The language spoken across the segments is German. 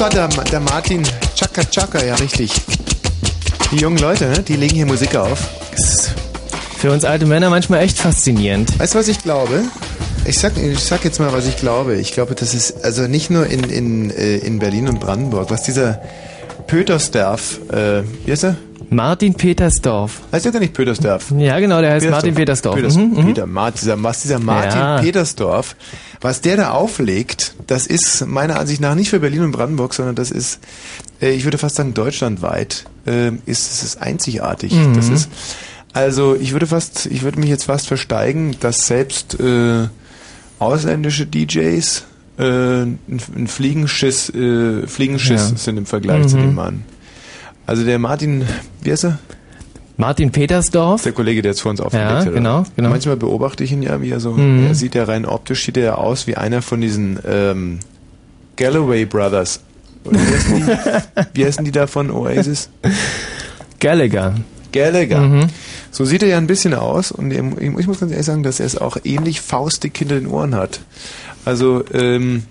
So hat der, der Martin Chaka Chaka, ja richtig. Die jungen Leute, ne, die legen hier Musik auf. Ist für uns alte Männer manchmal echt faszinierend. Weißt du, was ich glaube? Ich sag, ich sag jetzt mal, was ich glaube. Ich glaube, das ist also nicht nur in, in, äh, in Berlin und Brandenburg, was dieser Pötersdorf, äh, wie heißt er? Martin Petersdorf. Heißt der gar nicht Pötersdorf? Ja, genau, der heißt Martin Petersdorf. Peters, Mhm, mhm. Peter, Mar- dieser, was dieser Martin Ja. Petersdorf, was der da auflegt, das ist meiner Ansicht nach nicht für Berlin und Brandenburg, sondern das ist, äh, ich würde fast sagen, deutschlandweit äh, ist es einzigartig. Mhm. Das ist, also ich würde fast, ich würde mich jetzt fast versteigen, dass selbst äh, ausländische DJs äh, ein, Fliegenschiss, äh, Fliegenschiss Ja. sind im Vergleich zu Mhm. dem Mann. Also der Martin, wie heißt er? Martin Petersdorf. Der Kollege, der jetzt vor uns aufgelegt Ja, hat. genau, genau. Manchmal beobachte ich ihn ja, wie er so, Mhm. er sieht ja rein optisch, sieht er ja aus wie einer von diesen ähm, Galloway Brothers. Wie heißen die, wie heißen die da von Oasis? Gallagher. Gallagher. Mhm. So sieht er ja ein bisschen aus und ich muss ganz ehrlich sagen, dass er es auch ähnlich faustig hinter den Ohren hat. Also, ähm,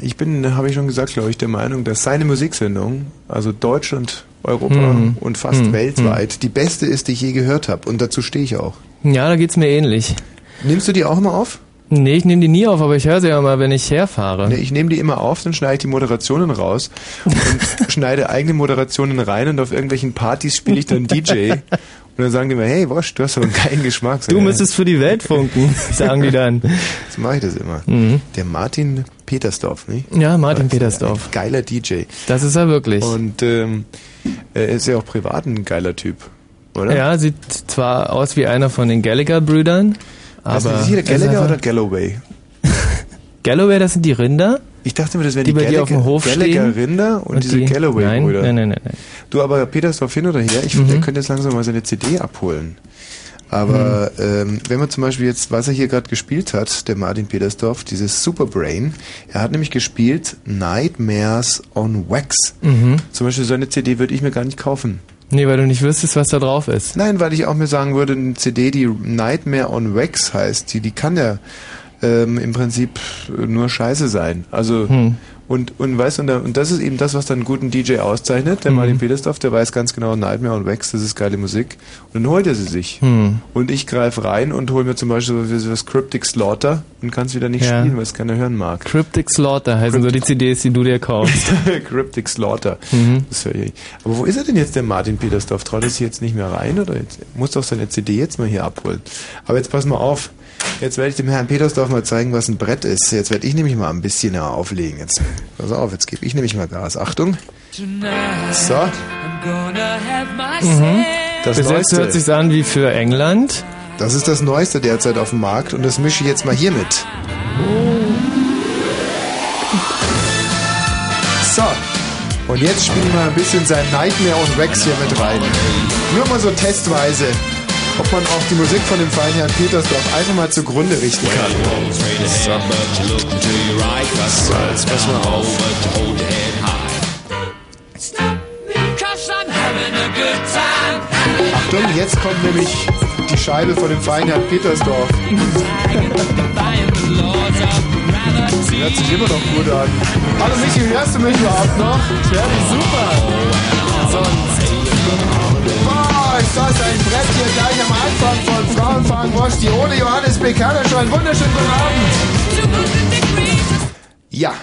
ich bin, habe ich schon gesagt, glaube ich, der Meinung, dass seine Musiksendung, also Deutschland, Europa Mhm. und fast Mhm. weltweit, die beste ist, die ich je gehört habe. Und dazu stehe ich auch. Ja, da geht's mir ähnlich. Nimmst du die auch immer auf? Nee, ich nehme die nie auf, aber ich höre sie ja mal, wenn ich herfahre. Nee, ich nehme die immer auf, dann schneide ich die Moderationen raus und schneide eigene Moderationen rein und auf irgendwelchen Partys spiele ich dann DJ. Und dann sagen die mir, hey Wosch, du hast so einen geilen Geschmack. Du müsstest für die Welt funken, sagen die dann. So mache ich das immer. Mhm. Der Martin Petersdorf, nicht? Ja, Martin Petersdorf. Geiler DJ. Das ist er wirklich. Und ähm, er ist ja auch privat ein geiler Typ, oder? Ja, sieht zwar aus wie einer von den Gallagher-Brüdern, Also, aber... ist hier er ist Gallagher oder Galloway? Galloway, das sind die Rinder? Ich dachte mir, das wären Die die, dir auf dem Hof Gallagher? Rinder und, Und diese die- Galloway-Brüder. Nein, nein, nein, nein. Du, aber Petersdorf hin oder her, ich finde, der könnte jetzt langsam mal seine CD abholen. Aber ähm, wenn man zum Beispiel jetzt, was er hier gerade gespielt hat, der Martin Petersdorf, dieses Superbrain, er hat nämlich gespielt Nightmares on Wax. Mhm. Zum Beispiel so eine CD würde ich mir gar nicht kaufen. Nee, weil du nicht wüsstest, was da drauf ist. Nein, weil ich auch mir sagen würde, eine CD, die Nightmare on Wax heißt, die, die kann ja ähm, im Prinzip nur Scheiße sein. Also Hm. Und und weißt und, und das ist eben das, was dann einen guten DJ auszeichnet. Der Mhm. Martin Petersdorf, der weiß ganz genau, Nightmare on Wax, das ist geile Musik. Und dann holt er sie sich. Hm. Und ich greife rein und hole mir zum Beispiel so was Cryptic Slaughter und kann es wieder nicht Ja. spielen, weil es keiner hören mag. Cryptic Slaughter heißen so die CDs, die du dir kaufst. Cryptic Slaughter. Mhm. Das höre ich. Aber wo ist er denn jetzt, der Martin Petersdorf? Traut er sich jetzt nicht mehr rein? Oder jetzt, muss doch seine CD jetzt mal hier abholen. Aber jetzt pass mal auf. Jetzt werde ich dem Herrn Petersdorf mal zeigen, was ein Brett ist. Jetzt werde ich nämlich mal ein bisschen näher auflegen. Jetzt, pass auf, jetzt gebe ich nämlich mal Gas. Achtung. So, Mhm. das Bis jetzt Neueste. hört sich's an wie für England. Das ist das Neueste derzeit auf dem Markt und das mische ich jetzt mal hier mit. So, und jetzt spielen wir mal ein bisschen sein Nightmare und Rex hier mit rein. Nur mal so testweise, ob man auch die Musik von dem feinen Herrn Petersdorf einfach mal zugrunde richten kann. So, so jetzt pass mal auf. Achtung, jetzt kommt nämlich die Scheibe von dem feinen Herrn Petersdorf. Hört sich immer noch gut an. Hallo Michi, hörst du mich überhaupt noch? Ich höre dich super. Sonst. Boah, das ein Brett hier gleich am Anfang von Frauenfang Wosch, die ohne Johannes Bekerner schon. Wunderschönen guten Abend. Ja,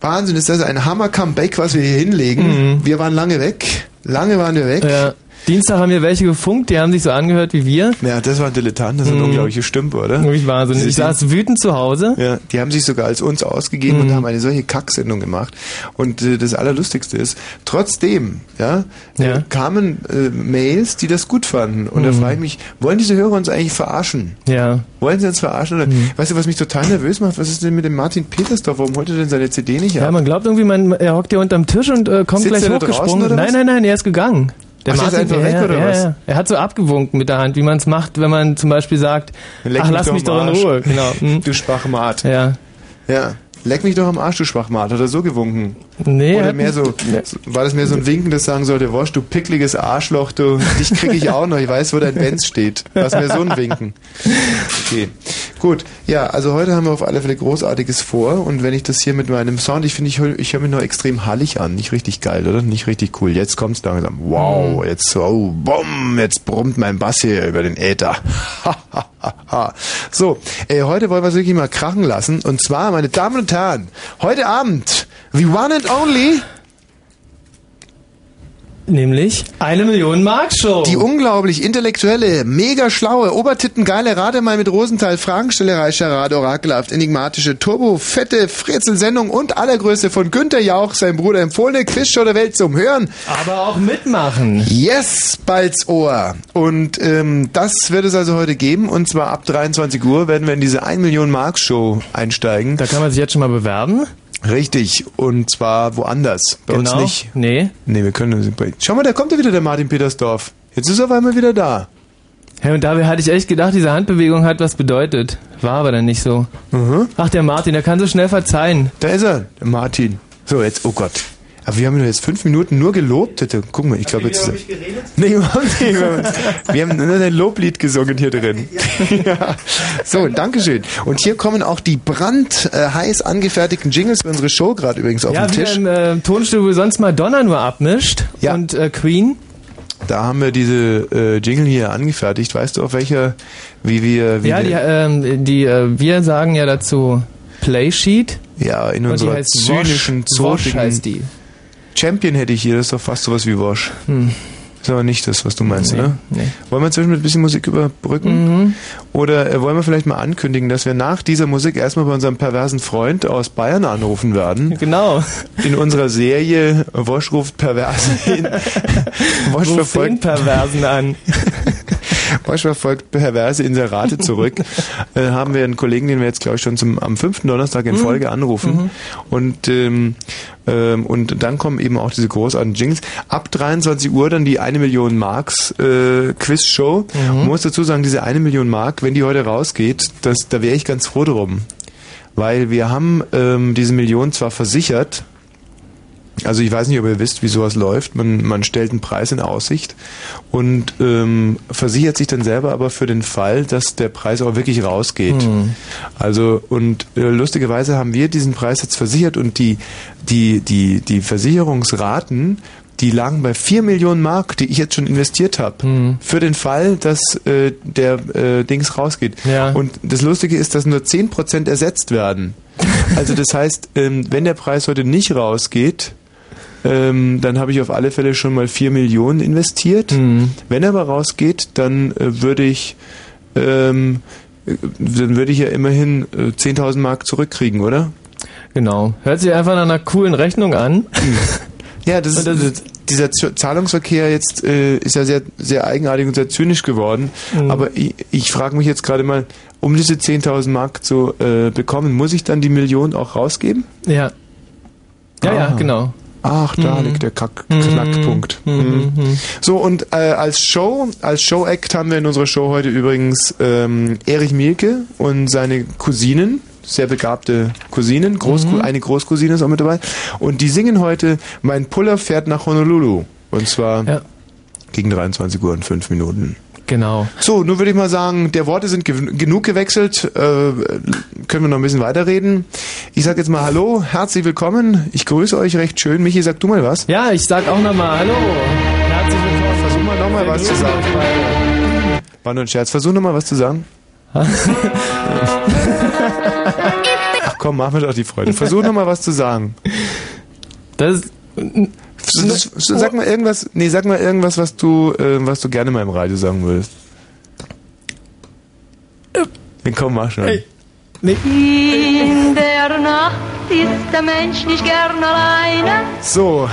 Wahnsinn, ist das ein Hammer-Comeback, was wir hier hinlegen. Wir waren lange weg. Lange waren wir weg. Ja. Dienstag haben wir welche gefunkt, die haben sich so angehört wie wir. Ja, das waren Dilettanten, das sind Mhm. unglaubliche Stümper, oder? Wirklich Wahnsinn. Ich saß wütend zu Hause. Ja, die haben sich sogar als uns ausgegeben Mhm. und haben eine solche Kacksendung gemacht. Und äh, das Allerlustigste ist, trotzdem, ja, Ja. Äh, kamen äh, Mails, die das gut fanden. Und da Mhm. frage ich mich, wollen diese Hörer uns eigentlich verarschen? Ja. Wollen sie uns verarschen? Oder. Weißt du, was mich total nervös macht? Was ist denn mit dem Martin Petersdorf? Warum holt er denn seine CD nicht ab? Ja, man glaubt irgendwie, man, er hockt ja unterm Tisch und äh, kommt Sitzt gleich draußen, hochgesprungen. oder nein, nein, nein, er ist gegangen. Der Ach, ist einfach weg, ja, oder ja, was? Ja. Er hat so abgewunken mit der Hand, wie man es macht, wenn man zum Beispiel sagt, Leck ach, lass mich am doch in. Ruhe. Genau. Hm. Du Schwachmat. Ja. Ja. Leck mich doch am Arsch, du Schwachmat. Hat er so gewunken? Nee, er Oder mehr so, war das mehr so ein Winken, das sagen sollte, Wosch, du pickliges Arschloch, du, dich krieg ich auch noch, ich weiß, wo dein Benz steht. War es mehr so ein Winken. Okay. Gut, ja, also heute haben wir auf alle Fälle Großartiges vor und wenn ich das hier mit meinem Sound, ich finde, ich, höre ich höre mich noch extrem hallig an. Nicht richtig geil, oder? Nicht richtig cool. Jetzt kommt's langsam. Wow, jetzt so, oh, bumm, jetzt brummt mein Bass hier über den Äther. so, äh, heute wollen wir es wirklich mal krachen lassen und zwar, meine Damen und Herren, heute Abend, the one and only Nämlich eine Million Mark Show. Die unglaublich intellektuelle, mega schlaue, obertittengeile Rate mal mit Rosenthal Fragenstellerei Charade orakelhaft enigmatische Turbo fette Frätselsendung und allergrößte von Günter Jauch, sein Bruder empfohlene Quizshow der Welt zum Hören. Aber auch mitmachen. Yes, Balzohr. Und ähm, das wird es also heute geben und zwar ab 23 Uhr werden wir in diese 1 Million Mark Show einsteigen. Da kann man sich jetzt schon mal bewerben. Richtig, und zwar woanders. Bei genau. uns nicht. Nee. Nee, wir können. Schau mal, da kommt ja wieder der Martin Petersdorf. Jetzt ist er auf einmal wieder da. Hey, und dabei hatte ich echt gedacht, diese Handbewegung hat was bedeutet. War aber dann nicht so. Mhm. Ach, der Martin, der kann so schnell verzeihen. Da ist er, der Martin. So, jetzt, oh Gott. Aber wir haben ihn jetzt fünf Minuten nur gelobt. Bitte. Guck mal, ich glaube jetzt. Über mich geredet? Nee, überhaupt nicht. Wir haben nur ein Loblied gesungen hier drin. Ja. So, Dankeschön. Und hier kommen auch die brandheiß angefertigten Jingles für unsere Show gerade übrigens auf ja, den Tisch. im äh, Tonstudio, wo sonst Madonna nur abmischt. Ja. Und äh, Queen. Da haben wir diese äh, Jingle hier angefertigt. Weißt du, auf welcher, wie wir, wie Ja, die, wir, ähm, die, äh, wir sagen ja dazu Playsheet. ja, in Und unserer zynischen, Wosch. Wosch heißt die. Champion hätte ich hier. Das ist doch fast sowas wie Wosch. Hm. Ist aber nicht das, was du meinst, Nee, ne? nee. Wollen wir zwischendurch ein bisschen Musik überbrücken? Mhm. Oder äh, wollen wir vielleicht mal ankündigen, dass wir nach dieser Musik erstmal bei unserem perversen Freund aus Bayern anrufen werden? Genau. In unserer Serie Wosch ruft Perverse hin. Wosch Ruf den verfolgt, Perversen an. Wosch verfolgt Perverse Inserate zurück. äh, haben wir einen Kollegen, den wir jetzt, glaube ich, schon zum, am fünften Donnerstag in Folge anrufen. Und, ähm, ähm, und dann kommen eben auch diese großartigen Jingles. Ab 23 Uhr dann die eine Million Marks äh, Quiz-Show. Man muss dazu sagen, diese eine Million Mark, wenn die heute rausgeht, das, da wäre ich ganz froh drum. Weil wir haben ähm, diese Million zwar versichert, also ich weiß nicht, ob ihr wisst, wie sowas läuft. Man, man stellt einen Preis in Aussicht und ähm, versichert sich dann selber aber für den Fall, dass der Preis auch wirklich rausgeht. Also und äh, lustigerweise haben wir diesen Preis jetzt versichert und die die die die Versicherungsraten die lagen bei 4 Millionen Mark, die ich jetzt schon investiert habe. Für den Fall, dass äh, der äh, Dings rausgeht. Ja. Und das Lustige ist, dass nur 10% ersetzt werden. Also das heißt, ähm, wenn der Preis heute nicht rausgeht, ähm, dann habe ich auf alle Fälle schon mal 4 Millionen investiert. Mhm. Wenn er aber rausgeht, dann äh, würde ich ähm, äh, dann würde ich ja immerhin äh, 10.000 Mark zurückkriegen, oder? Genau. Hört sich einfach nach einer coolen Rechnung an. Ja, das ist, dieser Zahlungsverkehr jetzt äh, ist ja sehr, sehr eigenartig und sehr zynisch geworden. Mhm. Aber ich, ich frage mich jetzt gerade mal, um diese 10.000 Mark zu äh, bekommen, muss ich dann die Million auch rausgeben? Ja. Ja, ja, Ah. genau. Ach, da liegt der Kack Knackpunkt. Mhm. So, und äh, als Show, als Show-Act haben wir in unserer Show heute übrigens ähm, Erich Mielke und seine Cousinen, sehr begabte Cousinen, Großcou eine Großcousine ist auch mit dabei. Und die singen heute Mein Puller fährt nach Honolulu. Und zwar Ja. gegen 23 Uhr und 5 Minuten. Genau. So, nun würde ich mal sagen, der Worte sind gew- genug gewechselt. Äh, können wir noch ein bisschen weiterreden. Ich sage jetzt mal Hallo, herzlich willkommen. Ich grüße euch recht schön. Michi, sag du mal was. Ja, ich sag auch nochmal Hallo. Herzlich willkommen. Versuch mal nochmal was zu sagen. War nur ein Scherz. Versuch nochmal was zu sagen. Ach komm, mach mir doch die Freude. Versuch nochmal was zu sagen. Das Sag mal irgendwas, nee, sag mal irgendwas, was du, äh, was du gerne mal im Radio sagen würdest. Nee, komm, mach schon. In der Nacht ist der Mensch nicht gern alleine. So,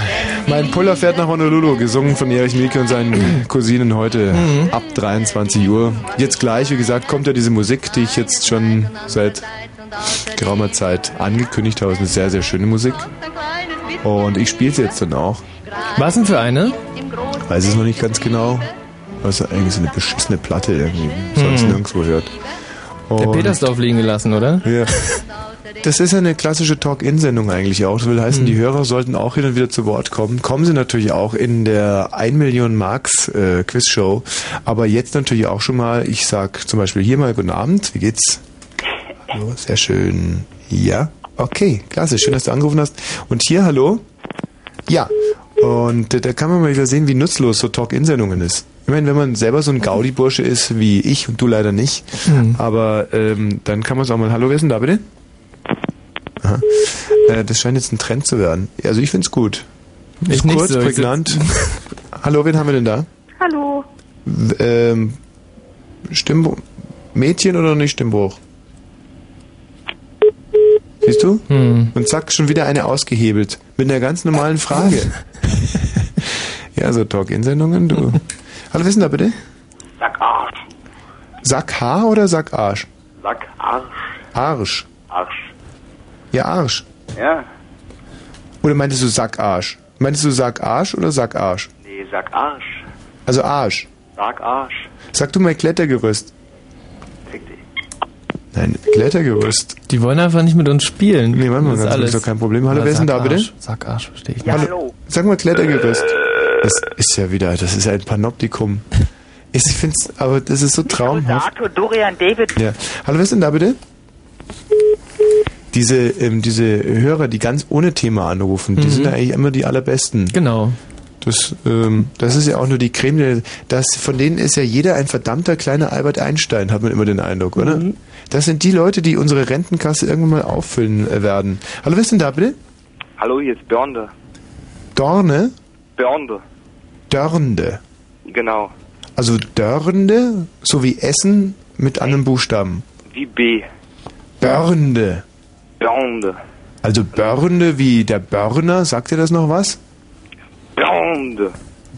mein Puller fährt nach Honolulu, gesungen von Erich Mielke und seinen Cousinen heute ab 23 Uhr. Jetzt gleich, wie gesagt, kommt ja diese Musik, die ich jetzt schon seit geraumer Zeit angekündigt habe. Es ist eine sehr, sehr schöne Musik. Und ich spiele sie jetzt dann auch. Was denn für eine? Weiß es noch nicht ganz genau. Das ist eigentlich so eine beschissene Platte irgendwie, die man sonst nirgendwo hört. Der Und- Petersdorf liegen gelassen, oder? ja. Das ist ja eine klassische Talk-In-Sendung eigentlich auch. Das will heißen, die Hörer sollten auch hin und wieder zu Wort kommen. Kommen sie natürlich auch in der 1 Million Marks äh, Quizshow. Aber jetzt natürlich auch schon mal, ich sag zum Beispiel hier mal Guten Abend, wie geht's? So, sehr schön. Ja, okay, klasse. Schön, dass du angerufen hast. Und hier, hallo? Ja. Und äh, da kann man mal wieder sehen, wie nutzlos so Talk-In-Sendungen ist. Ich meine, wenn man selber so ein Gaudi-Bursche ist wie ich und du leider nicht, Mhm. aber ähm, dann kann man es auch mal. Hallo, wer ist denn da bitte? Aha. Äh, das scheint jetzt ein Trend zu werden. Also ich find's gut. Ich Ist nicht kurz, so, ich prägnant. Hallo, wen haben wir denn da? Hallo. W- Ähm, Stimmbruch. Mädchen oder nicht Stimmbruch? Siehst du? Hm. Und zack, schon wieder eine ausgehebelt. Mit einer ganz normalen Frage. ja, so Talk-In-Sendungen, du. Hallo, wissen da bitte? Sack Arsch. Sack Haar oder Sack Arsch? Sack Arsch. Arsch. Arsch. Ja, Arsch. Ja. Oder meintest du Sack Arsch? Meintest du Sack Arsch oder Sack Arsch? Nee, Sack Arsch. Also Arsch. Sack Arsch. Sag du mal Klettergerüst. Nein, Klettergerüst. Die wollen einfach nicht mit uns spielen. Nee, warte mal, Das ist ganz ist doch kein Problem. Hallo, wer ist denn da bitte? Sack Arsch, verstehe ich. Ja, nicht. hallo. Sag mal Klettergerüst. Das ist ja wieder, das ist ein Panoptikum. Ich find's, aber das ist so traumhaft. Arthur, Dorian, David. Ja. Hallo, wer ist denn da bitte? Diese, ähm, diese Hörer, die ganz ohne Thema anrufen, die sind ja eigentlich immer die allerbesten. Genau. Das, ähm, das ist ja auch nur die Creme. Das, von denen ist ja jeder ein verdammter kleiner Albert Einstein, hat man immer den Eindruck, oder? Das sind die Leute, die unsere Rentenkasse irgendwann mal auffüllen äh, werden. Hallo, wer ist denn da bitte? Hallo, hier ist Börnde. Dorne? Börnde. Dörnde. Genau. Also Dörnde, so wie Essen mit einem Buchstaben. Wie B. Börnde. Börnde. Also Börnde wie der Börner, sagt ihr das noch was? Börnde.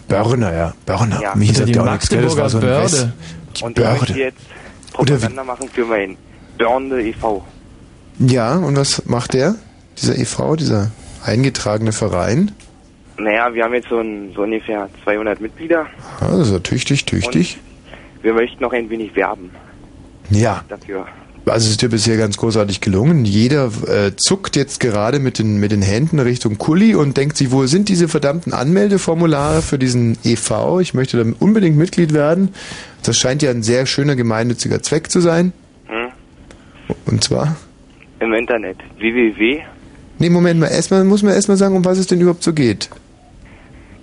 Börner, ja. Börner. Ja. Oder sagt die ja auch nichts, gell? Das war so ein Magdeburger West. Börde. Die Und Börde. jetzt Propaganda machen für mein Börnde e.V. Ja, und was macht der? Dieser e.V., dieser eingetragene Verein? Naja, wir haben jetzt so, ein, so ungefähr 200 Mitglieder. Also tüchtig, tüchtig. Wir möchten noch ein wenig werben Ja, dafür. Also es ist dir bisher ganz großartig gelungen. Jeder äh, zuckt jetzt gerade mit den, mit den Händen Richtung Kuli und denkt sich, wo sind diese verdammten Anmeldeformulare für diesen e.V.? Ich möchte da unbedingt Mitglied werden. Das scheint ja ein sehr schöner gemeinnütziger Zweck zu sein. Hm? Und zwar? Im Internet. www. Nee, Moment mal, erstmal muss man erstmal sagen, um was es denn überhaupt so geht.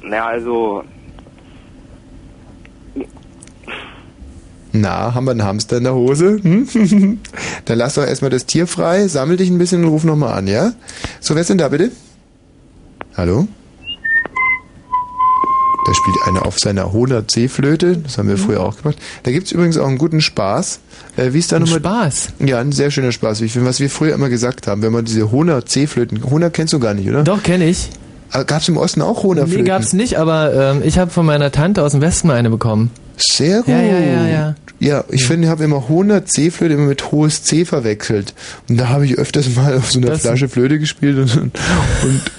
Naja, also, Na, haben wir einen Hamster in der Hose? Hm? Dann lass doch erstmal das Tier frei, sammel dich ein bisschen und ruf nochmal an, ja? So, wer ist denn da bitte? Hallo? Da spielt einer auf seiner Hohner C-Flöte, das haben wir früher auch gemacht. Da gibt's übrigens auch einen guten Spaß. Äh, wie ist da nochmal? Spaß. Ja, ein sehr schöner Spaß, wie ich finde, was wir früher immer gesagt haben, wenn man diese Hohner C-Flöten, Hohner kennst du gar nicht, oder? Doch, kenne ich. Aber Gab's im Osten auch Hohner Nee, Flöten? gab's nicht, aber ähm, ich habe von meiner Tante aus dem Westen eine bekommen. Sehr gut. Ja, ja, ja, ja. Ja, ich finde, ich habe immer 100 C-Flöte immer mit hohes C verwechselt. Und da habe ich öfters mal auf so einer Das- Flasche Flöte gespielt und, und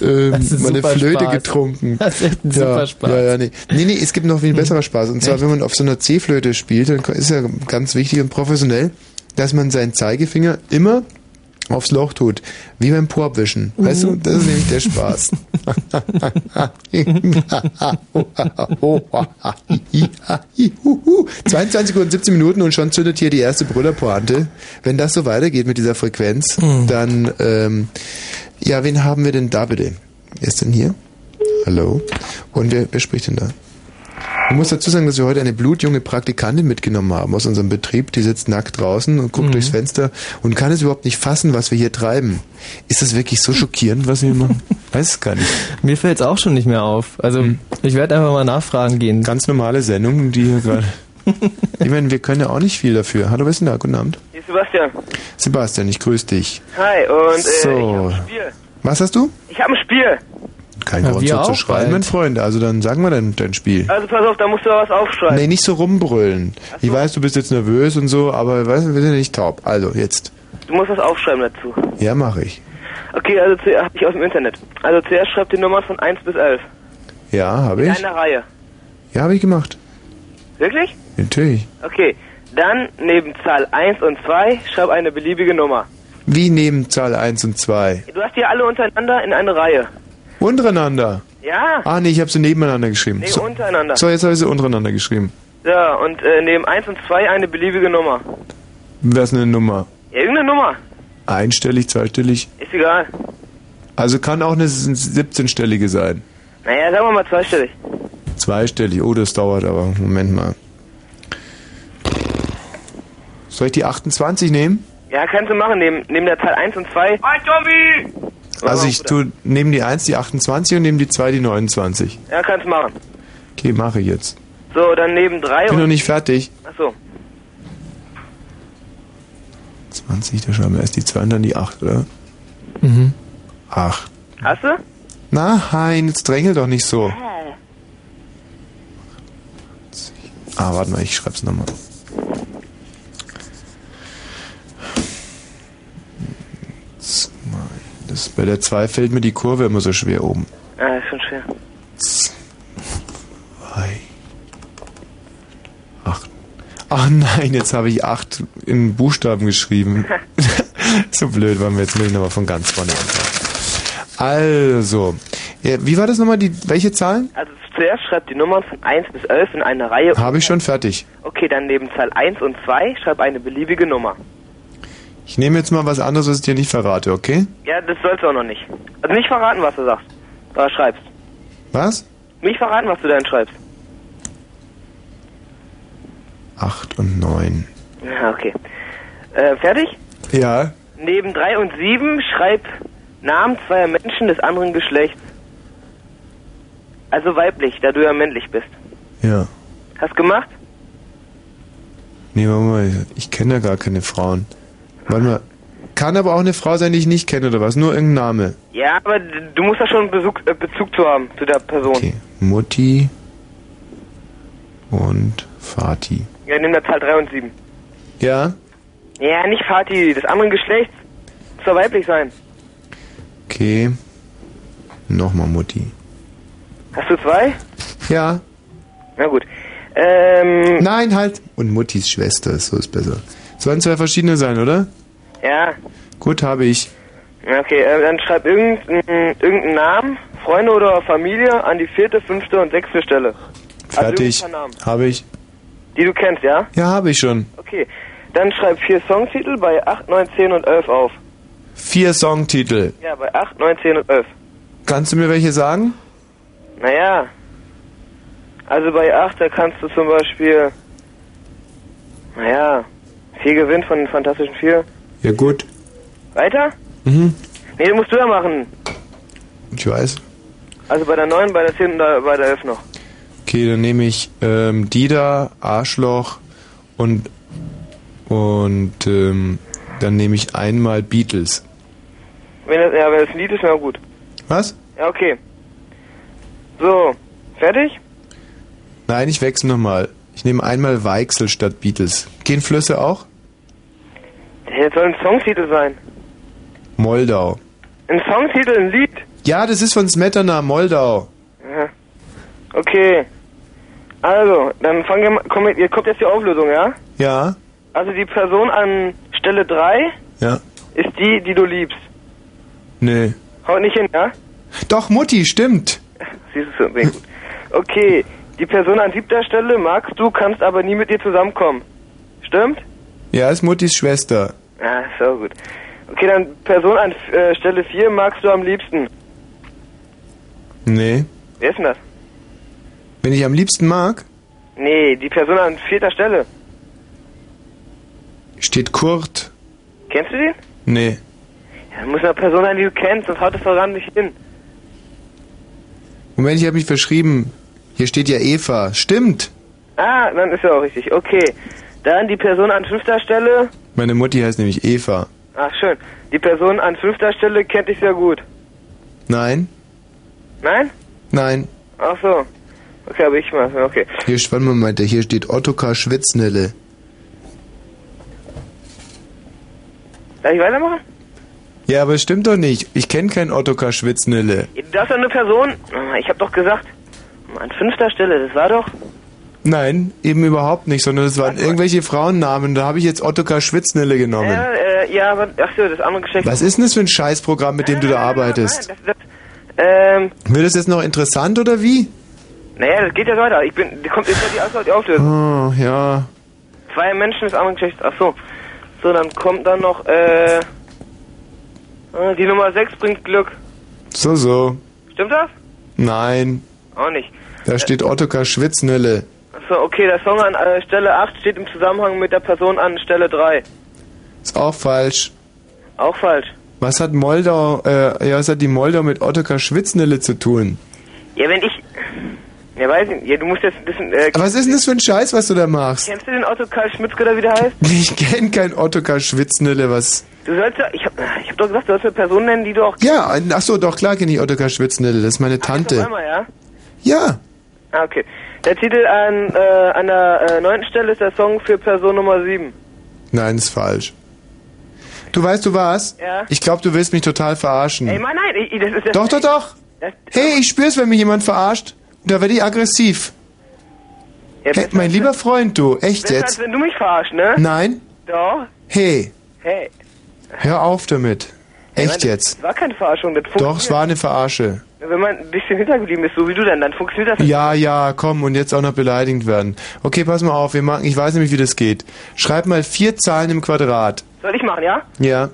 ähm, meine Flöte Spaß. getrunken. Das ist echt ein ja, super Spaß. Hm. Ja, ja, nee. nee, nee, es gibt noch viel besserer Spaß. Und zwar, wenn man auf so einer C-Flöte spielt, dann ist ja ganz wichtig und professionell, dass man seinen Zeigefinger immer aufs Loch tut, wie beim Po-Abwischen. Weißt du, das ist nämlich der Spaß. 22 Uhr und 17 Minuten und schon zündet hier die erste Brüllerpointe. Wenn das so weitergeht mit dieser Frequenz, dann, ähm, ja, wen haben wir denn da bitte? Wer ist denn hier? Hallo? Und wer, wer spricht denn da? Ich muss dazu sagen, dass wir heute eine blutjunge Praktikantin mitgenommen haben aus unserem Betrieb. Die sitzt nackt draußen und guckt durchs Fenster und kann es überhaupt nicht fassen, was wir hier treiben. Ist das wirklich so schockierend, was wir machen? Weiß es gar nicht. Mir fällt's auch schon nicht mehr auf. Also ich werde einfach mal nachfragen gehen. Ganz normale Sendung, die hier gerade. Ich meine, wir können ja auch nicht viel dafür. Hallo, wer ist denn da? Guten Abend. hier ist Sebastian. Sebastian, ich grüße dich. Hi, und äh, So. ich habe ein Spiel. Was hast du? Ich habe ein Spiel. Kein Ja, Grund so zu auch schreien, bald. mein Freund. Also dann sagen wir dein, dein Spiel. Also pass auf, da musst du was aufschreiben. Nee, nicht so rumbrüllen. Ich weiß, du bist jetzt nervös und so, aber weißt du, wir sind ja nicht taub. Also, jetzt. Du musst was aufschreiben dazu. Ja, mache ich. Okay, also zuerst habe ich aus dem Internet. Also zuerst schreib die Nummern von 1 bis 11. Ja, habe In ich. einer Reihe. Ja, habe ich gemacht. Wirklich? Natürlich. Okay. Dann neben Zahl 1 und 2 schreib eine beliebige Nummer. Wie neben Zahl 1 und 2? Du hast die alle untereinander in eine Reihe. Untereinander. Ja? Ah, nee, ich habe sie nebeneinander geschrieben. Nee, so, untereinander. so, jetzt habe ich sie untereinander geschrieben. Ja, und äh, neben 1 und 2 eine beliebige Nummer. Wer ist eine Nummer? Ja, irgendeine Nummer. Einstellig, zweistellig? Ist egal. Also kann auch eine 17-stellige sein. Naja, sagen wir mal zweistellig. Zweistellig, oh, das dauert aber. Moment mal. Soll ich die 28 nehmen? Ja, kannst du machen, neben, neben der Zahl 1 und 2. Hi, Tommy! Also ich tue neben die 1 die 28 und neben die 2 die 29. Ja, kannst du machen. Okay, mache ich jetzt. So, dann neben 3 Bin noch nicht fertig. Achso. 20, da schreiben wir erst die 2 und dann die 8, oder? Mhm. 8. Hast du? Nein, jetzt drängel doch nicht so. Ah, warte mal, ich schreib's nochmal. Zwei. Das, bei der 2 fällt mir die Kurve immer so schwer oben. Ja, ist schon schwer. Zwei. Acht. Ach nein, jetzt habe ich 8 in Buchstaben geschrieben. so blöd waren wir jetzt, muss ich nochmal von ganz vorne anfangen. Also, ja, wie war das nochmal, die, welche Zahlen? Also zuerst schreib die Nummern von 1 bis 11 in eine Reihe. Habe ich schon fertig. Okay, dann neben Zahl 1 und 2 schreib eine beliebige Nummer. Ich nehme jetzt mal was anderes, was ich dir nicht verrate, okay? Ja, das sollst du auch noch nicht. Also nicht verraten, was du sagst. Oder schreibst. Was? Nicht verraten, was du dann schreibst. 8 und 9. Ja, okay. Äh, fertig? Ja. Neben 3 und 7 schreib Namen zweier Menschen des anderen Geschlechts. Also weiblich, da du ja männlich bist. Ja. Hast gemacht? Nee, warte mal, ich kenne ja gar keine Frauen. Warte mal. Kann aber auch eine Frau sein, die ich nicht kenne, oder was? Nur irgendein Name. Ja, aber du musst da schon Bezug, äh, Bezug zu haben, zu der Person. Okay. Mutti und Vati. Ja, nimm der Zahl 3 und 7. Ja? Ja, nicht Vati, des anderen Geschlechts. Soll weiblich sein. Okay. Nochmal Mutti. Hast du zwei? Ja. Na gut. Ähm, Nein, halt. Und Muttis Schwester, so ist besser. Sollen zwei verschiedene sein, oder? Ja. Gut, habe ich. Okay, äh, dann schreib irgendeinen irgendeinen Namen, Freunde oder Familie an die vierte, fünfte und sechste Stelle. Fertig. irgendein paar Namen. Habe ich. Die du kennst, ja? Ja, habe ich schon. Okay. Dann schreib vier Songtitel bei 8, 9, 10 und 11 auf. Vier Songtitel. Ja, bei 8, 9, 10 und 11. Kannst du mir welche sagen? Naja. Also bei 8, da kannst du zum Beispiel. Naja. Vier gewinnt von den Fantastischen Vier. Ja, gut. Weiter? Mhm. Nee, den musst du ja machen. Ich weiß. Also bei der 9, bei der 10 und bei der 11 noch. Okay, dann nehme ich ähm, Dida, Arschloch und und ähm, dann nehme ich einmal Beatles. Wenn das, ja, wenn das ein Lied ist, na gut. Was? Ja, okay. So, fertig? Nein, ich wechsle nochmal. Ich nehme einmal Weichsel statt Beatles. Gehen Flüsse auch? Das soll ein Songtitel sein. Moldau. Ein Songtitel, ein Lied. Ja, das ist von Smetana, Moldau. Aha. Okay. Also, dann fangen wir mal, komm, ihr kommt jetzt die Auflösung, ja? Ja? Also die Person an Stelle 3 Ja. ist die, die du liebst. Nee. Haut nicht hin, ja? Doch, Mutti, stimmt. Siehst du, sehr gut. Okay, die Person an siebter Stelle magst du, kannst aber nie mit dir zusammenkommen. Stimmt? Ja, ist Muttis Schwester. Ja, so gut. Okay, dann Person an äh, Stelle 4 magst du am liebsten. Nee. Wer ist denn das? Wenn ich am liebsten mag, Nee, die Person an vierter Stelle. steht Kurt. Kennst du den? Nee. Ja, muss eine Person sein, die du kennst, sonst haut das voran nicht hin. Moment, ich habe mich verschrieben. Hier steht ja Eva. Stimmt. Ah, dann ist ja auch richtig. Okay. Dann die Person an fünfter Stelle. Meine Mutti heißt nämlich Eva. Ach, schön. Die Person an fünfter Stelle kennt dich sehr gut. Nein? Nein? Nein. Ach so. Okay, aber ich mal. Okay. Hier, warte mal, Moment, hier steht Ottokar Schwitznelle. Darf ich weitermachen? Ja, aber es stimmt doch nicht. Ich kenne keinen Ottokar Schwitznelle. Hast doch eine Person. Ich hab doch gesagt. An fünfter Stelle, das war doch. Nein, eben überhaupt nicht, sondern es waren irgendwelche Frauennamen. Da habe ich jetzt Ottokar Schwitznelle genommen. Ja, äh, ja, aber. Ach so, das andere Geschlecht. Was ist denn das für ein Scheißprogramm, mit dem du da arbeitest? Das, das, ähm, Wird es jetzt noch interessant oder wie? naja, das geht ja weiter. Ich bin. Kommt jetzt ja die Auswahl, die Auflösung. Oh, ja. Zwei Menschen des anderen Geschlechts. Ach so. So, dann kommt dann noch, äh. Ah, Die Nummer 6 bringt Glück. So, so. Stimmt das? Nein. Auch nicht. Da steht Ottokar Schwitznülle. Achso, okay, der Song an äh, Stelle 8 steht im Zusammenhang mit der Person an Stelle 3. Ist auch falsch. Auch falsch. Was hat Moldau, äh, ja, was hat die Moldau mit Ottokar Schwitznülle zu tun? Ja, wenn ich... Ja, weiß ich nicht. Ja, du musst jetzt ein bisschen... Äh, Was ist denn das für ein Scheiß, was du da machst? Kennst du den Otto Karl Schmitzke oder wie der heißt? Ich kenn kein Ottokar Schwitznülle, was... Du sollst ja... Ich hab, ich hab doch gesagt, du sollst eine Person nennen, die du auch... Ja, ach so, doch, klar kenne ich Ottokar Schwitznülle, das ist meine Tante. einmal, ja? Ja, Ah, okay. Der Titel an, äh, an der äh, neunten Stelle ist der Song für Person Nummer 7. nein, ist falsch. Du weißt du was? Ja? Ich glaube, du willst mich total verarschen. Ey, Mann, nein, ich, das ist das... Doch, doch, doch. Das, Hey, ich spür's, wenn mich jemand verarscht. Da werde ich aggressiv. ja, Hey, mein lieber Freund, du, echt Besser, als jetzt? wenn du mich verarschst, ne? Nein? Doch. Hey, Hey. hör auf damit. Echt Mann, jetzt? Das war keine Verarschung, das funktioniert. Doch, es war eine Verarsche. Wenn man ein bisschen hintergeblieben ist, so wie du dann, dann funktioniert das. Ja, ja, komm, und jetzt auch noch beleidigt werden. Okay, pass mal auf, wir machen, ich weiß nämlich, wie das geht. Schreib mal vier Zahlen im Quadrat. Soll ich machen, ja? Ja,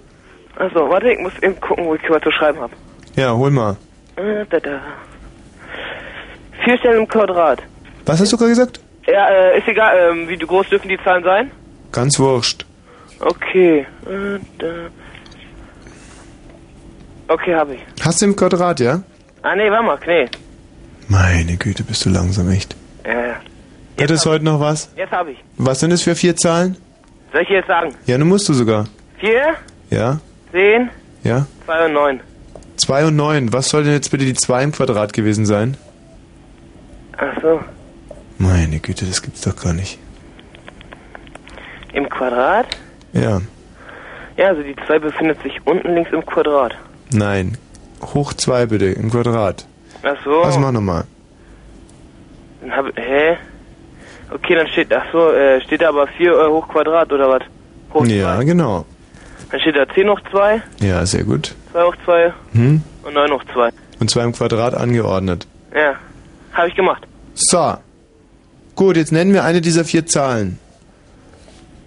Achso, warte, ich muss eben gucken, wo ich was zu schreiben habe. ja, hol mal. Äh, da, da. Vier Stellen im Quadrat. Was hast du gerade gesagt? Ja, äh, ist egal, ähm, wie groß dürfen die Zahlen sein? Ganz wurscht. Okay. Äh, da. Okay, habe ich. Hast du im Quadrat, ja? Ah, nee, warte mal, nee. Meine Güte, bist du langsam, echt. Ja, ja. Hättest heute noch was? Jetzt habe ich. Was sind das für vier Zahlen? Soll ich jetzt sagen? Ja, nun musst du sogar. Vier, Ja? zehn, Ja? zwei und neun. 2 und 9. Was soll denn jetzt bitte die 2 im Quadrat gewesen sein? Ach so. Meine Güte, das gibt's doch gar nicht. Im Quadrat? Ja. Ja, also die zwei befindet sich unten links im Quadrat. Nein. Hoch 2 bitte, im Quadrat. Ach so. Was mach nochmal? Dann hab, hä? Okay, dann steht, ach so, äh, steht da aber 4 äh, hoch Quadrat oder was? Hoch Ja, zwei. genau. Dann steht da 10 hoch 2, Ja, sehr gut. 2 hoch 2 Hm? und 9 hoch 2. Und zwar im Quadrat angeordnet. Ja, habe ich gemacht. So. Gut, jetzt nennen wir eine dieser vier Zahlen.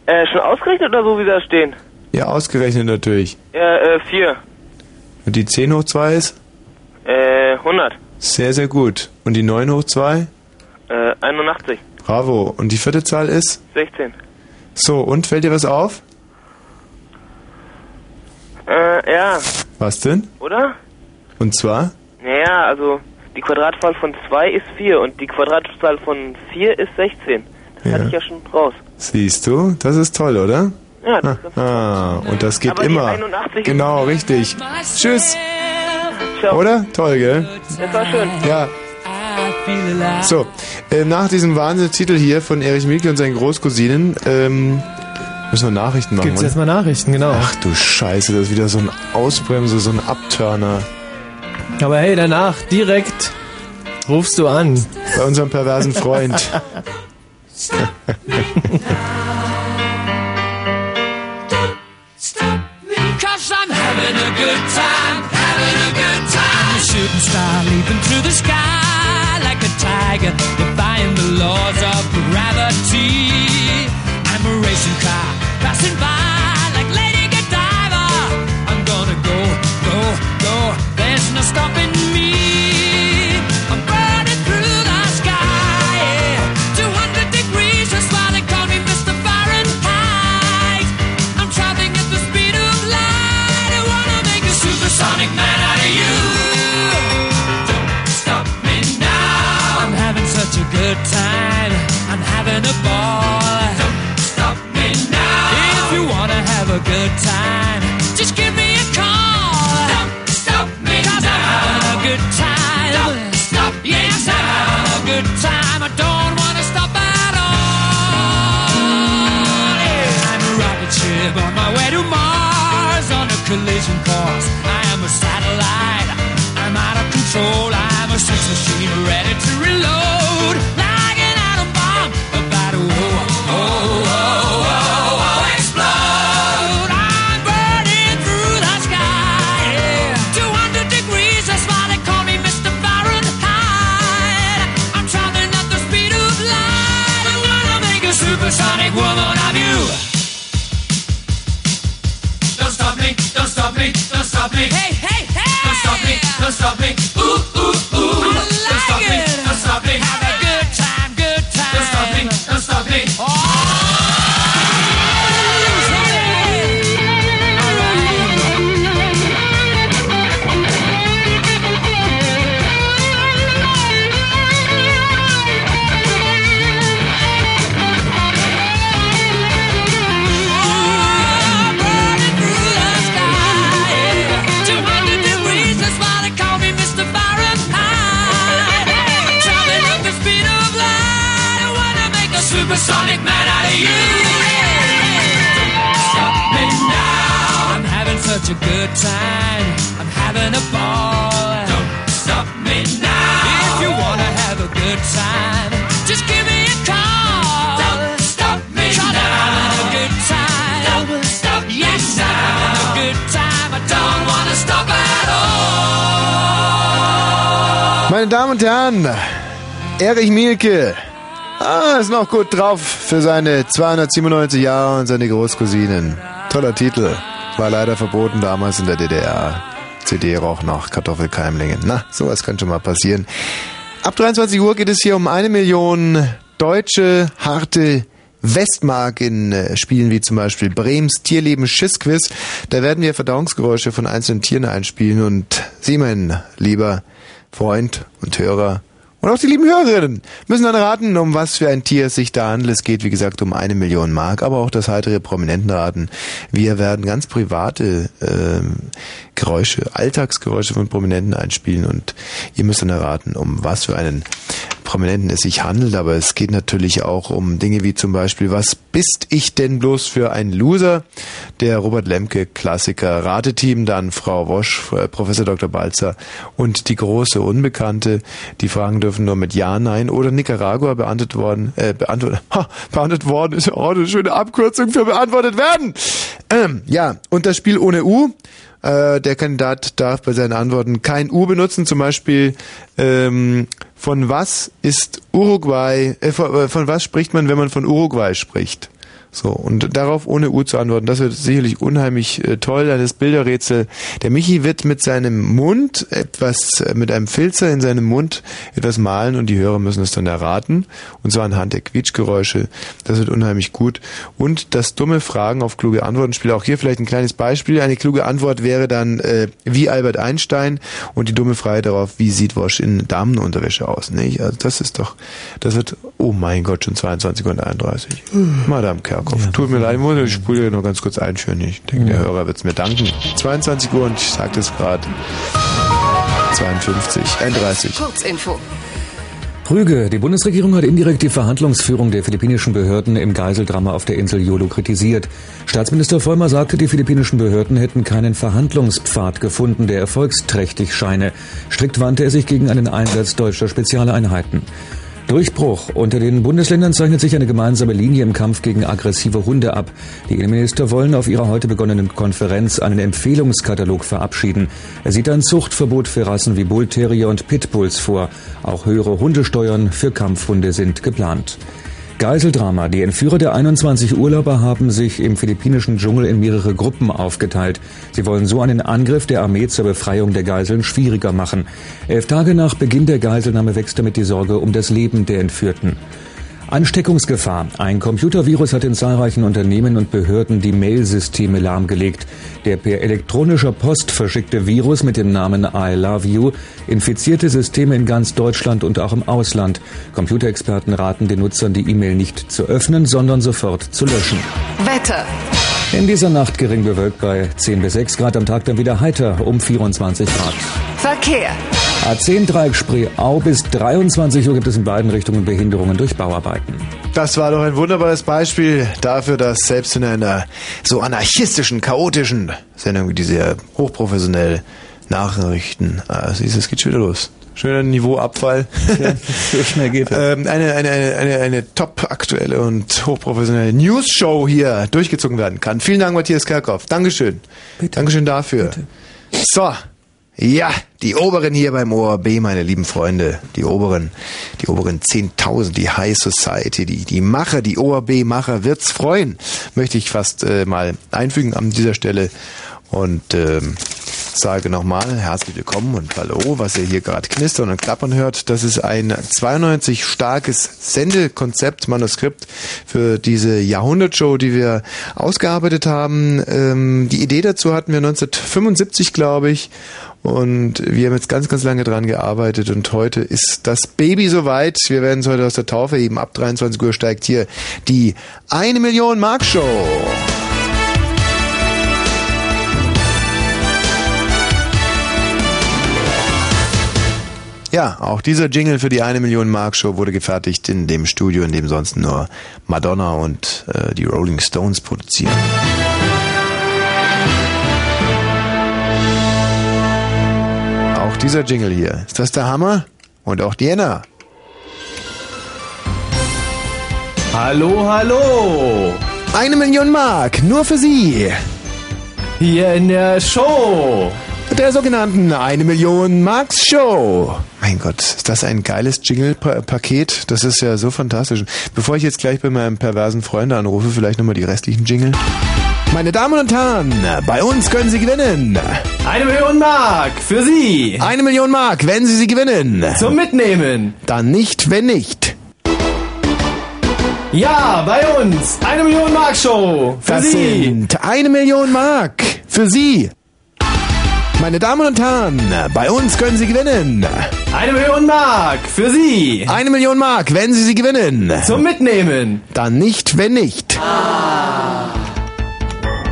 Äh, schon ausgerechnet oder so wie da stehen? Ja, ausgerechnet natürlich. Ja, äh, 4. Und die 10 hoch 2 ist? Äh, 100. Sehr, sehr gut. Und die 9 hoch 2? Äh, 81. Bravo. Und die vierte Zahl ist? 16. So, und fällt dir was auf? Äh, ja, Was denn? oder? Und zwar? Naja, also die Quadratzahl von 2 ist 4 und die Quadratzahl von 4 ist 16. Das hatte ich ja schon raus. Siehst du, das ist toll, oder? Ja, das Ah, ah und das geht Aber immer. 81 Genau, richtig. Tschüss. Ciao. Oder? Toll, gell? Das war schön. Ja. So, äh, nach diesem Wahnsinnstitel hier von Erich Mielke und seinen Großcousinen ähm, müssen wir Nachrichten machen. Gibt's oder? erstmal Nachrichten, genau. Ach du Scheiße, das ist wieder so ein Ausbremse, so ein Abturner. Aber hey, danach direkt rufst du an. Bei unserem perversen Freund. good time, having a good time. I'm a shooting star leaping through the sky like a tiger, defying the laws of gravity. I'm a racing car passing by like Lady Godiva. I'm gonna go, go, go. There's no stopping me. Good time. I'm having a ball. Don't stop me now. If you wanna have a good time, just give me a call. Don't stop me Cause now. I'm having a good time. Don't stop me yes, now. I'm having a good time. I don't wanna stop at all. Yeah, I'm a rocket ship on my way to Mars on a collision course. jumping, ooh ooh. Meine Damen und Herren, Erich Mielke. Ah, ist noch gut drauf für seine 297 Jahre und seine Großcousinen. Toller Titel. War leider verboten damals in der DDR. CD roch nach Kartoffelkeimlingen. Na, sowas kann schon mal passieren. Ab 23 Uhr geht es hier um eine Million deutsche, harte Westmark in äh, Spielen wie zum Beispiel Brems Tierleben Schissquiz. Da werden wir Verdauungsgeräusche von einzelnen Tieren einspielen und Sie, mein lieber Freund und Hörer, und auch die lieben Hörerinnen müssen dann raten, um was für ein Tier es sich da handelt. Es geht, wie gesagt, um eine Million Mark, aber auch das heitere Prominentenraten. Wir werden ganz private ähm, Geräusche, Alltagsgeräusche von Prominenten einspielen und ihr müsst dann erraten, um was für einen Prominenten es sich handelt, aber es geht natürlich auch um Dinge wie zum Beispiel, was bist ich denn bloß für ein Loser? Der Robert Lemke Klassiker Rateteam, dann Frau Wosch, äh, Professor Dr. Balzer und die große Unbekannte. Die Fragen dürfen nur mit Ja, Nein oder Nicaragua beantwortet worden, äh, beantwortet, ha, beantwortet worden ist ja auch eine schöne Abkürzung für beantwortet werden. Ähm, ja, und das Spiel ohne U. Äh, der Kandidat darf bei seinen Antworten kein U benutzen, zum Beispiel ähm, von was ist Uruguay, äh, von, äh, von was spricht man, wenn man von Uruguay spricht? So, und darauf ohne U zu antworten, das wird sicherlich unheimlich äh, toll, das Bilderrätsel. Der Michi wird mit seinem Mund etwas, äh, mit einem Filzer in seinem Mund etwas malen und die Hörer müssen es dann erraten. Und zwar anhand der Quietschgeräusche. Das wird unheimlich gut. Und das dumme Fragen auf kluge Antworten Spiel. Auch hier vielleicht ein kleines Beispiel. Eine kluge Antwort wäre dann äh, wie Albert Einstein und die dumme Frage darauf, wie sieht Wosch in Damenunterwäsche aus. Nicht? Also das ist doch, das wird, oh mein Gott, schon 22 und 31. Madame Kerkhoff. Ja, Tut mir leid, ich muss die Spule nur ganz kurz einführen. Ich denke, der Hörer wird es mir danken. 22 Uhr und ich sagte es gerade. 52, 31. Kurzinfo. Rüge, die Bundesregierung hat indirekt die Verhandlungsführung der philippinischen Behörden im Geiseldrama auf der Insel Jolo kritisiert. Staatsminister Vollmer sagte, die philippinischen Behörden hätten keinen Verhandlungspfad gefunden, der erfolgsträchtig scheine. Strikt wandte er sich gegen einen Einsatz deutscher Spezialeinheiten. Durchbruch. Unter den Bundesländern zeichnet sich eine gemeinsame Linie im Kampf gegen aggressive Hunde ab. Die Innenminister wollen auf ihrer heute begonnenen Konferenz einen Empfehlungskatalog verabschieden. Er sieht ein Zuchtverbot für Rassen wie Bullterrier und Pitbulls vor. Auch höhere Hundesteuern für Kampfhunde sind geplant. Geiseldrama. Die Entführer der 21 Urlauber haben sich im philippinischen Dschungel in mehrere Gruppen aufgeteilt. Sie wollen so einen Angriff der Armee zur Befreiung der Geiseln schwieriger machen. Elf Tage nach Beginn der Geiselnahme wächst damit die Sorge um das Leben der Entführten. Ansteckungsgefahr. Ein Computervirus hat in zahlreichen Unternehmen und Behörden die Mailsysteme lahmgelegt. Der per elektronischer Post verschickte Virus mit dem Namen I Love You infizierte Systeme in ganz Deutschland und auch im Ausland. Computerexperten raten den Nutzern, die E-Mail nicht zu öffnen, sondern sofort zu löschen. Wetter. In dieser Nacht gering bewölkt bei 10 bis 6 Grad, am Tag dann wieder heiter um 24 Grad. Verkehr. A10 Dreieck Spree Au bis 23 Uhr gibt es in beiden Richtungen Behinderungen durch Bauarbeiten. Das war doch ein wunderbares Beispiel dafür, dass selbst in einer so anarchistischen, chaotischen Sendung wie diese hochprofessionell Nachrichten, ah, siehst du, es geht schon wieder los. Schöner Niveauabfall. Ja, so schnell geht das. ähm, eine, eine, eine, eine, eine top aktuelle und hochprofessionelle News-Show hier durchgezogen werden kann. Vielen Dank, Matthias Kerkhoff. Dankeschön. Bitte. Dankeschön dafür. Bitte. So. Ja, die Oberen hier beim ORB, meine lieben Freunde. Die Oberen, die Oberen 10.000, die High Society, die, die Macher, die ORB-Macher wird's freuen. Möchte ich fast äh, mal einfügen an dieser Stelle. Und ähm, sage nochmal herzlich willkommen und hallo, was ihr hier gerade knistern und klappern hört. Das ist ein 92 starkes Sendekonzept, Manuskript für diese Jahrhundertshow, die wir ausgearbeitet haben. Ähm, die Idee dazu hatten wir 1975, glaube ich. Und wir haben jetzt ganz, ganz lange dran gearbeitet und heute ist das Baby soweit. Wir werden es heute aus der Taufe heben. Ab 23 Uhr steigt hier die eine Million Mark Show. Ja, auch dieser Jingle für die eine Million Mark Show wurde gefertigt in dem Studio, in dem sonst nur Madonna und äh, die Rolling Stones produzieren. Auch dieser Jingle hier. Ist das der Hammer? Und auch Diana. Hallo, hallo. Eine Million Mark, nur für Sie. Hier in der Show. Der sogenannten Eine Million Marks Show. Mein Gott, ist das ein geiles Jingle-Paket? Das ist ja so fantastisch. Bevor ich jetzt gleich bei meinem perversen Freund anrufe, vielleicht nochmal die restlichen Jingle. Meine Damen und Herren, bei uns können Sie gewinnen. Eine Million Mark für Sie. Eine Million Mark, wenn Sie sie gewinnen. Zum Mitnehmen. Dann nicht, wenn nicht. Ja, bei uns. Eine Million Mark Show. Für Das Sie. sind eine Million Mark für Sie. Meine Damen und Herren, bei uns können Sie gewinnen. Eine Million Mark für Sie. Eine Million Mark, wenn Sie sie gewinnen. Zum Mitnehmen. Dann nicht, wenn nicht.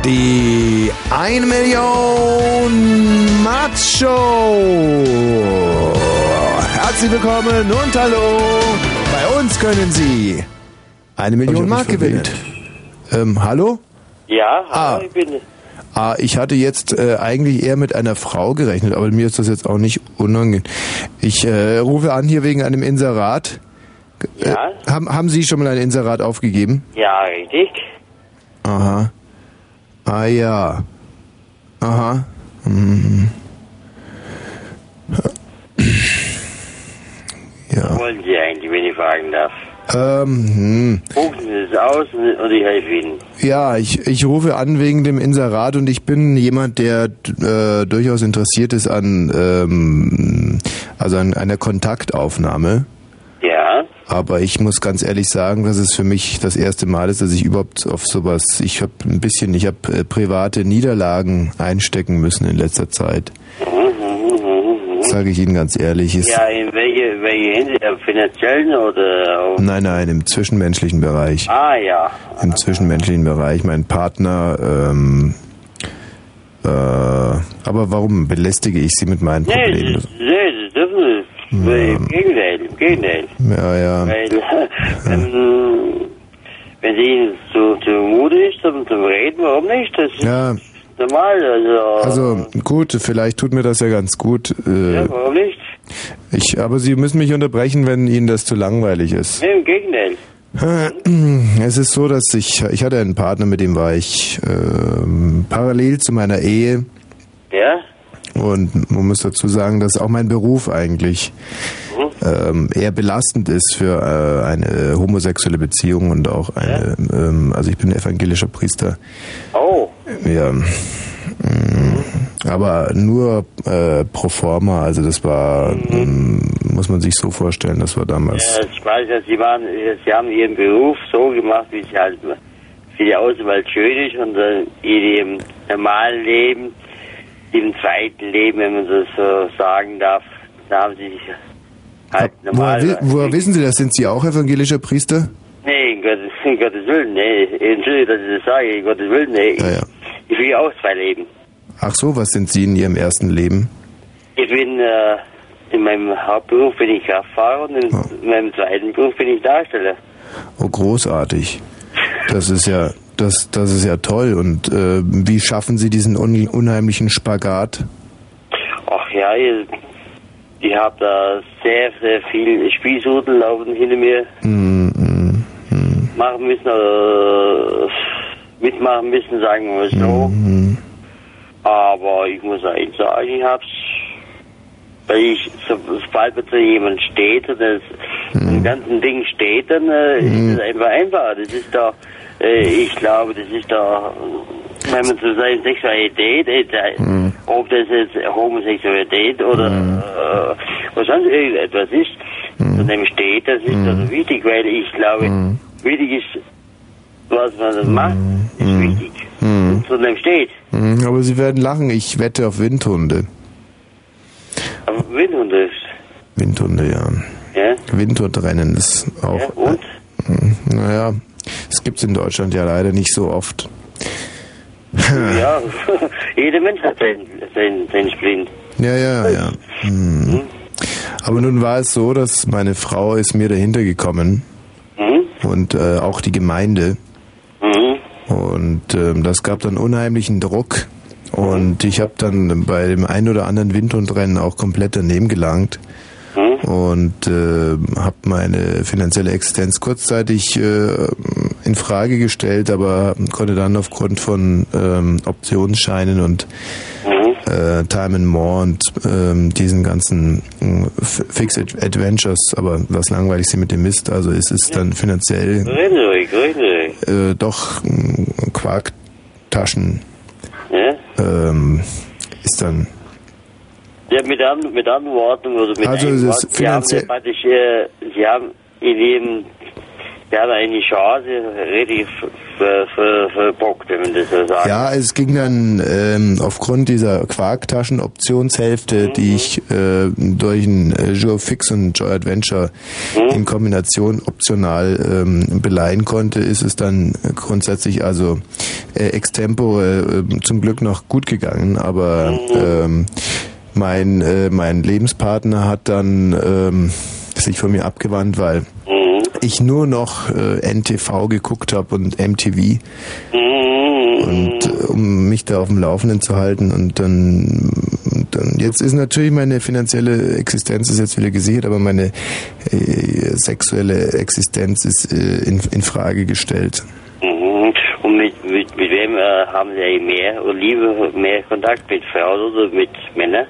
Die 1 Million Mark Show. Herzlich willkommen und hallo. Bei uns können Sie eine Million Mark gewinnen. Ähm, hallo? Ja, hallo, Ah. ich bin. Ah, ich hatte jetzt äh, eigentlich eher mit einer Frau gerechnet, aber mir ist das jetzt auch nicht unangenehm. Ich äh, rufe an hier wegen einem Inserat. Äh, Ja, haben, haben Sie schon mal ein Inserat aufgegeben? ja, richtig. Aha. Ah ja. Aha. Mhm. Ja. Wollen Sie eigentlich, wenn ich fragen darf? Ähm, hm. Rufen Sie es aus und ich helfe Ihnen. Ja, ich, ich rufe an wegen dem Inserat und ich bin jemand, der äh, durchaus interessiert ist an, ähm, also an einer Kontaktaufnahme. Ja, Aber ich muss ganz ehrlich sagen, dass es für mich das erste Mal ist, dass ich überhaupt auf sowas, ich habe ein bisschen, ich habe äh, private Niederlagen einstecken müssen in letzter Zeit. Sage ich Ihnen ganz ehrlich. Ist, ja, in welche, welche Hinsicht? Im finanziellen oder? Nein, nein, im zwischenmenschlichen Bereich. ah, ja. Im zwischenmenschlichen Bereich. Mein Partner, ähm, äh, aber warum belästige ich Sie mit meinen Nee, Problemen? das, nee, das dürfen Sie. Im Gegenteil, im Gegenteil. Ja, ja. Weil, wenn, wenn Sie Ihnen zu, zu Mut ist zum, zum Reden, warum nicht? Das ist Ja, normal. Also, gut, vielleicht tut mir das ja ganz gut. Äh, ja, warum nicht? ich, aber Sie müssen mich unterbrechen, wenn Ihnen das zu langweilig ist. Nee, im Gegenteil. Es ist so, dass ich, ich hatte einen Partner, mit dem war ich ähm, parallel zu meiner Ehe Ja? und man muss dazu sagen, dass auch mein Beruf eigentlich ähm, eher belastend ist für äh, eine homosexuelle Beziehung und auch eine, ähm, also ich bin evangelischer Priester. Oh, Ja. Mm, Aber nur äh, pro forma, also das war, mm, muss man sich so vorstellen, das war damals. ja, ich weiß ja, Sie, waren, Sie haben Ihren Beruf so gemacht, wie es halt für die Außenwelt schön ist und äh, in Ihrem normalen Leben, im zweiten Leben, wenn man das so sagen darf, da haben Sie sich halt Woher, woher wissen Sie das? Sind Sie auch evangelischer Priester? Nee, in Gottes, in Gottes Willen, nee. Entschuldigung, dass ich das sage, in Gottes Willen, nee. Ja, ja. Ich will auch zwei Leben. Ach so, was sind Sie in Ihrem ersten Leben? Ich bin, äh, in meinem Hauptberuf bin ich Kraftfahrer und in meinem zweiten Beruf bin ich Darsteller. Oh, großartig. Das ist ja, das, das ist ja toll. Und äh, wie schaffen Sie diesen un unheimlichen Spagat? Ach ja, ich, habe da sehr, sehr viel Spießruten laufen hinter mir Mm, mm, mm, machen müssen, oder mitmachen müssen, sagen wir es so. Aber ich muss eigentlich sagen, ich hab's, weil ich, so, sobald zu jemand steht und das im ganzen Ding steht, dann äh, ist es einfach einfach. Das ist da, äh, ich glaube, das ist da, wenn man zu seiner Sexualität, äh, da, ob das jetzt Homosexualität oder Mhm. äh, was sonst irgendetwas ist, Mhm. zu dem steht, das ist also wichtig, weil ich glaube, wichtig ist, was man das macht, ist wichtig. Mhm. Zu dem steht. Mhm, Aber Sie werden lachen, ich wette auf Windhunde. Aber Windhunde ist, Windhunde, ja. ja, Windhundrennen ist auch. ja, und? Mhm, Naja, es gibt's in Deutschland ja leider nicht so oft. ja, jeder Mensch hat seinen, seinen, seinen Splint. Ja, ja, ja. Mhm. Aber nun war es so, dass meine Frau ist mir dahinter gekommen Mhm. und äh, auch die Gemeinde. Mhm. Und ähm, das gab dann unheimlichen Druck. Und ich habe dann bei dem einen oder anderen Windhundrennen auch komplett daneben gelangt und äh, habe meine finanzielle Existenz kurzzeitig äh, in Frage gestellt, aber konnte dann aufgrund von ähm, Optionsscheinen und äh, Time and More und ähm, diesen ganzen äh, Fix Ad- Adventures, aber was langweilig sie mit dem Mist, also es ist dann finanziell äh, doch äh, Quarktaschen ähm, ist dann Ja, mit, an, mit anderen Worten, oder mit Also einem Wort, Sie haben praktisch, äh, Sie haben in Ihrem, Sie haben eine Chance ver- verbockt, wenn man das so sagt. Ja, es ging dann ähm, aufgrund dieser Quarktaschen-Optionshälfte, die ich äh, durch ein äh, Joe Fix und Joy Adventure in Kombination optional ähm, beleihen konnte, ist es dann grundsätzlich also äh, extempore äh, zum Glück noch gut gegangen, aber ähm, mein, äh, mein Lebenspartner hat dann ähm, sich von mir abgewandt, weil ich nur noch äh, NTV geguckt habe und MTV und äh, um mich da auf dem Laufenden zu halten und dann, und dann jetzt ist natürlich meine finanzielle Existenz ist jetzt wieder gesichert, aber meine äh, sexuelle Existenz ist äh, in, in Frage gestellt. Mhm. Und mit, mit, mit wem äh, haben Sie mehr oder lieber mehr Kontakt mit Frauen oder mit Männern?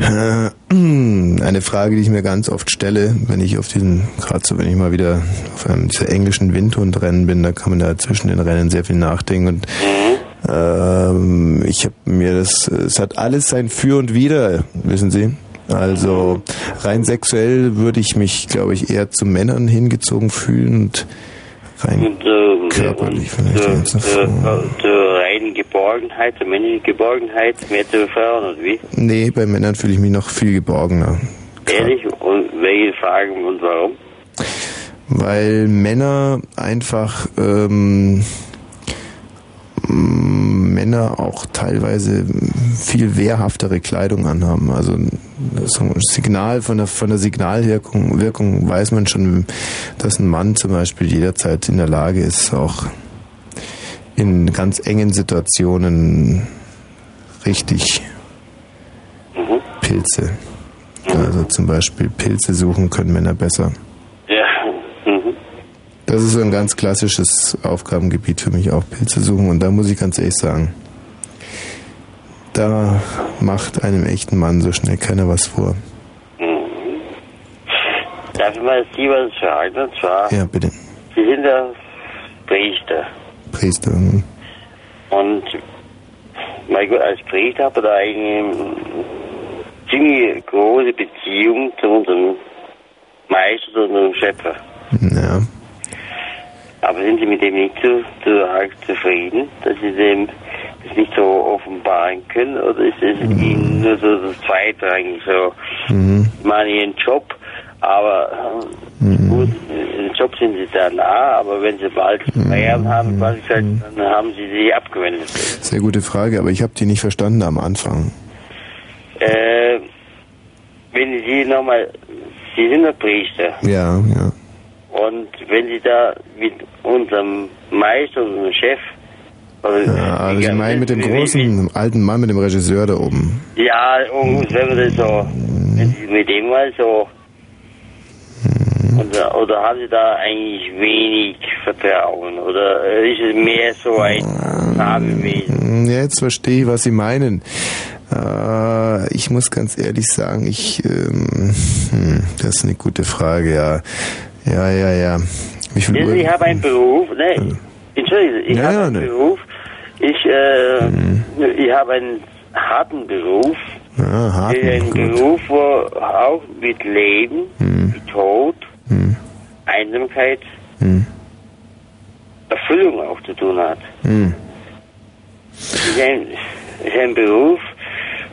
Äh, Eine Frage, die ich mir ganz oft stelle, wenn ich auf diesen, gerade so, wenn ich mal wieder auf einem dieser englischen Windhundrennen bin, da kann man da zwischen den Rennen sehr viel nachdenken und ähm, ich habe mir das, es hat alles sein Für und Wider, wissen Sie. Also rein sexuell würde ich mich, glaube ich, eher zu Männern hingezogen fühlen und rein Und, äh, körperlich vielleicht äh, äh, Reinen Geborgenheit, zur männlichen Geborgenheit, mehr zu Frauen und wie? Nee, bei Männern fühle ich mich noch viel geborgener. Ehrlich? Und welche Fragen und warum? Weil Männer einfach ähm, m- Männer auch teilweise viel wehrhaftere Kleidung anhaben. Also Signal von der von der Signalwirkung Wirkung weiß man schon, dass ein Mann zum Beispiel jederzeit in der Lage ist, auch in ganz engen Situationen richtig Pilze. Also zum Beispiel Pilze suchen können Männer besser. Ja. Mhm. Das ist so ein ganz klassisches Aufgabengebiet für mich auch, Pilze suchen. Und da muss ich ganz ehrlich sagen, da macht einem echten Mann so schnell keiner was vor. Darf ich mal Sie was fragen? Und zwar, Ja, bitte. Sie sind ja Priester. Priester. Und mein Gott, als Priester hat man da eine ziemlich große Beziehung zu unserem Meister, zu unserem Schöpfer. Ja. Aber sind Sie mit dem nicht so, so arg zufrieden, dass Sie dem das nicht so offenbaren können? Oder ist es Ihnen nur so das Zweitrangig so? Mhm. Ich meine Ihren Job, aber äh, gut, im Job sind Sie da nah, aber wenn Sie bald Feiern haben, quasi gesagt, dann haben Sie sie abgewendet. Sehr gute Frage, aber ich habe die nicht verstanden am Anfang. Äh, wenn Sie nochmal, Sie sind ein Priester. Ja, ja. Und wenn Sie da mit unserem Meister, unserem Chef, oder ja also ich meine mit dem großen alten Mann, mit dem Regisseur da oben. Ja, und das so, wenn Sie mit dem mal so, oder, oder haben Sie da eigentlich wenig Vertrauen? Oder ist es mehr so ein Namenwesen? Hm, Ja, jetzt verstehe ich, was Sie meinen. Äh, ich muss ganz ehrlich sagen, ich, ähm, hm, das ist eine gute Frage, ja. Ja, ja, ja. Viel Also ich habe einen Beruf, ne? Entschuldigen Sie, ich Ja, habe ja, einen ne. Beruf. Ich, äh, ich habe ein, harten Beruf. Ja, harten, Ein. Beruf, wo auch mit Leben, mit Tod, Einsamkeit, Erfüllung auch zu tun hat. Hm. Es ist ein, es ist ein Beruf,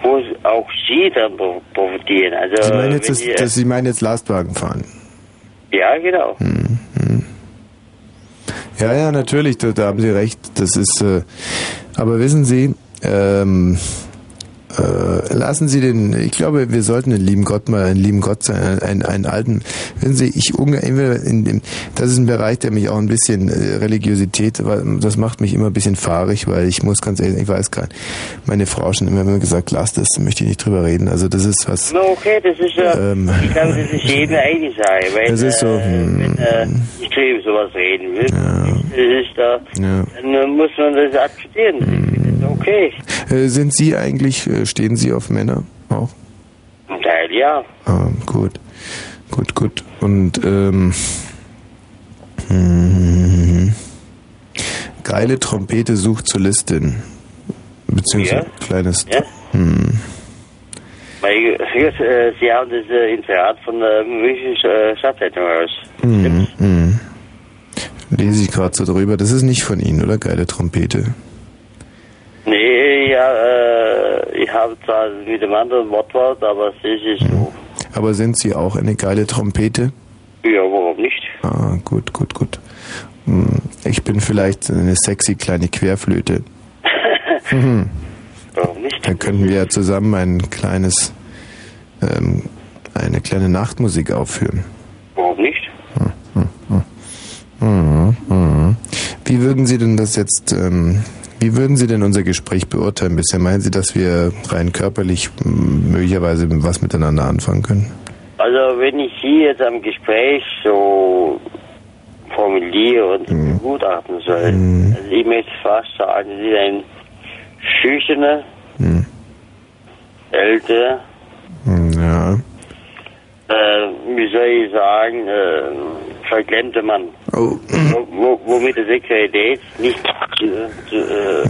wo auch Sie dann pro- profitieren. Also, Sie meinen jetzt, Sie- das, Sie meinen jetzt Lastwagen fahren? ja, genau. Ja, ja, natürlich, da, da haben Sie recht. Das ist, äh, aber wissen Sie, ähm, äh, lassen Sie den, ich glaube, wir sollten den lieben Gott mal, einen lieben Gott sein, einen, einen alten, wissen Sie, ich entweder in dem, das ist ein Bereich, der mich auch ein bisschen äh, Religiosität, das macht mich immer ein bisschen fahrig, weil ich muss ganz ehrlich, ich weiß gar nicht, meine Frau schon immer, immer gesagt, lass das, da möchte ich nicht drüber reden. Also das ist was, Na, okay, das ist ja, Ähm. ich glaube, das ist jedem eigene Sache. Weil, Das ist so, äh, hm. wenn äh, ich drüber sowas reden will, das ist da, ja. dann muss man das akzeptieren. Das ist okay. Äh, sind Sie eigentlich, äh, stehen Sie auf Männer auch? Ein Teil ja. Ah, gut. Gut, gut. Und ähm, hm, geile Trompete sucht Solistin. Beziehungsweise Ja. kleines. Ja. Hm. Weil äh, Sie haben das äh, Inserat von der äh, Stadtzeitung aus. Hm, hm. Lese ich gerade so drüber. Das ist nicht von Ihnen, oder? Geile Trompete. Nee, ja, äh, ich habe zwar mit dem anderen Wortwort, aber es ist so. Aber sind Sie auch eine geile Trompete? Ja, warum nicht? Ah, gut, gut, gut. Hm, Ich bin vielleicht eine sexy kleine Querflöte. Mhm. Warum nicht? Dann könnten wir ja zusammen ein kleines, ähm, eine kleine Nachtmusik aufführen. Warum nicht? Mhm, mhm. Wie würden Sie denn das jetzt, ähm, wie würden Sie denn unser Gespräch beurteilen bisher? Meinen Sie, dass wir rein körperlich m, möglicherweise was miteinander anfangen können? Also wenn ich Sie jetzt am Gespräch so formuliere und Mhm. begutachten soll, also ich möchte fast sagen, Sie sind ein schüchterner, Hm. älter, Hm, Ja. äh, wie soll ich sagen, äh, verklemmter Mann. Oh. Wo, wo, womit der Sexualität nicht, äh, äh,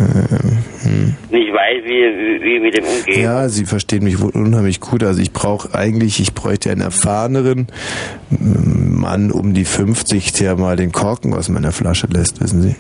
nicht weiß, wie, wie, mit dem umgehen. Ja, Sie verstehen mich wohl unheimlich gut. Also ich brauche eigentlich, ich bräuchte einen erfahreneren Mann um die 50, der mal den Korken aus meiner Flasche lässt, wissen Sie?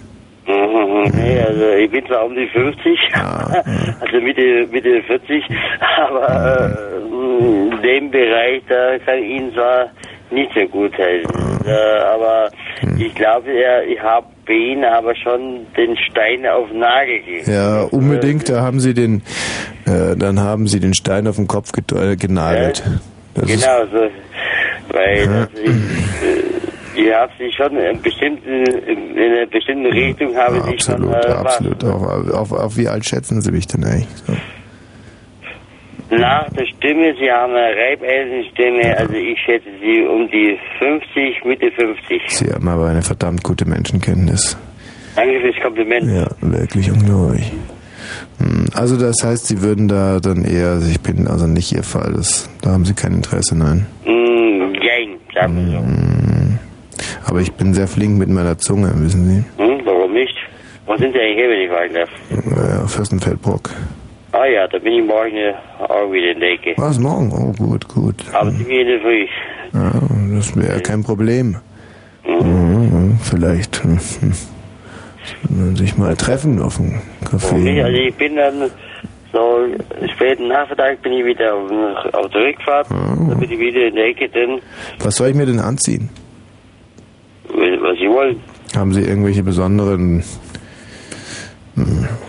Mhm, nee, also ich bin zwar um die 50, also Mitte, Mitte 40, aber äh, in dem Bereich, da kann ich Ihnen zwar nicht so gut helfen. Äh, aber ich glaube, ja, ich habe bei Ihnen aber schon den Stein auf den Nagel gegeben. Ja, unbedingt. Da haben Sie den, äh, dann haben Sie den Stein auf den Kopf äh, genagelt. Ist- Genau, so. Weil also ich, äh, ich habe sie schon in, bestimmten, in einer bestimmten Richtung habe ich schon absolut, äh, absolut. Auf, auf, auf wie alt schätzen Sie mich denn eigentlich? So. Nach der Stimme, Sie haben eine Reibeisenstimme, also ich schätze Sie um die 50, Mitte 50. Sie haben aber eine verdammt gute Menschenkenntnis. Danke fürs Kompliment. Ja, wirklich unglaublich. Hm, Also das heißt, Sie würden da dann eher, also ich bin also nicht Ihr Fall, das, da haben Sie kein Interesse, nein. Mm, jein, sagen wir so. Hm, Aber ich bin sehr flink mit meiner Zunge, wissen Sie. Hm, warum nicht? Wo sind Sie eigentlich her, wenn ich fragen darf? Ja, Fürstenfeldbruck. Ah ja, da bin ich morgen äh, auch wieder in der Ecke. Was, morgen? Oh, gut, gut. Aber Sie in der Früh. Ja, das wäre kein Problem. Mhm, Vielleicht hm, hm, man sich mal treffen auf dem Warum nicht? Also Café. ich bin dann so späten Nachmittag bin ich wieder auf, auf der Rückfahrt. Da bin ich wieder in der Ecke drin, Was soll ich mir denn anziehen? was Sie wollen. Haben Sie irgendwelche besonderen...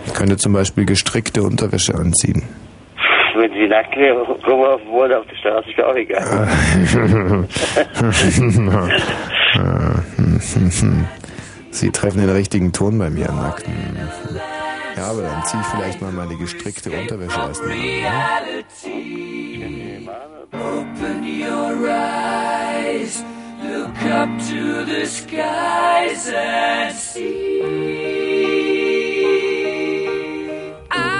Ich könnte zum Beispiel gestrickte Unterwäsche anziehen. Wenn Sie nackt kommen wollen auf der Straße, ist auch egal. Sie treffen den richtigen Ton bei mir, Nackten. Ja, aber dann ziehe ich vielleicht mal meine gestrickte Unterwäsche erstmal an. Open your eyes, look up to the skies and see.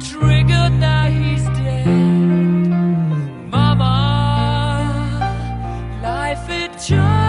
trigger, now he's dead. Mama, life had just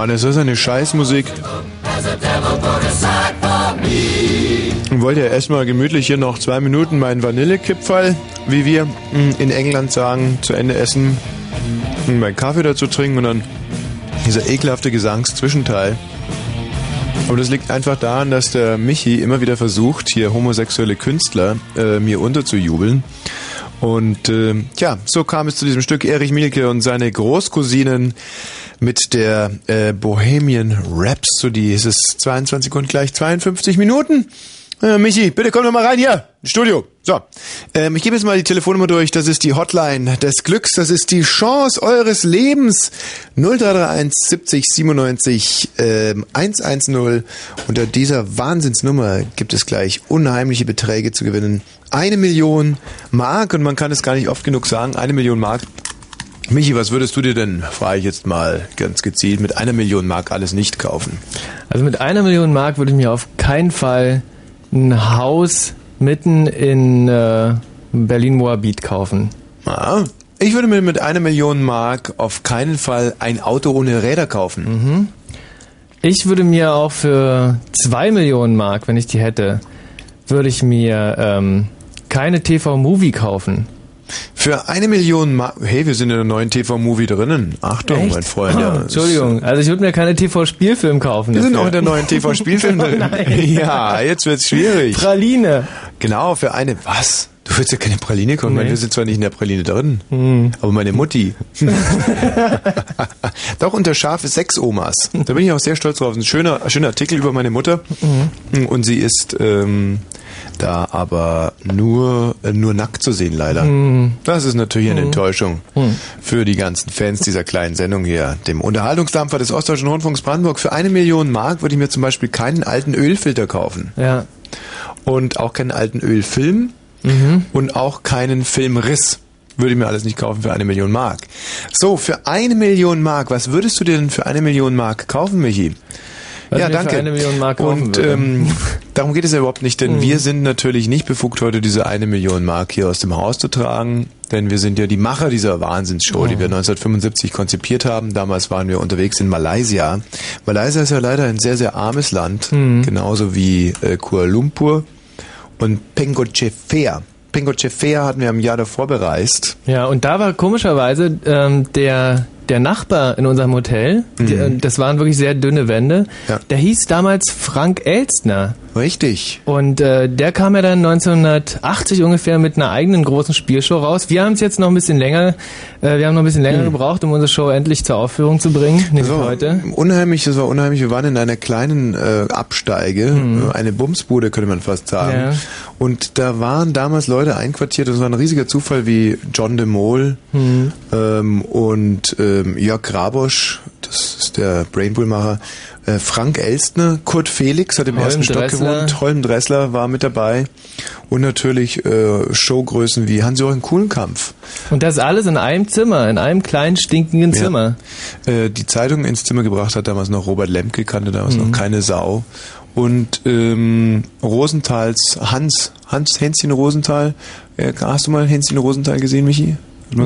Mann, ist das eine Scheißmusik? Ich wollte ja erstmal gemütlich hier noch zwei Minuten meinen Vanillekipferl, wie wir mm, in England sagen, zu Ende essen, mm, meinen Kaffee dazu trinken und dann dieser ekelhafte Gesangszwischenteil. Aber das liegt einfach daran, dass der Michi immer wieder versucht, hier homosexuelle Künstler äh, mir unterzujubeln. Und äh, ja, so kam es zu diesem Stück Erich Mielke und seine Großcousinen mit der äh, Bohemian Rhapsody. Es ist 22 und gleich 52 Minuten. Äh, Michi, bitte komm doch mal rein hier, Studio. So, ähm, ich gebe jetzt mal die Telefonnummer durch. Das ist die Hotline des Glücks. Das ist die Chance eures Lebens. 0331 70 97 ähm, 110. Unter dieser Wahnsinnsnummer gibt es gleich unheimliche Beträge zu gewinnen. Eine Million Mark und man kann es gar nicht oft genug sagen. Eine Million Mark. Michi, was würdest du dir denn, frage ich jetzt mal ganz gezielt, mit einer Million Mark alles nicht kaufen? Also mit einer Million Mark würde ich mir auf keinen Fall ein Haus mitten in äh, Berlin-Moabit kaufen. Ah, ich würde mir mit einer Million Mark auf keinen Fall ein Auto ohne Räder kaufen. Mhm. Ich würde mir auch für zwei Millionen Mark, wenn ich die hätte, würde ich mir ähm, keine TV-Movie kaufen. Für eine Million Mark. Hey, wir sind in der neuen TV-Movie drinnen. Achtung, Echt? mein Freund. Ja. Entschuldigung, also ich würde mir keine TV-Spielfilm kaufen. Wir sind auch in der neuen TV-Spielfilm drin. Nein. Ja, jetzt wird's schwierig. Praline. Genau, für eine. Was? Du willst ja keine Praline kaufen, weil Nee. wir sind zwar nicht in der Praline drin, aber meine Mutti. Doch unter scharfe sechs Omas. Da bin ich auch sehr stolz drauf. Ein schöner, schöner Artikel über meine Mutter. Und sie ist ähm, da aber nur, äh, nur nackt zu sehen, leider. Das ist natürlich eine Enttäuschung für die ganzen Fans dieser kleinen Sendung hier. Dem Unterhaltungsdampfer des Ostdeutschen Rundfunks Brandenburg. Für eine Million Mark würde ich mir zum Beispiel keinen alten Ölfilter kaufen. Ja. Und auch keinen alten Ölfilm und auch keinen Filmriss. Würde ich mir alles nicht kaufen für eine Million Mark. So, für eine Million Mark, was würdest du dir denn für eine Million Mark kaufen, Michi? Was ja, danke. eine Million Mark kaufen Und würde. ähm, darum geht es ja überhaupt nicht, denn wir sind natürlich nicht befugt, heute diese eine Million Mark hier aus dem Haus zu tragen, denn wir sind ja die Macher dieser Wahnsinnsshow, die wir 1975 konzipiert haben. Damals waren wir unterwegs in Malaysia. Malaysia ist ja leider ein sehr, sehr armes Land, genauso wie äh, Kuala Lumpur und Pengochefea. Pengochefea hatten wir im Jahr davor bereist. Ja, und da war komischerweise ähm, der, der Nachbar in unserem Hotel, die, äh, das waren wirklich sehr dünne Wände, Ja. der hieß damals Frank Elstner. Richtig. Und äh, der kam ja dann 1980 ungefähr mit einer eigenen großen Spielshow raus. Wir haben es jetzt noch ein bisschen länger, äh, wir haben noch ein bisschen länger gebraucht, um unsere Show endlich zur Aufführung zu bringen, nämlich Das war heute. Unheimlich, das war unheimlich. Wir waren in einer kleinen äh, Absteige, äh, eine Bumsbude könnte man fast sagen. Ja. Und da waren damals Leute einquartiert. Das war ein riesiger Zufall wie John de Mol ähm, und ähm, Jörg Grabosch, das ist der Brainpool-Macher, äh, Frank Elstner, Kurt Felix hat im Holm ersten Stock Dressler. gewohnt, Holm Dressler war mit dabei und natürlich äh, Showgrößen wie Hans-Joachim Kuhlenkampf. Und das alles in einem Zimmer, in einem kleinen stinkenden Ja. Zimmer. Äh, die Zeitung ins Zimmer gebracht hat damals noch Robert Lemke, kannte damals Mhm. noch keine Sau. Und ähm, Rosenthals Hans, Hans Hänschen Rosenthal. Äh, hast du mal Hänschen Rosenthal gesehen, Michi?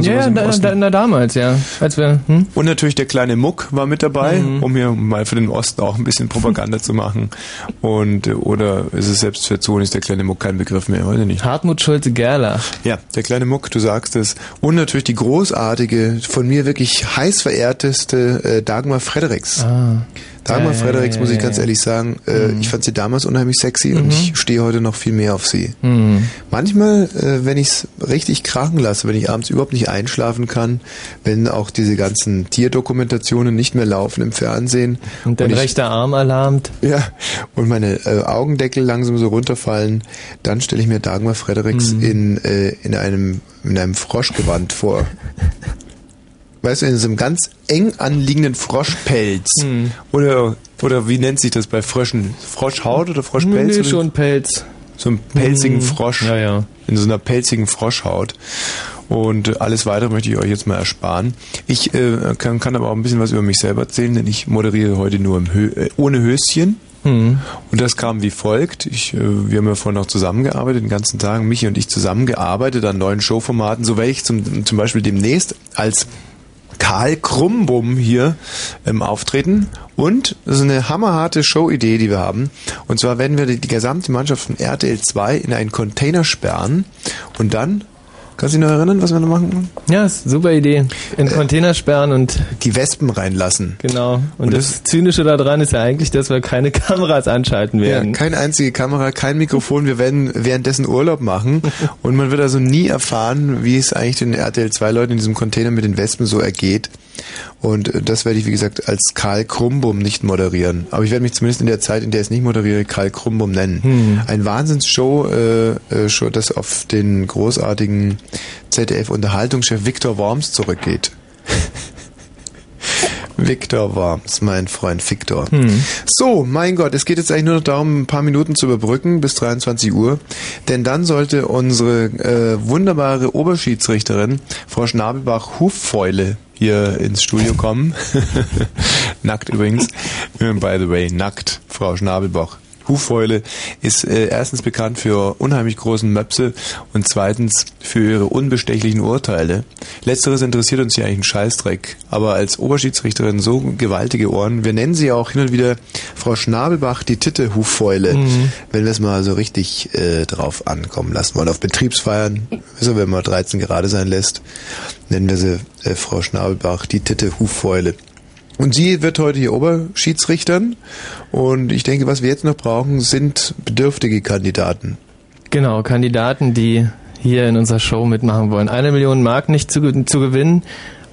Ja, da, da, na, damals, ja. Als wir, hm? Und natürlich der kleine Muck war mit dabei, Mhm. um hier mal für den Osten auch ein bisschen Propaganda zu machen. Und oder ist es selbst für Zonis der kleine Muck kein Begriff mehr, ich nicht. Hartmut Schulze-Gerlach. Ja, der kleine Muck, du sagst es. Und natürlich die großartige, von mir wirklich heiß verehrteste äh, Dagmar Fredericks. Dagmar Ja, Fredericks, muss ich ganz ja. ehrlich sagen, äh, ich fand sie damals unheimlich sexy und ich stehe heute noch viel mehr auf sie. Mhm. Manchmal, äh, wenn ich es richtig krachen lasse, wenn ich abends überhaupt nicht einschlafen kann, wenn auch diese ganzen Tierdokumentationen nicht mehr laufen im Fernsehen Und dein ich, rechter Arm alarmt. ja, und meine äh, Augendeckel langsam so runterfallen, dann stelle ich mir Dagmar Fredericks in, äh, in einem in einem Froschgewand vor. Weißt du, in so einem ganz eng anliegenden Froschpelz. Oder, oder wie nennt sich das bei Fröschen? Froschhaut oder Froschpelz? Nee, schon Pelz. So einen pelzigen Frosch. Ja, ja. In so einer pelzigen Froschhaut. Und alles weitere möchte ich euch jetzt mal ersparen. Ich äh, kann, kann aber auch ein bisschen was über mich selber erzählen, denn ich moderiere heute nur im Hö äh, ohne Höschen. Hm. Und das kam wie folgt. Ich, äh, wir haben ja vorhin noch zusammengearbeitet, den ganzen Tag, Michi und ich zusammengearbeitet an neuen Showformaten. So werde ich zum, zum Beispiel demnächst als Karl Krumbum hier ähm, auftreten. Und das ist eine hammerharte Showidee, die wir haben. Und zwar werden wir die, die gesamte Mannschaft von RTL 2 in einen Container sperren und dann, kannst du dich noch erinnern, was wir noch machen wollen? Ja, ist super Idee. In Container sperren und Die Wespen reinlassen. genau. Und, Und das, Zynische daran ist ja eigentlich, dass wir keine Kameras anschalten Ja, werden. keine einzige Kamera, kein Mikrofon. Wir werden währenddessen Urlaub machen und man wird also nie erfahren, wie es eigentlich den RTL 2 Leuten in diesem Container mit den Wespen so ergeht. Und äh, das werde ich, wie gesagt, als Karl Krumbum nicht moderieren. Aber ich werde mich zumindest in der Zeit, in der ich es nicht moderiere, Karl Krumbum nennen. Ein Wahnsinnsshow, äh, äh, Show, das auf den großartigen ZDF-Unterhaltungschef Viktor Worms zurückgeht. Viktor Worms, mein Freund Viktor. So, mein Gott, es geht jetzt eigentlich nur noch darum, ein paar Minuten zu überbrücken bis 23 Uhr. Denn dann sollte unsere äh, wunderbare Oberschiedsrichterin, Frau Schnabelbach-Huffäule, hier ins Studio kommen. nackt übrigens. By the way, nackt, Frau Schnabelbach. Hufäule ist äh, erstens bekannt für unheimlich großen Möpse und zweitens für ihre unbestechlichen Urteile. Letzteres interessiert uns ja eigentlich einen Scheißdreck, aber als Oberschiedsrichterin so gewaltige Ohren. Wir nennen sie ja auch hin und wieder Frau Schnabelbach die Titte-Huffäule, wenn wir es mal so richtig äh, drauf ankommen lassen wollen. Auf Betriebsfeiern, also wenn man 13 gerade sein lässt, nennen wir sie äh, Frau Schnabelbach die Titte-Huffäule. Und sie wird heute hier Oberschiedsrichtern. Und ich denke, was wir jetzt noch brauchen, sind bedürftige Kandidaten. Genau, Kandidaten, die hier in unserer Show mitmachen wollen. Eine Million Mark nicht zu, zu gewinnen.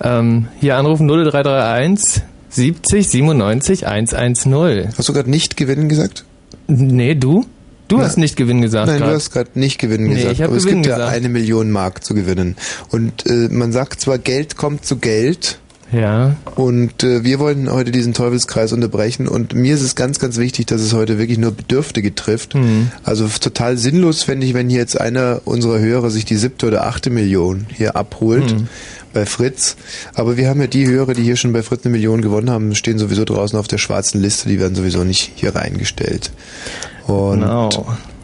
Ähm, hier anrufen 0331 70 97 110. Hast du gerade nicht gewinnen gesagt? Nee, du? Du Nein. hast nicht gewinnen gesagt. Nein, grad. du hast gerade nicht gewinnen Nee, gesagt. ich aber es gewinnen gibt ja gesagt. eine Million Mark zu gewinnen. Und äh, man sagt zwar, Geld kommt zu Geld. Ja. Und äh, wir wollen heute diesen Teufelskreis unterbrechen. Und mir ist es ganz, ganz wichtig, dass es heute wirklich nur Bedürftige trifft. Mhm. Also total sinnlos fände ich, wenn hier jetzt einer unserer Hörer sich die siebte oder achte Million hier abholt. Mhm. Bei Fritz. Aber wir haben ja die Hörer, die hier schon bei Fritz eine Million gewonnen haben, stehen sowieso draußen auf der schwarzen Liste. Die werden sowieso nicht hier reingestellt. Und Genau.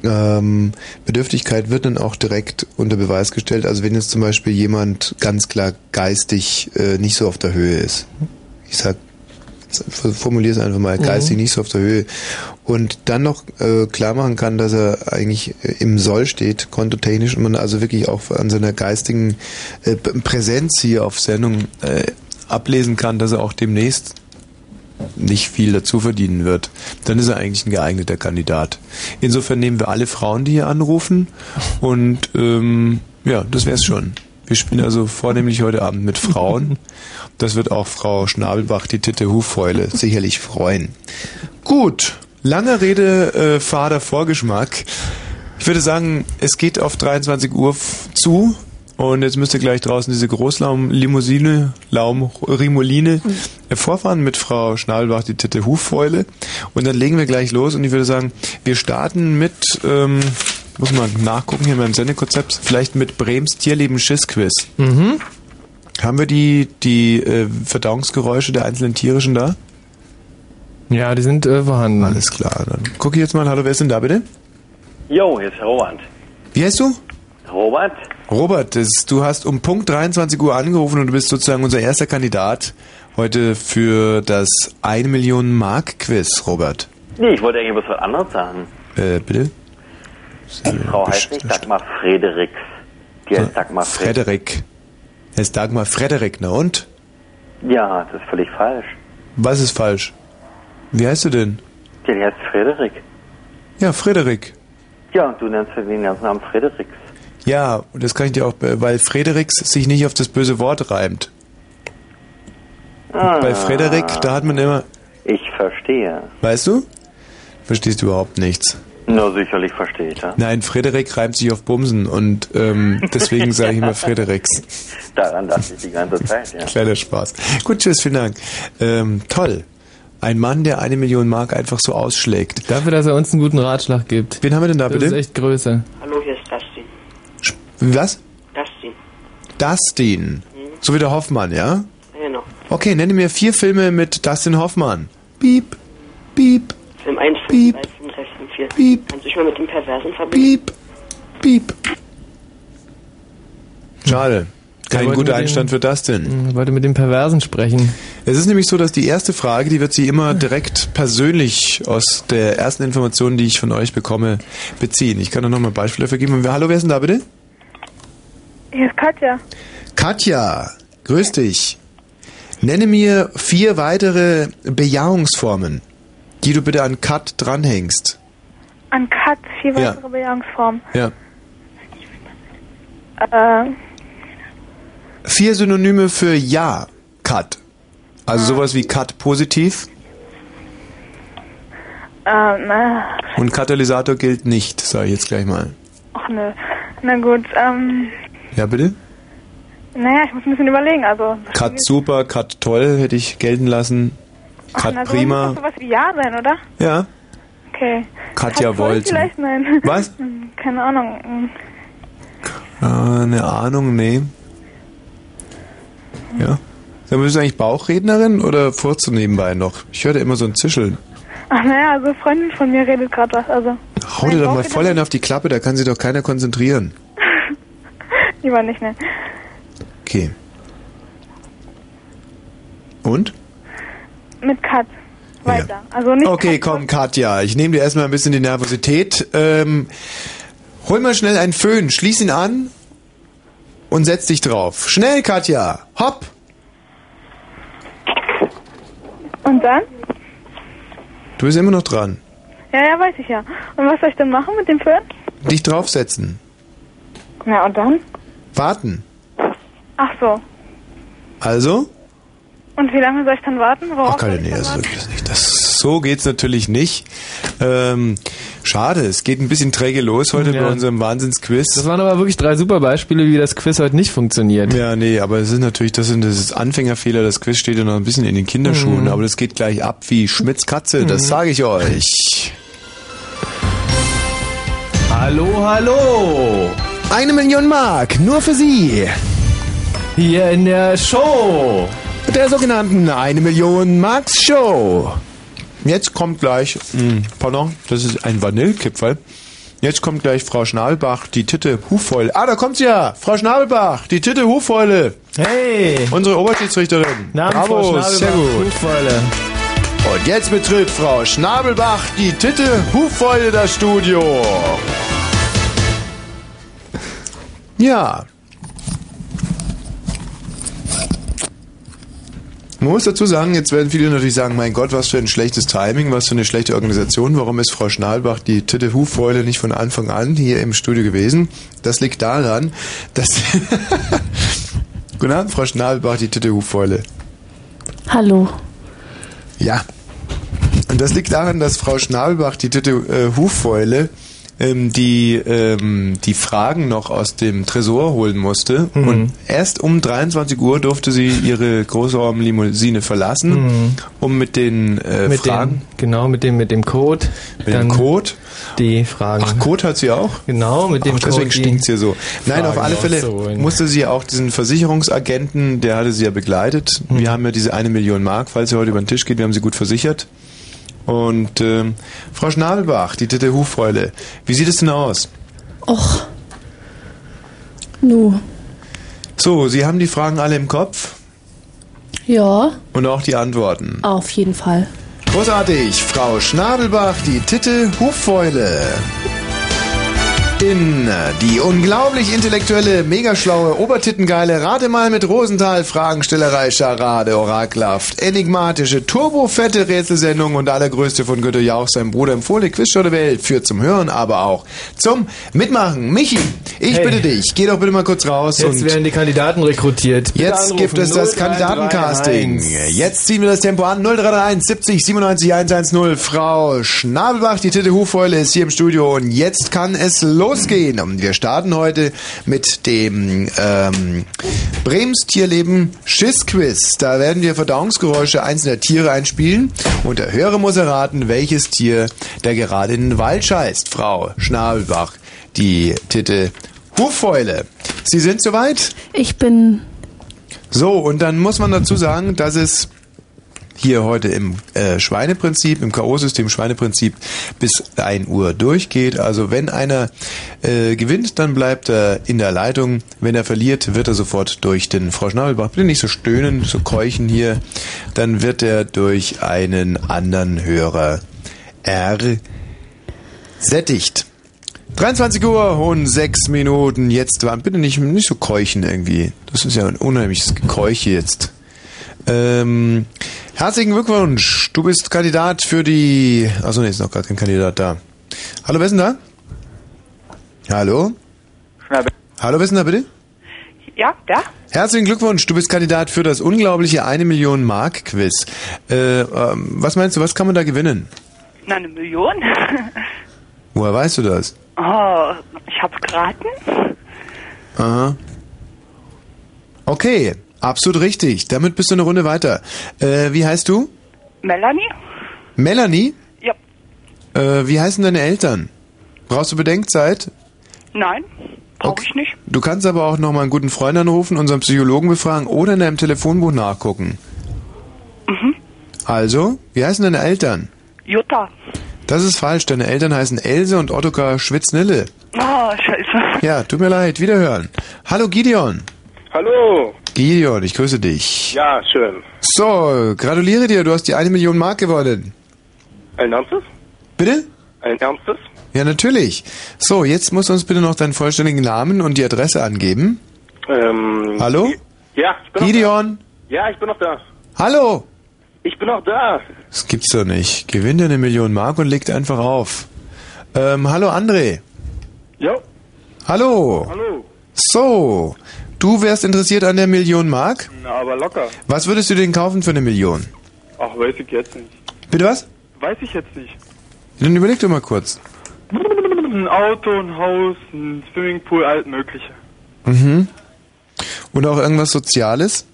Ähm, Bedürftigkeit wird dann auch direkt unter Beweis gestellt. Also wenn jetzt zum Beispiel jemand ganz klar geistig äh, nicht so auf der Höhe ist. Ich sag, formuliere es einfach mal, geistig nicht so auf der Höhe. Und dann noch äh, klar machen kann, dass er eigentlich äh, im Soll steht, kontotechnisch, und man also wirklich auch an seiner geistigen äh, Präsenz hier auf Sendung äh, ablesen kann, dass er auch demnächst nicht viel dazu verdienen wird, dann ist er eigentlich ein geeigneter Kandidat. Insofern nehmen wir alle Frauen, die hier anrufen und ähm, ja, das wär's schon. Wir spielen also vornehmlich heute Abend mit Frauen. Das wird auch Frau Schnabelbach, die Titte Hufäule, sicherlich freuen. Gut, lange Rede, äh, fader Vorgeschmack. Ich würde sagen, es geht auf 23 Uhr zu und jetzt müsste gleich draußen diese Großlaum-Limousine, Laum, Rimoline äh, vorfahren mit Frau Schnabelbach, die Titte Huffäule und dann legen wir gleich los und ich würde sagen, wir starten mit, ähm, muss man nachgucken hier in meinem Sendekonzept, vielleicht mit Brems Tierleben Schissquiz. Mhm. Haben wir die, die äh, Verdauungsgeräusche der einzelnen Tiere schon da? Ja, die sind äh, vorhanden. Alles klar, dann gucke ich jetzt mal, hallo, wer ist denn da bitte? Jo, hier ist Robert. Wie heißt du? Robert? Robert, das, du hast um Punkt 23 Uhr angerufen und du bist sozusagen unser erster Kandidat heute für das 1 Million Mark Quiz, Robert. Nee, ich wollte eigentlich was anderes sagen. Äh, bitte? Die Frau heißt nicht Dagmar Frederiks. Die heißt Dagmar Frederik. Frederik. Er ist Dagmar Frederik, na und? Ja, das ist völlig falsch. Was ist falsch? Wie heißt du denn? Ja, die heißt Frederik. Ja, Frederik. Ja, du nennst den ganzen Namen Frederiks. Ja, und das kann ich dir auch, weil Frederiks sich nicht auf das böse Wort reimt. Ah, Bei Frederik, da hat man immer, Ich verstehe. weißt du? Verstehst du überhaupt nichts. Na, sicherlich verstehe ich, ja. Nein, Frederik reimt sich auf Bumsen und ähm, deswegen sage ich immer Frederiks. Daran dachte ich die ganze Zeit, ja. Kleiner Spaß. Gut, tschüss, vielen Dank. Ähm, toll. Ein Mann, der eine Million Mark einfach so ausschlägt. Dafür, dass er uns einen guten Ratschlag gibt. Wen haben wir denn da Das bitte? ist echt Größe. Hallo. Was? Dustin. Dustin. So wie der Hoffmann, ja? Genau. Okay, nenne mir vier Filme mit Dustin Hoffmann. Piep, piep, Film 1, Piep. 2, 5, 6, 7, 4. Piep. Kannst du dich mal mit dem Perversen verbinden? piep, piep. Schade. Kein guter Einstand für Dustin. Ich wollte mit dem Perversen sprechen. Es ist nämlich so, dass die erste Frage, die wird sie immer direkt persönlich aus der ersten Information, die ich von euch bekomme, beziehen. Ich kann da nochmal Beispiele dafür geben. Hallo, wer ist denn da bitte? Hier ist Katja. Katja, grüß dich. Nenne mir vier weitere Bejahungsformen, die du bitte an Kat dranhängst. An Kat, vier Ja. weitere Bejahungsformen. Ja. Äh, Vier Synonyme für Ja, Kat. Also sowas wie Kat positiv äh, na, und Katalysator gilt nicht, sage ich jetzt gleich mal. ach nö. Na gut, ähm, Ja, bitte? naja, ich muss ein bisschen überlegen, also. Kat super, Kat toll hätte ich gelten lassen. Ach, Kat na, prima. Muss das sowas wie Ja sein, oder? Ja. Okay. Katja Kat voll wollte. Vielleicht, nein. Was? Hm, Keine Ahnung. Hm. Ah, eine Ahnung, nee. Ja. Dann bist du eigentlich Bauchrednerin oder furzt du nebenbei noch? Ich höre da immer so ein Zischeln. Ach naja, also Freundin von mir redet gerade was, also. Hau dir doch mal voll einen auf die Klappe, da kann sich doch keiner konzentrieren. Lieber nicht, ne? Okay. Und? Mit Kat. Weiter. Also nicht Okay, komm, Katja, ich nehme dir erstmal ein bisschen die Nervosität. Ähm, hol mal schnell einen Föhn, schließ ihn an und setz dich drauf. Schnell, Katja, hopp! Und dann? Du bist immer noch dran. Ja, ja, weiß ich ja. Und was soll ich dann machen mit dem Föhn? Dich draufsetzen. Na, und dann? Warten. Ach so. Also? Und wie lange soll ich dann warten? Worauf Ach, Katja, nee, das, das nicht. Das, so geht's natürlich nicht. Ähm, schade, es geht ein bisschen träge los heute Ja. bei unserem Wahnsinnsquiz. Das waren aber wirklich drei super Beispiele, wie das Quiz heute nicht funktioniert. Ja, nee, aber es ist natürlich, das sind das ist Anfängerfehler, das Quiz steht ja noch ein bisschen in den Kinderschuhen, Mhm. aber das geht gleich ab wie Schmitz Katze, das Mhm. sage ich euch. Hallo, hallo! Eine Million Mark, nur für Sie. Hier in der Show. Der sogenannten Eine Million Marks Show. Jetzt kommt gleich, mh, pardon, das ist ein Vanillekipferl. Jetzt kommt gleich Frau Schnabelbach, die Titte Hufeule. Ah, da kommt sie ja, Frau Schnabelbach, die Titte Hufeule. Hey! Unsere Oberschiedsrichterin. Namen Bravo, Frau Schnabelbach, sehr gut. Hufeule. Und jetzt betritt Frau Schnabelbach die Titte Hufeule das Studio. Ja. Man muss dazu sagen, jetzt werden viele natürlich sagen, mein Gott, was für ein schlechtes Timing, was für eine schlechte Organisation. Warum ist Frau Schnabelbach die Titte Hufeule nicht von Anfang an hier im Studio gewesen? Das liegt daran, dass... Guten Abend, Frau Schnabelbach, die Titte Hufeule. Hallo. Ja. Und das liegt daran, dass Frau Schnabelbach, die Titte äh, Hufeule, ähm, die, ähm, die Fragen noch aus dem Tresor holen musste. Mhm. Und erst um 23 Uhr durfte sie ihre Großraumlimousine verlassen, Mhm. um mit den äh, mit Fragen... dem, genau, mit dem, mit dem Code. Mit dem Code? Die Fragen. Ach, Code hat sie auch? Genau, mit dem Ach, deswegen Code. die stinkt's hier so. Nein, auf Fragen alle Fälle musste sie auch diesen Versicherungsagenten, der hatte sie ja begleitet. Hm. Wir haben ja diese eine Million Mark, falls sie heute über den Tisch geht, wir haben sie gut versichert. Und ähm, Frau Schnabelbach, die Titte Hufeule, wie sieht es denn aus? Och. Nu. So, Sie haben die Fragen alle im Kopf Ja, und auch die Antworten. auf jeden Fall. Großartig, Frau Schnabelbach, die Titte Hufeule. In die unglaublich intellektuelle, megaschlaue, obertittengeile Rate mal mit Rosenthal Fragenstellerei Charade Orakelhaft, enigmatische, turbofette Rätselsendung und allergrößte von Günther Jauch, sein Bruder empfohlene Quizshow der Welt, führt zum Hören, aber auch zum Mitmachen. Michi, ich Hey. bitte dich, geh doch bitte mal kurz raus Jetzt und werden die Kandidaten rekrutiert. Bitte Jetzt anrufen, gibt es das 0331. Kandidatencasting. Jetzt ziehen wir das Tempo an. 0331 70 97 110. Frau Schnabelbach, die Titte Hufeule ist hier im Studio und jetzt kann es losgehen. Und wir starten heute mit dem ähm, Brems Tierleben Schissquiz. Da werden wir Verdauungsgeräusche einzelner Tiere einspielen und der Hörer muss erraten, welches Tier da gerade in den Wald scheißt. Frau Schnabelbach, die Titte Hufeule. Sie sind soweit? Ich bin. So, und dann muss man dazu sagen, dass es hier heute im äh, Schweineprinzip, im K.O.-System Schweineprinzip bis 1 Uhr durchgeht. Also wenn einer äh, gewinnt, dann bleibt er in der Leitung. Wenn er verliert, wird er sofort durch den Frau Schnabelbach, bitte nicht so stöhnen, so keuchen hier, dann wird er durch einen anderen Hörer ersättigt. 23 Uhr und 6 Minuten. Jetzt waren bitte nicht, nicht so keuchen irgendwie. Das ist ja ein unheimliches Gekeuche jetzt. Ähm, herzlichen Glückwunsch. Du bist Kandidat für die. Achso, nee, ist noch gar kein Kandidat da. Hallo, wer ist denn da? Hallo? Hallo, wer ist denn da bitte? Ja, da? Herzlichen Glückwunsch, du bist Kandidat für das unglaubliche 1 Million Mark Quiz. Äh, ähm, was meinst du, was kann man da gewinnen? Na, eine Million? Woher weißt du das? oh, ich hab's geraten. Aha. Okay, absolut richtig. Damit bist du eine Runde weiter. Äh, wie heißt du? Melanie? Melanie? Ja. Äh, wie heißen deine Eltern? Brauchst du Bedenkzeit? Nein, brauche ich nicht. Du kannst aber auch noch mal einen guten Freund anrufen, unseren Psychologen befragen oder in deinem Telefonbuch nachgucken. Mhm. Also, wie heißen deine Eltern? Jutta. Das ist falsch. Deine Eltern heißen Else und Ottokar Schwitznille. Oh, scheiße. Ja, tut mir leid. Wiederhören. Hallo Gideon. Hallo. Gideon, ich grüße dich. Ja, schön. So, gratuliere dir, du hast die eine Million Mark gewonnen. Ein Ernstes? Bitte? Ein Ernstes? Ja, natürlich. So, jetzt musst du uns bitte noch deinen vollständigen Namen und die Adresse angeben. Ähm, Hallo? Ja, ich bin noch Gideon? da. Ja, ich bin noch da. Hallo? Ich bin noch da. Das gibt's doch nicht. Gewinnt eine Million Mark und legt einfach auf. Ähm, hallo André. Ja. Hallo. Hallo. So, du wärst interessiert an der Million Mark? Na, aber locker. Was würdest du denn kaufen für eine Million? Ach, weiß ich jetzt nicht. Bitte was? Weiß ich jetzt nicht. Dann überleg doch mal kurz. Ein Auto, ein Haus, ein Swimmingpool, alles mögliche. Mhm. Und auch irgendwas Soziales?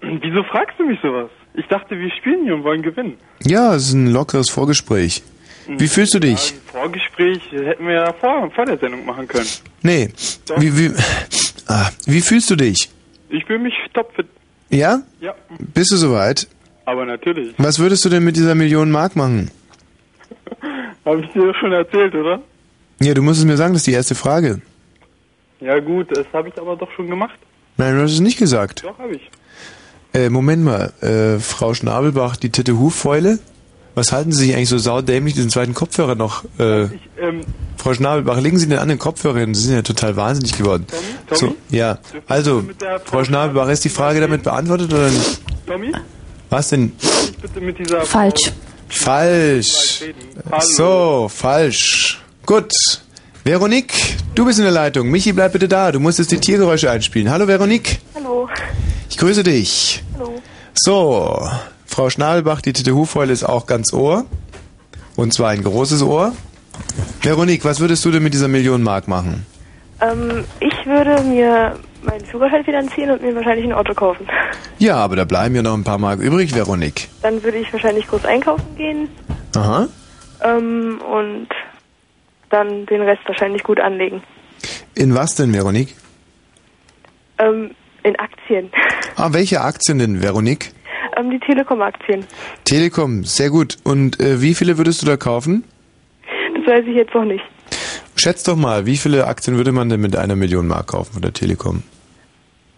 Wieso fragst du mich sowas? Ich dachte, wir spielen hier und wollen gewinnen. Ja, es ist ein lockeres Vorgespräch. Wie fühlst du dich? Ein Vorgespräch hätten wir ja vor, vor der Sendung machen können. Nee. Wie, wie, ah, wie fühlst du dich? Ich fühle mich topfit. Ja? Ja. Bist du soweit? Aber natürlich. Was würdest du denn mit dieser Million Mark machen? Habe ich dir doch schon erzählt, oder? Ja, du musst es mir sagen, das ist die erste Frage. Ja gut, das habe ich aber doch schon gemacht. Nein, du hast es nicht gesagt. Doch, habe ich. Äh, Moment mal, äh, Frau Schnabelbach, die Titte Huffäule? Was halten Sie sich eigentlich so saudämlich diesen zweiten Kopfhörer noch? Äh, Ähm, Frau Schnabelbach, legen Sie den an den Kopfhörer hin. Sie sind ja total wahnsinnig geworden. Tommy? So, ja. Also, Frau Schnabelbach, ist die Frage damit beantwortet oder nicht? Tommy? Was denn? Ich bitte mit dieser Falsch. Falsch. So, falsch. Gut. Veronique, du bist in der Leitung. Michi, bleib bitte da. Du musst jetzt die Tiergeräusche einspielen. Hallo, Veronique. Hallo. Ich grüße dich. Hallo. So, Frau Schnabelbach, die Titte Hufeule ist auch ganz Ohr. Und zwar ein großes Ohr. Veronique, was würdest du denn mit dieser Million Mark machen? Ähm, ich würde mir meinen Führerschein finanzieren und mir wahrscheinlich ein Auto kaufen. Ja, aber da bleiben ja noch ein paar Mark übrig, Veronique. Dann würde ich wahrscheinlich groß einkaufen gehen Aha. ähm, und dann den Rest wahrscheinlich gut anlegen. In was denn, Veronique? Ähm, in Aktien. Ah, welche Aktien denn, Veronique? Ähm, die Telekom-Aktien. Telekom, sehr gut. Und äh, wie viele würdest du da kaufen? Das weiß ich jetzt noch nicht. Schätz doch mal, wie viele Aktien würde man denn mit einer Million Mark kaufen von der Telekom?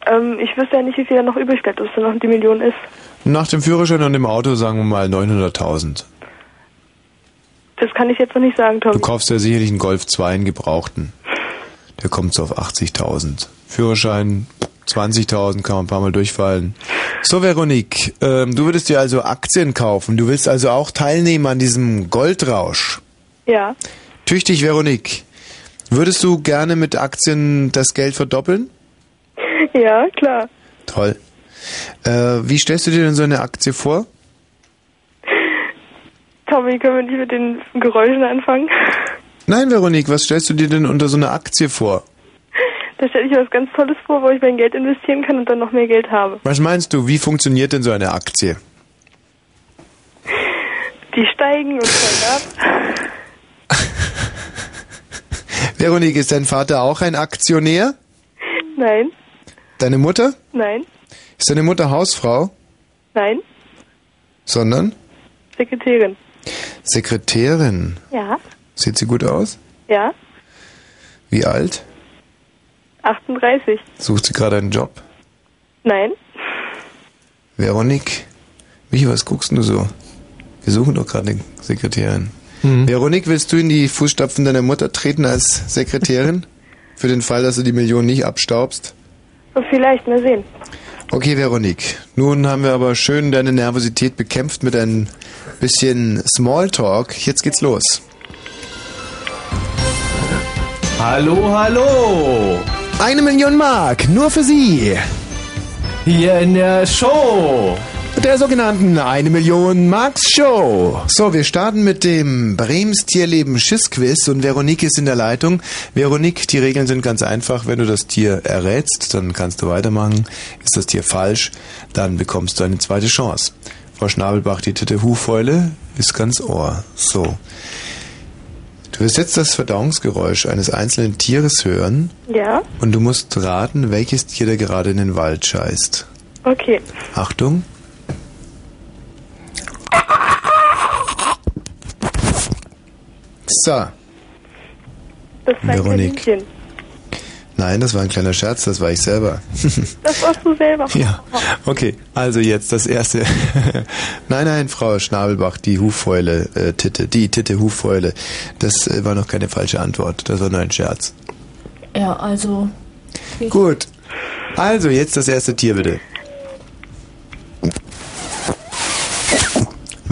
Ähm, ich wüsste ja nicht, wie viel da noch übrig bleibt, was da noch die Million ist. Nach dem Führerschein und dem Auto sagen wir mal 900.000. Das kann ich jetzt noch nicht sagen, Tom. Du kaufst ja sicherlich einen Golf 2 einen gebrauchten. Der kommt so auf 80.000. Führerschein 20.000 kann man ein paar Mal durchfallen. So, Veronique, ähm, du würdest dir also Aktien kaufen. Du willst also auch teilnehmen an diesem Goldrausch. Ja. Tüchtig, Veronique. Würdest du gerne mit Aktien das Geld verdoppeln? Ja, klar. Toll. Äh, wie stellst du dir denn so eine Aktie vor? Tommy, können wir nicht mit den Geräuschen anfangen? Nein, Veronique, was stellst du dir denn unter so einer Aktie vor? Da stelle ich mir was ganz Tolles vor, wo ich mein Geld investieren kann und dann noch mehr Geld habe. Was meinst du, wie funktioniert denn so eine Aktie? Die steigen und steigen ab. Veronique, ist dein Vater auch ein Aktionär? Nein, Deine Mutter? nein, Ist deine Mutter Hausfrau? nein. Sondern Sekretärin. Sekretärin. Ja, Sieht sie gut aus? ja, Wie alt? 38. Sucht sie gerade einen Job? Nein, Veronique, Michi, was guckst du so? Wir suchen doch gerade eine Sekretärin. Veronique, willst du in die Fußstapfen deiner Mutter treten als Sekretärin? Für den Fall, dass du die Million nicht abstaubst? vielleicht, mal sehen. Okay, Veronique. Nun haben wir aber schön deine Nervosität bekämpft mit ein bisschen Smalltalk. Jetzt geht's los. Hallo, hallo! Eine Million Mark, nur für Sie. Hier in der Show. Der sogenannten Eine Million Marks Show. So, wir starten mit dem Brems Tierleben Schissquiz und Veronique ist in der Leitung. Veronique, die Regeln sind ganz einfach. Wenn du das Tier errätst, dann kannst du weitermachen. Ist das Tier falsch, dann bekommst du eine zweite Chance. Frau Schnabelbach, die Titte Hufäule ist ganz Ohr. So. Du wirst jetzt das Verdauungsgeräusch eines einzelnen Tieres hören Ja, und du musst raten, welches Tier da gerade in den Wald scheißt. okay. Achtung. So, Das zeigt Veronique. Kaninchen. Nein, das war ein kleiner Scherz, das war ich selber. Das warst du selber. Ja, okay. Also jetzt das erste. nein, nein, Frau Schnabelbach, die Hufäule, äh, Titte, die Titte Hufäule. Das äh, war noch keine falsche Antwort. Das war nur ein Scherz. Ja, also. Gut. Also jetzt das erste Tier bitte.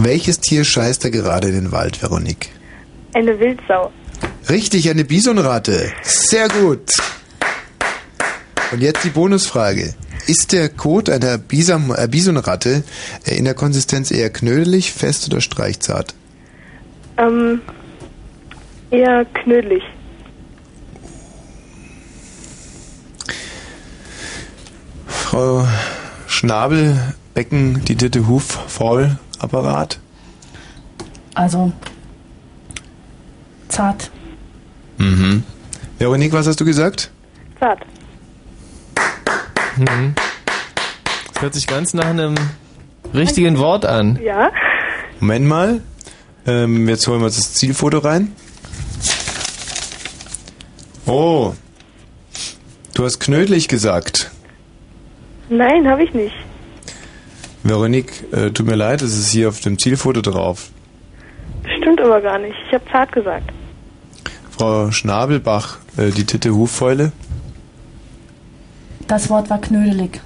Welches Tier scheißt da gerade in den Wald, Veronique? Eine Wildsau. Richtig, eine Bisonratte. Sehr gut. Und jetzt die Bonusfrage. Ist der Kot einer Bisam, äh, Bisonratte äh, in der Konsistenz eher knödelig, fest oder streichzart? Ähm, eher knödelig. Frau Schnabel, Becken, die Titte Huf, Faul, Apparat? Also. Zart. Mhm. Veronique, was hast du gesagt? Zart. Mhm. Das hört sich ganz nach einem richtigen Wort an. Ja. Moment mal. Ähm, jetzt holen wir uns das Zielfoto rein. Oh. Du hast knödelig gesagt. Nein, habe ich nicht. Veronique, äh, tut mir leid, es ist hier auf dem Zielfoto drauf. Stimmt aber gar nicht. Ich habe zart gesagt. Frau Schnabelbach, äh, die Titte Huffäule. Das Wort war knödelig.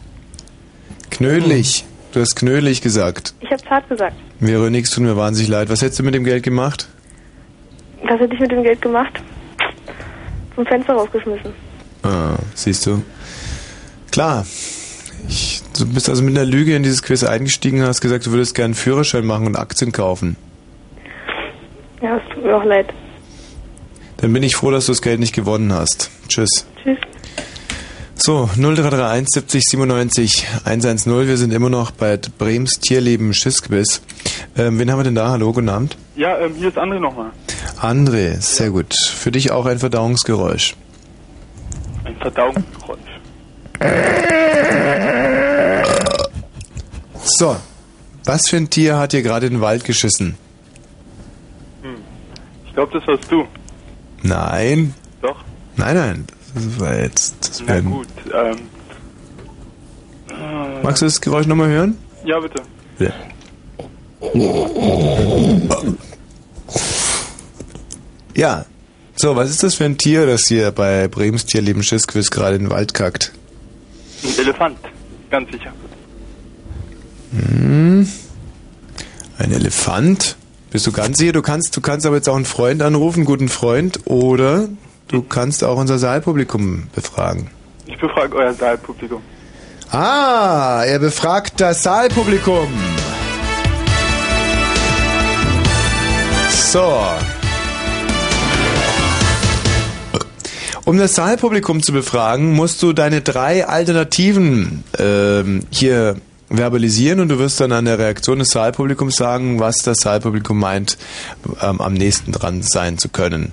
Knödelig. Du hast knödelig gesagt. Ich habe zart gesagt. Veronique, es tut mir wahnsinnig leid. Was hättest du mit dem Geld gemacht? Was hätte ich mit dem Geld gemacht? Zum Fenster rausgeschmissen. Ah, siehst du. Klar. Ich, du bist also mit einer Lüge in dieses Quiz eingestiegen und hast gesagt, du würdest gerne einen Führerschein machen und Aktien kaufen. Ja, es tut mir auch leid. Dann bin ich froh, dass du das Geld nicht gewonnen hast. Tschüss. Tschüss. So, 0331 70 97 110. Wir sind immer noch bei Brems Tierleben Schissquiz. Ähm, wen haben wir denn da? Hallo, guten Abend. Ja, ähm, hier ist André nochmal. André, sehr gut. Für dich auch ein Verdauungsgeräusch. Ein Verdauungsgeräusch. So, was für ein Tier hat hier gerade in den Wald geschissen? Hm. Ich glaube, das warst du. Nein. Doch. Nein, nein. Das war jetzt. Das Na gut. Ähm, äh, Magst du das Geräusch nochmal hören? ja, bitte. Ja. Ja. So, was ist das für ein Tier, das hier bei Brems Tierleben Schissquiz gerade in den Wald kackt? Ein Elefant. Ganz sicher. Hm. Ein Elefant? Bist du ganz sicher? Du kannst, du kannst aber jetzt auch einen Freund anrufen, einen guten Freund, oder du kannst auch unser Saalpublikum befragen. Ich befrage euer Saalpublikum. Ah, er befragt das Saalpublikum. So. Um das Saalpublikum zu befragen, musst du deine drei Alternativen ähm, hier verbalisieren und du wirst dann an der Reaktion des Saalpublikums sagen, was das Saalpublikum meint, ähm, am nächsten dran sein zu können.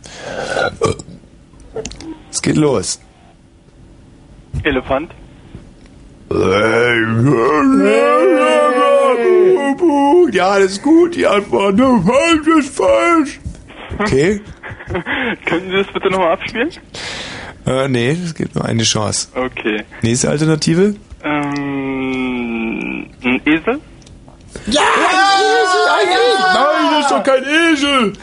Es geht los. Elefant. Ja, das ist gut, die Antwort. Falsch ist falsch. Okay. Können Sie das bitte nochmal abspielen? Äh, nee, es gibt nur eine Chance. Okay. Nächste Alternative? Ähm, ein Esel? Ja! Nein, das ist doch kein Esel!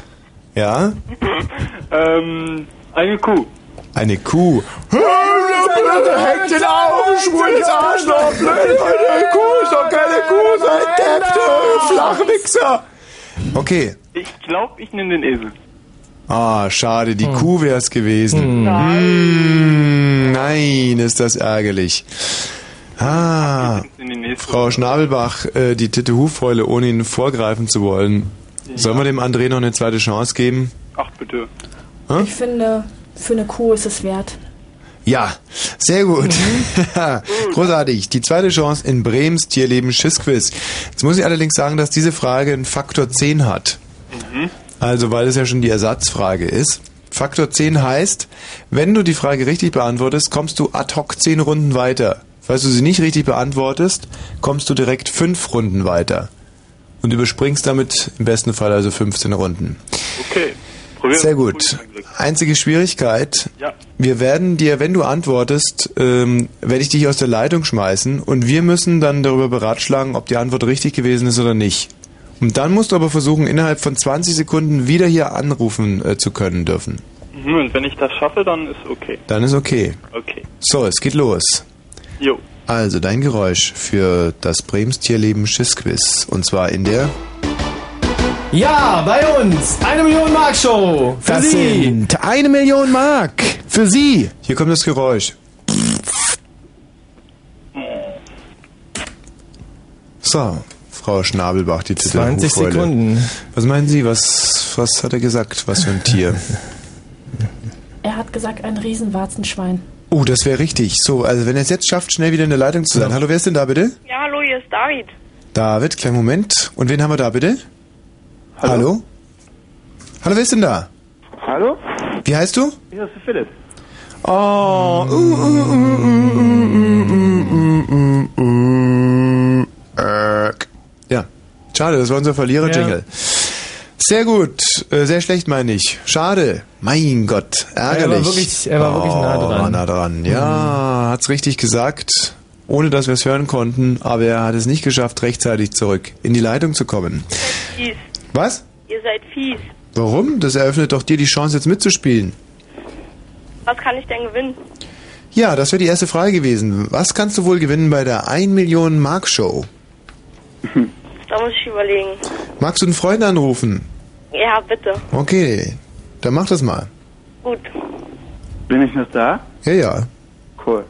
Ja? ähm, eine Kuh. Eine Kuh. Hängt den auf, schwules Arschloch! Eine Kuh ist doch keine Kuh, seid Depp, du Flachwichser! Okay. Ich glaube, ich nehme den Esel. Ah, schade, die Kuh wäre es gewesen. Nein. nein, ist das ärgerlich. Ah, Frau Schnabelbach, äh, die Titte Hufäule, ohne Ihnen vorgreifen zu wollen. Sollen wir dem André noch eine zweite Chance geben? Ach, bitte. Hä? Ich finde, für eine Kuh ist es wert. Ja, sehr gut. Großartig. Die zweite Chance in Brems Tierleben Schissquiz. Jetzt muss ich allerdings sagen, dass diese Frage einen Faktor 10 hat. Also, weil es ja schon die Ersatzfrage ist. Faktor 10 heißt, wenn du die Frage richtig beantwortest, kommst du ad hoc 10 Runden weiter. Falls du sie nicht richtig beantwortest, kommst du direkt 5 Runden weiter. Und überspringst damit im besten Fall also 15 Runden. Okay. Sehr gut. Einzige Schwierigkeit, Ja. wir werden dir, wenn du antwortest, ähm, werde ich dich aus der Leitung schmeißen und wir müssen dann darüber beratschlagen, ob die Antwort richtig gewesen ist oder nicht. Und dann musst du aber versuchen, innerhalb von 20 Sekunden wieder hier anrufen äh, zu können dürfen. Mhm, Und wenn ich das schaffe, dann ist okay. Dann ist okay. Okay. So, es geht los. Jo. Also dein Geräusch für das Brems Tierleben Schissquiz. Und zwar in der... Ja, bei uns. Eine Million Mark Show. Für Das Sie. sind eine Million Mark für Sie. Hier kommt das Geräusch. So, Frau Schnabelbach, die 20 Titelhofreule. Sekunden. Was meinen Sie, was, was hat er gesagt? Was für ein Tier? Er hat gesagt, ein Riesenwarzenschwein. Oh, das wäre richtig. So, also wenn er es jetzt schafft, schnell wieder in der Leitung zu sein. Hallo, wer ist denn da bitte? Ja, hallo, hier ist David. David, kleinen Moment. Und wen haben wir da bitte? Hallo? Hallo? Hallo, wer ist denn da? Hallo? Wie heißt du? Ich heiße Philipp. Oh. Mm, mm, mm, äh. Ja, schade, das war unser Verlierer-Jingle. Ja. Sehr gut, äh, sehr schlecht meine ich. Schade, mein Gott, ärgerlich. Er war wirklich, er war wirklich oh, nah dran. nah dran, mhm. ja, mhm. hat's richtig gesagt, ohne dass wir es hören konnten, aber er hat es nicht geschafft, rechtzeitig zurück in die Leitung zu kommen. Yes. Was? Ihr seid fies. Warum? Das eröffnet doch dir die Chance, jetzt mitzuspielen. Was kann ich denn gewinnen? Ja, das wäre die erste Frage gewesen. Was kannst du wohl gewinnen bei der 1 Million Mark Show? Da muss ich überlegen. Magst du einen Freund anrufen? Ja, bitte. Okay, dann mach das mal. Gut. Bin ich noch da? Ja, ja. Cool.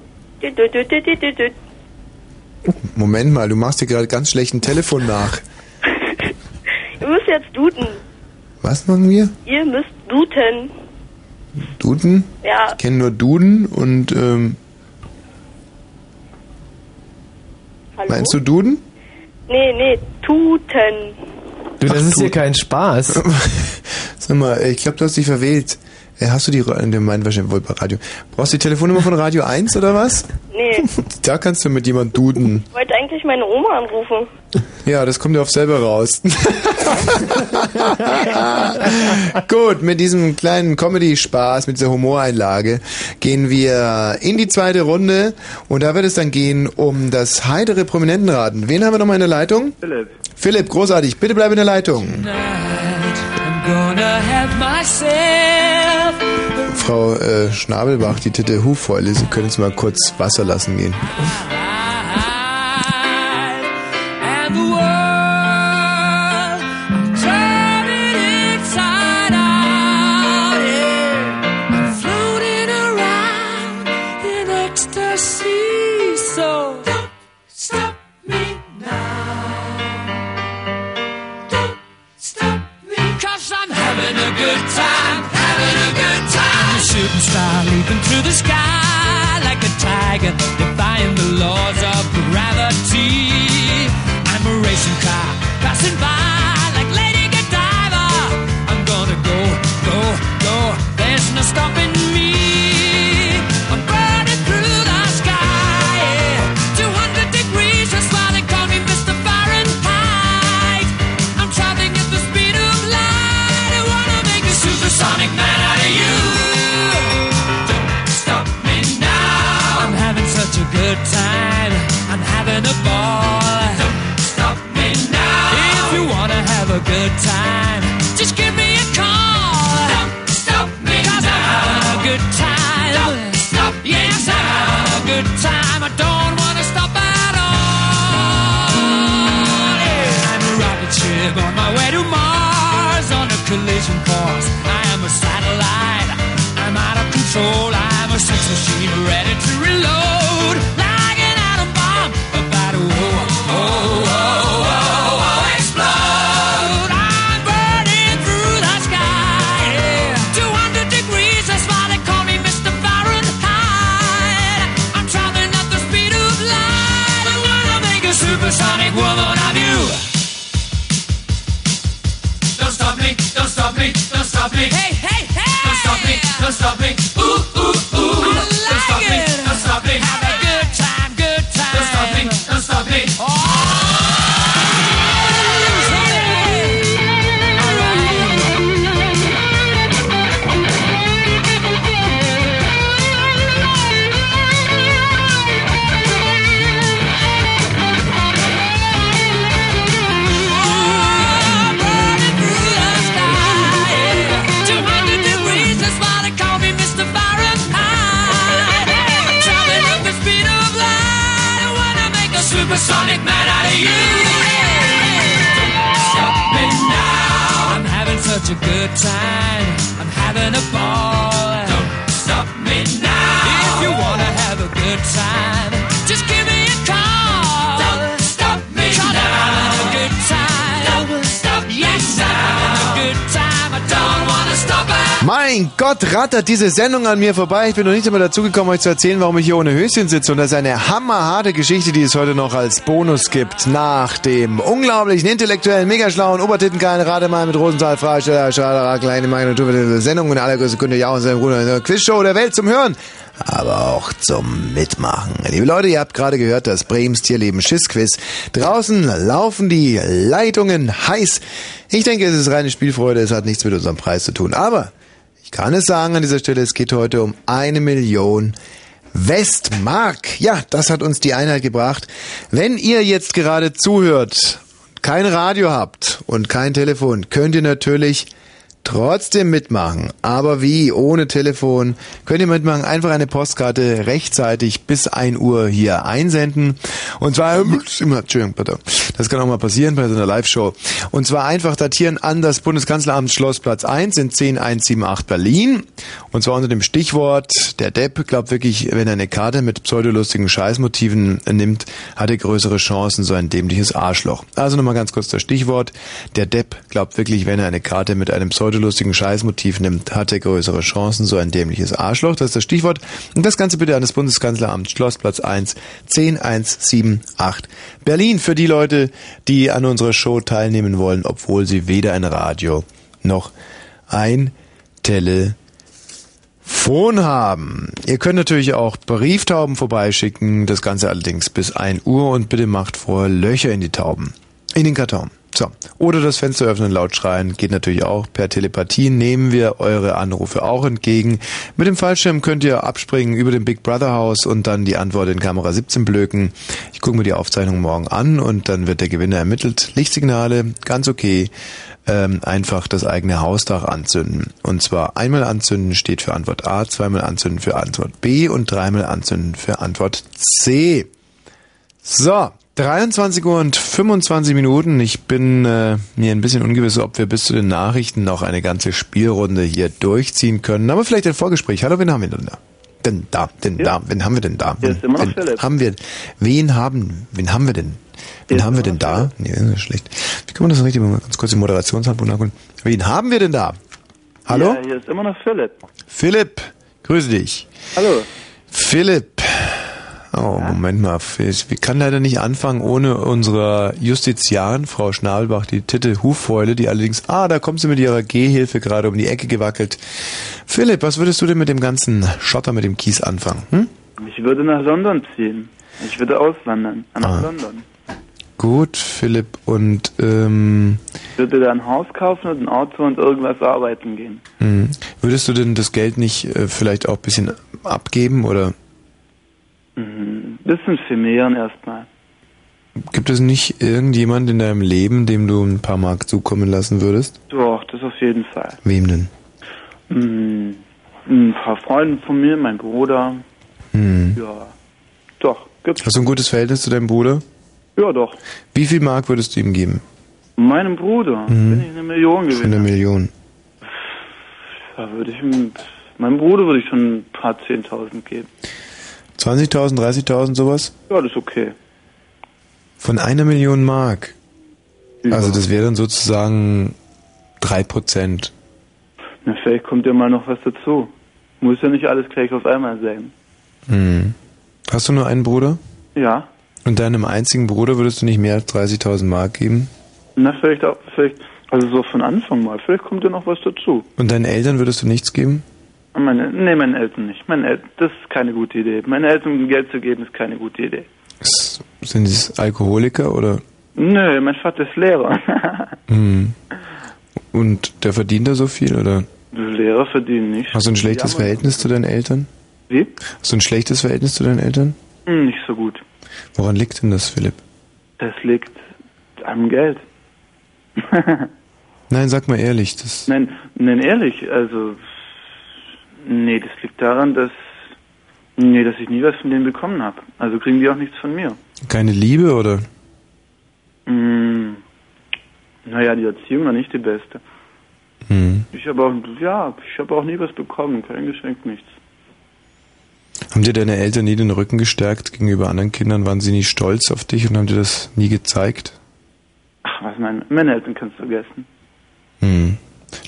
Moment mal, du machst dir gerade ganz schlecht ein Telefon nach. Ihr müsst jetzt duden. Was machen wir? Ihr müsst duden. Duden? Ja. Ich kenne nur Duden und ähm, Hallo? meinst du Duden? Nee, nee, tuten. Du, das ist hier kein Spaß. Sag mal, ich glaube, du hast dich verwählt. Äh, Hast du die, der meint wahrscheinlich wohl bei Radio. Brauchst du die Telefonnummer von Radio 1 oder was? Nee, Da kannst du mit jemand duden. ich wollte eigentlich meine Oma anrufen. Ja, das kommt ja auf selber raus. Gut, mit diesem kleinen Comedy-Spaß, mit dieser Humoreinlage gehen wir in die zweite Runde und da wird es dann gehen um das heitere Prominentenraten. Wen haben wir nochmal in der Leitung? Philipp. Philipp, großartig. Bitte bleib in der Leitung. Frau äh, Schnabelbach, die Titte Hufäule, Sie können jetzt mal kurz Wasser lassen gehen. Star leaping through the sky like a tiger, defying the laws of gravity. I'm a racing car passing by like Lady Godiva. I'm gonna go, go, go. There's no stopping a good time, just give me a call. Don't stop me Cause I'm having a good time. Don't stop yes, I'm having a good time. I don't wanna stop at all. Yeah. I'm a rocket ship on my way to Mars on a collision course. I am a satellite. I'm out of control. Stop me. Ooh, ooh, time. Mein Gott, rattert diese Sendung an mir vorbei. Ich bin noch nicht einmal dazugekommen, euch zu erzählen, warum ich hier ohne Höschen sitze. Und das ist eine hammerharte Geschichte, die es heute noch als Bonus gibt. Nach dem unglaublichen, intellektuellen, megaschlauen, obertittenkeilen Rademal mit Rosenthal, Freisteller, Schaderer, kleine meine Natur, Sendung in aller Größe, Kunde, ja, und seinem Quizshow der Welt zum Hören. Aber auch zum Mitmachen. Liebe Leute, ihr habt gerade gehört, das Brems Tierleben Schissquiz. Draußen laufen die Leitungen heiß. Ich denke, es ist reine Spielfreude, es hat nichts mit unserem Preis zu tun. Aber ich kann es sagen an dieser Stelle, es geht heute um eine Million Westmark. Ja, das hat uns die Einheit gebracht. Wenn ihr jetzt gerade zuhört, kein Radio habt und kein Telefon, könnt ihr natürlich trotzdem mitmachen. Aber wie? Ohne Telefon. Könnt ihr mitmachen? Einfach eine Postkarte rechtzeitig bis 1 Uhr hier einsenden. Und zwar, Entschuldigung, bitte. Das kann auch mal passieren bei so einer Live-Show. Und zwar einfach datieren an das Bundeskanzleramt Schlossplatz 1 in 10178 Berlin. Und zwar unter dem Stichwort, der Depp glaubt wirklich, wenn er eine Karte mit pseudolustigen Scheißmotiven nimmt, hat er größere Chancen, so ein dämliches Arschloch. Also nochmal ganz kurz das Stichwort. Der Depp glaubt wirklich, wenn er eine Karte mit einem pseudolustigen Scheißmotiv nimmt, hat er größere Chancen, so ein dämliches Arschloch. Das ist das Stichwort. Und das Ganze bitte an das Bundeskanzleramt Schlossplatz 1 10178 Berlin für die Leute, die an unserer Show teilnehmen wollen, obwohl sie weder ein Radio noch ein Telefon haben. Ihr könnt natürlich auch Brieftauben vorbeischicken, das Ganze allerdings bis 1 Uhr und bitte macht vorher Löcher in die Tauben. In den Karton. So. Oder das Fenster öffnen, laut schreien, geht natürlich auch. Per Telepathie nehmen wir eure Anrufe auch entgegen. Mit dem Fallschirm könnt ihr abspringen über dem Big Brother Haus und dann die Antwort in Kamera 17 blöken. Ich gucke mir die Aufzeichnung morgen an und dann wird der Gewinner ermittelt. Lichtsignale, ganz okay. Ähm, einfach das eigene Hausdach anzünden. Und zwar einmal anzünden steht für Antwort A, zweimal anzünden für Antwort B und dreimal anzünden für Antwort C. So, 23 Uhr und 25 Minuten. Ich bin äh, mir ein bisschen ungewiss, ob wir bis zu den Nachrichten noch eine ganze Spielrunde hier durchziehen können. Aber vielleicht ein Vorgespräch. Hallo, wen haben wir denn da? Denn da, denn Ja. da, wen haben wir denn da? Hier ist immer noch wen Philipp. haben wir, wen haben, wen haben wir denn? Wen haben wir denn da? Nee, das ist schlecht. Wie kann man das richtig machen? Ganz kurz die Moderationshandbuch nachholen. Wen haben wir denn da? Hallo? Ja, hier ist immer noch Philipp. Philipp, grüße dich. Hallo. Philipp. Oh, Moment mal. Ich kann leider nicht anfangen ohne unsere Justiziarin, Frau Schnabelbach, die Titte Hufeule, die allerdings, ah, da kommt sie mit ihrer Gehhilfe gerade um die Ecke gewackelt. Philipp, was würdest du denn mit dem ganzen Schotter mit dem Kies anfangen? Hm? Ich würde nach London ziehen. Ich würde auswandern. Nach Ah. London. Gut, Philipp, und ähm, Ich würde da ein Haus kaufen und ein Auto und irgendwas arbeiten gehen. hm, würdest du denn das Geld nicht äh, vielleicht auch ein bisschen abgeben oder Mhm. Bisschen firmieren erstmal. gibt es nicht irgendjemand in deinem Leben, dem du ein paar Mark zukommen lassen würdest? Doch, das auf jeden Fall. Wem denn? Mhm. Ein paar Freunde von mir, mein Bruder. Hm. Ja. Doch, gibt's. Hast du ein gutes Verhältnis zu deinem Bruder? Ja, doch. Wie viel Mark würdest du ihm geben? Meinem Bruder, Mhm. wenn ich eine Million Für eine Million. da würde ich ihm, meinem Bruder würde ich schon ein paar Zehntausend geben. 20.000, 30.000 sowas? Ja, das ist okay. Von einer Million Mark. Also das wäre dann sozusagen drei Prozent. Na, vielleicht kommt ja mal noch was dazu. Muss ja nicht alles gleich auf einmal sein. Hm. Hast du nur einen Bruder? Ja. Und deinem einzigen Bruder würdest du nicht mehr als 30.000 Mark geben? Na, vielleicht auch, vielleicht, also so von Anfang mal, vielleicht kommt ja noch was dazu. Und deinen Eltern würdest du nichts geben? Meine, nee, meinen Eltern nicht. Meine El das ist keine gute Idee. Meinen Eltern Geld zu geben, ist keine gute Idee. S- Sind die Alkoholiker oder? Nö, mein Vater ist Lehrer. Hm. Und der verdient da so viel oder? Lehrer verdienen nicht. Hast du ein schlechtes Verhältnis zu deinen Eltern? Wie? Hast du ein schlechtes Verhältnis zu deinen Eltern? Hm, nicht so gut. Woran liegt denn das, Philipp? Das liegt am Geld. Nein, sag mal ehrlich, das Nein, nein, ehrlich, also, nee, das liegt daran, dass, nee, dass ich nie was von denen bekommen habe. Also kriegen die auch nichts von mir. keine Liebe oder? Hm, naja, die Erziehung war nicht die beste. Hm. Ich habe auch, ja, ich habe auch nie was bekommen, kein Geschenk, nichts. Haben dir deine Eltern nie den Rücken gestärkt gegenüber anderen Kindern? Waren sie nie stolz auf dich und haben dir das nie gezeigt? Ach, was meine, meine Eltern kannst du vergessen. Hm.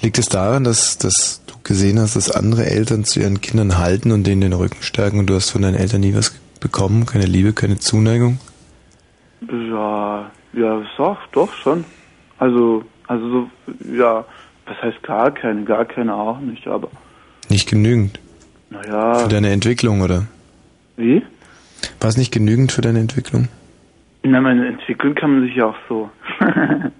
Liegt es daran, dass, dass gesehen hast, dass andere Eltern zu ihren Kindern halten und denen den Rücken stärken und du hast von deinen Eltern nie was bekommen? Keine Liebe, keine Zuneigung? Ja, ja, doch, doch schon. Also, also so, ja, was heißt gar keine, gar keine auch nicht, aber, Nicht genügend. naja. Für deine Entwicklung, oder? Wie? War es nicht genügend für deine Entwicklung? Na, meine entwickeln kann man sich ja auch so.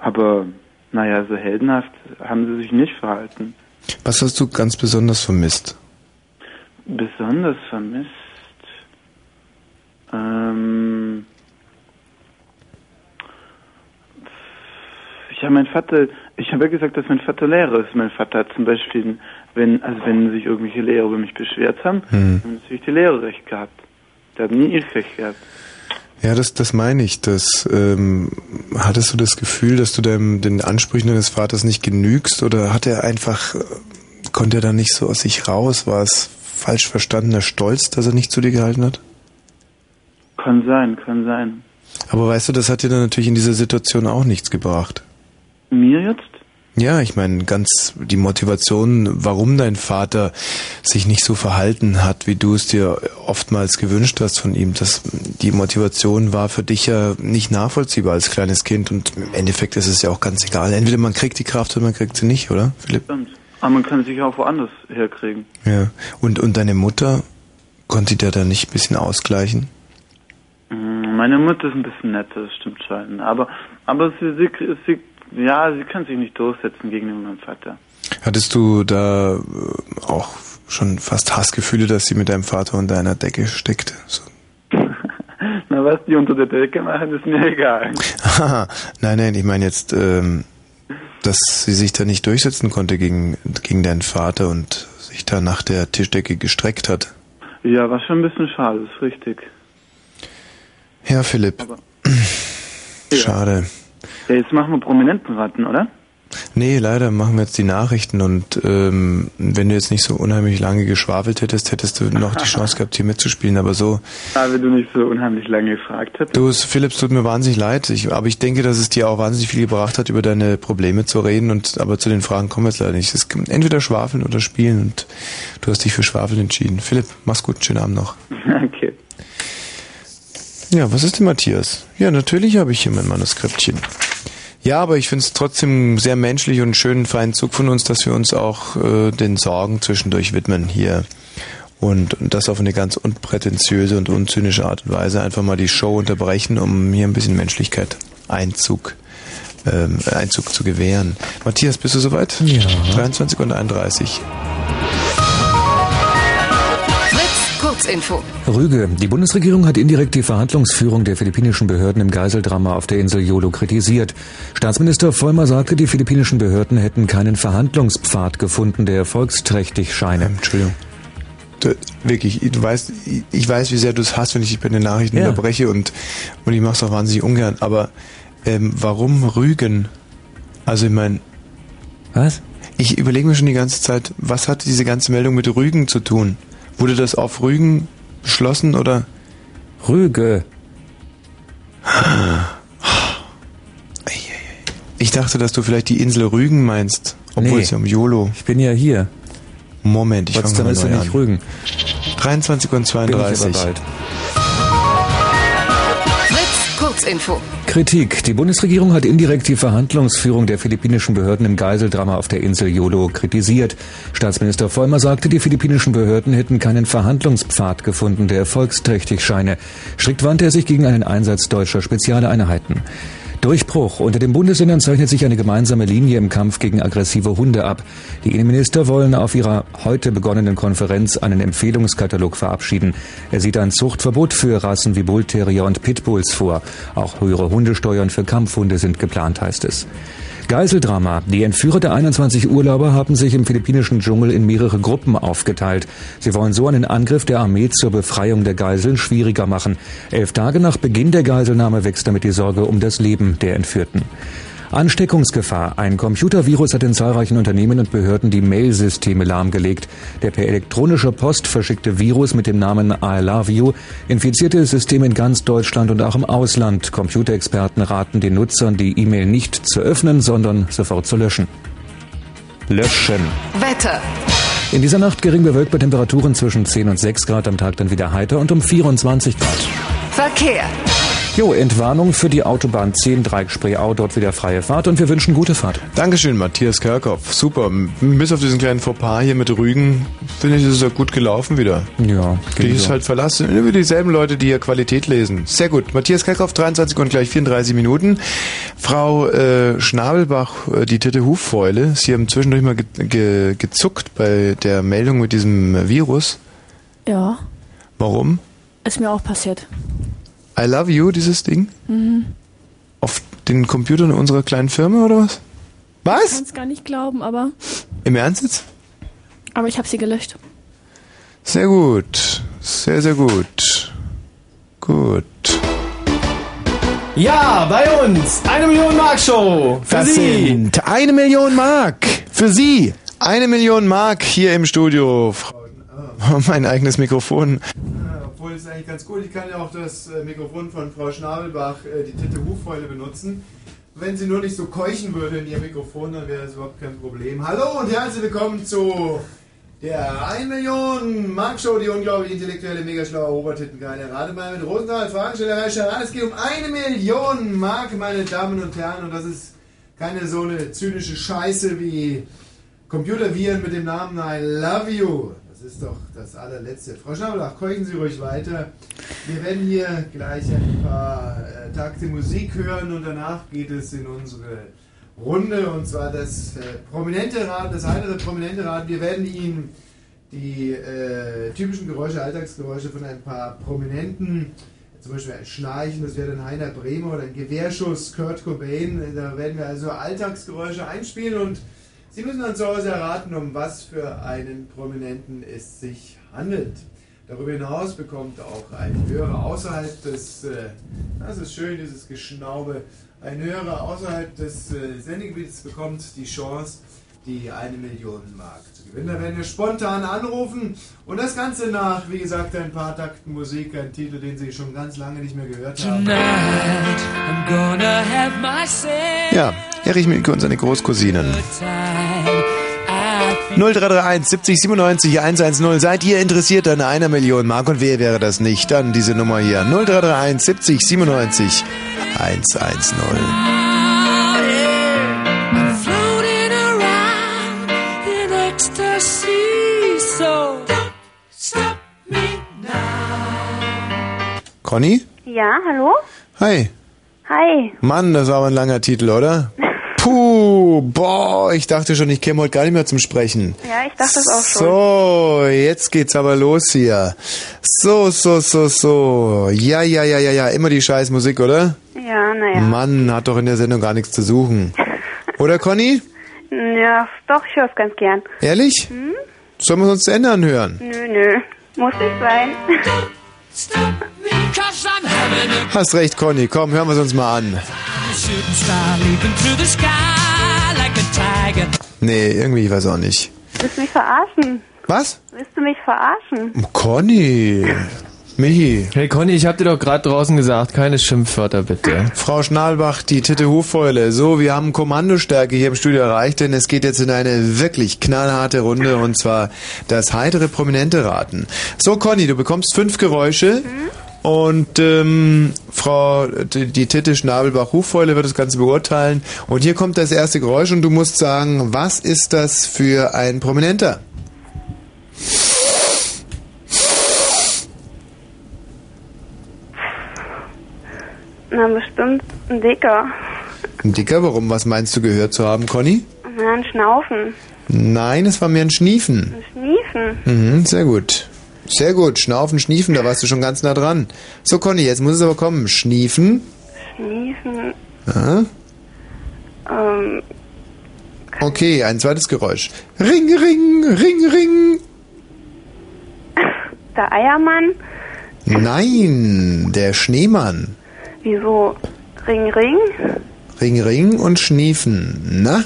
aber, naja, so heldenhaft haben sie sich nicht verhalten. Was hast du ganz besonders vermisst? Besonders vermisst. Ähm. Ja, mein Vater, ich habe ja gesagt, dass mein Vater Lehrer ist. Mein Vater hat zum Beispiel, wenn, also wenn sich irgendwelche Lehrer über mich beschwert haben, Hm. haben natürlich die Lehrer recht gehabt. Der hat nie ich recht gehabt. Ja, das, das meine ich. Das, ähm, hattest du das Gefühl, dass du dem, den Ansprüchen deines Vaters nicht genügst oder hat er einfach, äh, konnte er da nicht so aus sich raus? War es falsch verstandener Stolz, dass er nicht zu dir gehalten hat? Kann sein, kann sein. Aber weißt du, das hat dir dann natürlich in dieser Situation auch nichts gebracht. Mir jetzt? Ja, ich meine, ganz die Motivation, warum dein Vater sich nicht so verhalten hat, wie du es dir oftmals gewünscht hast von ihm, das, die Motivation war für dich ja nicht nachvollziehbar als kleines Kind und im Endeffekt ist es ja auch ganz egal. Entweder man kriegt die Kraft oder man kriegt sie nicht, oder, Philipp? Stimmt. Aber man kann sich auch woanders herkriegen. Ja. Und, und deine Mutter, konnte die dir da nicht ein bisschen ausgleichen? Mm, Meine Mutter ist ein bisschen netter, das stimmt schon. Aber, aber sie, sie, sie, ja, sie kann sich nicht durchsetzen gegenüber meinem Vater. Hattest du da äh, auch schon fast Hassgefühle, dass sie mit deinem Vater unter einer Decke steckte? So. Na, was die unter der Decke machen, ist mir egal. Haha, nein, nein, ich meine jetzt, ähm, dass sie sich da nicht durchsetzen konnte gegen, gegen deinen Vater und sich da nach der Tischdecke gestreckt hat. Ja, war schon ein bisschen schade, ist richtig. Ja, Philipp. Schade. Ja, jetzt machen wir Prominentenraten, oder? Nee, leider machen wir jetzt die Nachrichten und ähm, wenn du jetzt nicht so unheimlich lange geschwafelt hättest, hättest du noch die Chance gehabt, hier mitzuspielen. Aber so, Ah, wenn du nicht so unheimlich lange gefragt hättest. du, Philipp, es tut mir wahnsinnig leid. Ich, aber ich denke, dass es dir auch wahnsinnig viel gebracht hat, über deine Probleme zu reden. Und aber zu den Fragen kommen wir jetzt leider nicht. Es gibt entweder schwafeln oder spielen und du hast dich für schwafeln entschieden. Philipp, mach's gut, schönen Abend noch. Okay. Ja, was ist denn Matthias? Ja, natürlich habe ich hier mein Manuskriptchen. Ja, aber ich finde es trotzdem sehr menschlich und einen schönen, feinen Zug von uns, dass wir uns auch äh, den Sorgen zwischendurch widmen hier. Und, und das auf eine ganz unprätentiöse und unzynische Art und Weise einfach mal die Show unterbrechen, um hier ein bisschen Menschlichkeit Einzug, ähm, Einzug zu gewähren. Matthias, bist du soweit? Ja. 23 und 31. Kurzinfo. Rüge. Die Bundesregierung hat indirekt die Verhandlungsführung der philippinischen Behörden im Geiseldrama auf der Insel Jolo kritisiert. Staatsminister Vollmer sagte, die philippinischen Behörden hätten keinen Verhandlungspfad gefunden, der erfolgsträchtig scheine. Entschuldigung. Du, wirklich, du weißt, ich weiß, wie sehr du es hast, wenn ich dich bei den Nachrichten Ja. unterbreche und, und ich mache es auch wahnsinnig ungern. Aber ähm, warum Rügen? Also ich meine... Was? Ich überlege mir schon die ganze Zeit, was hat diese ganze Meldung mit Rügen zu tun? Wurde das auf Rügen beschlossen oder? Rüge. Ich dachte, dass du vielleicht die Insel Rügen meinst, obwohl Nee. es ja um YOLO. Ich bin ja hier. Moment, ich fange mal ist ja neu nicht an. Rügen. 23 und Bin ich aber 32. bald. Kurzinfo. Kritik. Die Bundesregierung hat indirekt die Verhandlungsführung der philippinischen Behörden im Geiseldrama auf der Insel Jolo kritisiert. Staatsminister Vollmer sagte, die philippinischen Behörden hätten keinen Verhandlungspfad gefunden, der erfolgsträchtig scheine. Strikt wandte er sich gegen einen Einsatz deutscher Spezialeinheiten. Durchbruch. Unter den Bundesländern zeichnet sich eine gemeinsame Linie im Kampf gegen aggressive Hunde ab. Die Innenminister wollen auf ihrer heute begonnenen Konferenz einen Empfehlungskatalog verabschieden. Er sieht ein Zuchtverbot für Rassen wie Bullterrier und Pitbulls vor. Auch höhere Hundesteuern für Kampfhunde sind geplant, heißt es. Geiseldrama. Die Entführer der 21 Urlauber haben sich im philippinischen Dschungel in mehrere Gruppen aufgeteilt. Sie wollen so einen Angriff der Armee zur Befreiung der Geiseln schwieriger machen. Elf Tage nach Beginn der Geiselnahme wächst damit die Sorge um das Leben der Entführten. Ansteckungsgefahr. Ein Computervirus hat in zahlreichen Unternehmen und Behörden die Mailsysteme lahmgelegt. Der per elektronischer Post verschickte Virus mit dem Namen I Love You infizierte Systeme in ganz Deutschland und auch im Ausland. Computerexperten raten den Nutzern, die E-Mail nicht zu öffnen, sondern sofort zu löschen. Löschen. Wetter. In dieser Nacht gering bewölkt bei Temperaturen zwischen 10 und 6 Grad, am Tag dann wieder heiter und um 24 Grad. Verkehr. Jo, Entwarnung für die Autobahn 10 Dreieck-Spreeau, dort wieder freie Fahrt und wir wünschen gute Fahrt. Dankeschön, Matthias Kerkhoff. Super. Bis auf diesen kleinen Fauxpas hier mit Rügen, finde ich, ist es ja gut gelaufen wieder. Ja, Die geht ist so. halt verlassen. Immer dieselben Leute, die hier Qualität lesen. Sehr gut. Matthias Kerkhoff, 23 und gleich 34 Minuten. Frau äh, Schnabelbach, äh, die Titte Huffäule, Sie haben zwischendurch mal ge ge gezuckt bei der Meldung mit diesem Virus. Ja, Warum? ist mir auch passiert. I love you, dieses Ding? Mhm. Auf den Computern unserer kleinen Firma oder was? Ich Was? kann es gar nicht glauben, aber, Im Ernst jetzt? aber ich habe sie gelöscht. Sehr gut. Sehr, sehr gut. Gut. Ja, bei uns. Eine Million Mark Show. Für Das Sie. sind eine Million Mark für Sie. Eine Million Mark hier im Studio. Mein eigenes Mikrofon. Obwohl es eigentlich ganz gut. Ich kann ja auch das äh, Mikrofon von Frau Schnabelbach, äh, die Titte Hufeule, benutzen. Wenn sie nur nicht so keuchen würde in ihr Mikrofon, dann wäre das überhaupt kein Problem. Hallo und herzlich willkommen zu der 1 Million Mark Show, die unglaublich intellektuelle, mega schlaue Obertittengeile. Rate mal mit Rosenthal, Fragenstellerei, Charade. Es geht um eine Million Mark, meine Damen und Herren. Und das ist keine so eine zynische Scheiße wie Computerviren mit dem Namen I Love You. Ist doch das allerletzte. Frau Schnabelach, keuchen Sie ruhig weiter. Wir werden hier gleich ein paar äh, Takte Musik hören und danach geht es in unsere Runde und zwar das äh, prominente Raten, das heitere prominente Raten. Wir werden Ihnen die äh, typischen Geräusche, Alltagsgeräusche von ein paar Prominenten, zum Beispiel ein Schnarchen, das wäre dann Heiner Bremer oder ein Gewehrschuss, Kurt Cobain. Da werden wir also Alltagsgeräusche einspielen und Sie müssen dann zu Hause erraten, um was für einen Prominenten es sich handelt. Darüber hinaus bekommt auch ein Hörer außerhalb des, äh, das ist schön, dieses Geschnaube, ein Hörer außerhalb des äh, Sendegebietes bekommt die Chance, die eine Million Mark zu gewinnen. Da werden wir spontan anrufen und das Ganze nach, wie gesagt, ein paar Takten Musik, ein Titel, den Sie schon ganz lange nicht mehr gehört haben. Tonight, I'm gonna have myself Ja, Erich Milke und seine Großcousinen. time. I 0331 70 97 110. Seid ihr interessiert an einer Million Mark und wer wäre das nicht? Dann diese Nummer hier. 0331 70 97 110. I'm floating around in ecstasy, so don't stop me now. Conny? Ja, hallo? Hi. Hi. Mann, das war aber ein langer Titel, oder? Boah, ich dachte schon, ich käme heute gar nicht mehr zum Sprechen. Ja, ich dachte das auch schon. So, jetzt geht's aber los hier. So, so, so, so. Ja, ja, ja, ja, ja, immer die scheiß Musik, oder? Ja, naja. Mann, hat doch in der Sendung gar nichts zu suchen. Oder, Conny? Ja, doch, ich höre es ganz gern. Ehrlich? Hm? Sollen wir uns zu Ende anhören? Nö, nö. Muss nicht sein. Hast recht, Conny. Komm, hören wir es uns mal an. Nee, irgendwie, ich weiß auch nicht. Willst du mich verarschen? Was? Willst du mich verarschen? Conny. Michi. Hey Conny, ich hab dir doch gerade draußen gesagt, keine Schimpfwörter bitte. Frau Schnalbach, die Titte Hufeule. So, wir haben Kommandostärke hier im Studio erreicht, denn es geht jetzt in eine wirklich knallharte Runde und zwar das heitere Prominente raten. So, Conny, du bekommst fünf Geräusche und ähm, Frau, die, die Titte Schnabelbach Hufeule wird das Ganze beurteilen. Und hier kommt das erste Geräusch und du musst sagen, was ist das für ein Prominenter? Na, bestimmt ein Dicker. Ein Dicker, warum? Was meinst du gehört zu haben, Conny? Na, ein Schnaufen. Nein, es war mehr ein Schniefen. Ein Schniefen. Mhm, sehr gut. Sehr gut. Schnaufen, schniefen, da warst du schon ganz nah dran. So, Conny, jetzt muss es aber kommen. Schniefen. Schniefen. Ja. Ähm, Okay, ein zweites Geräusch. Ring, ring, ring, ring. der Eiermann. Nein, der Schneemann. Wieso? Ring, Ring? Ring, Ring und Schniefen. Na,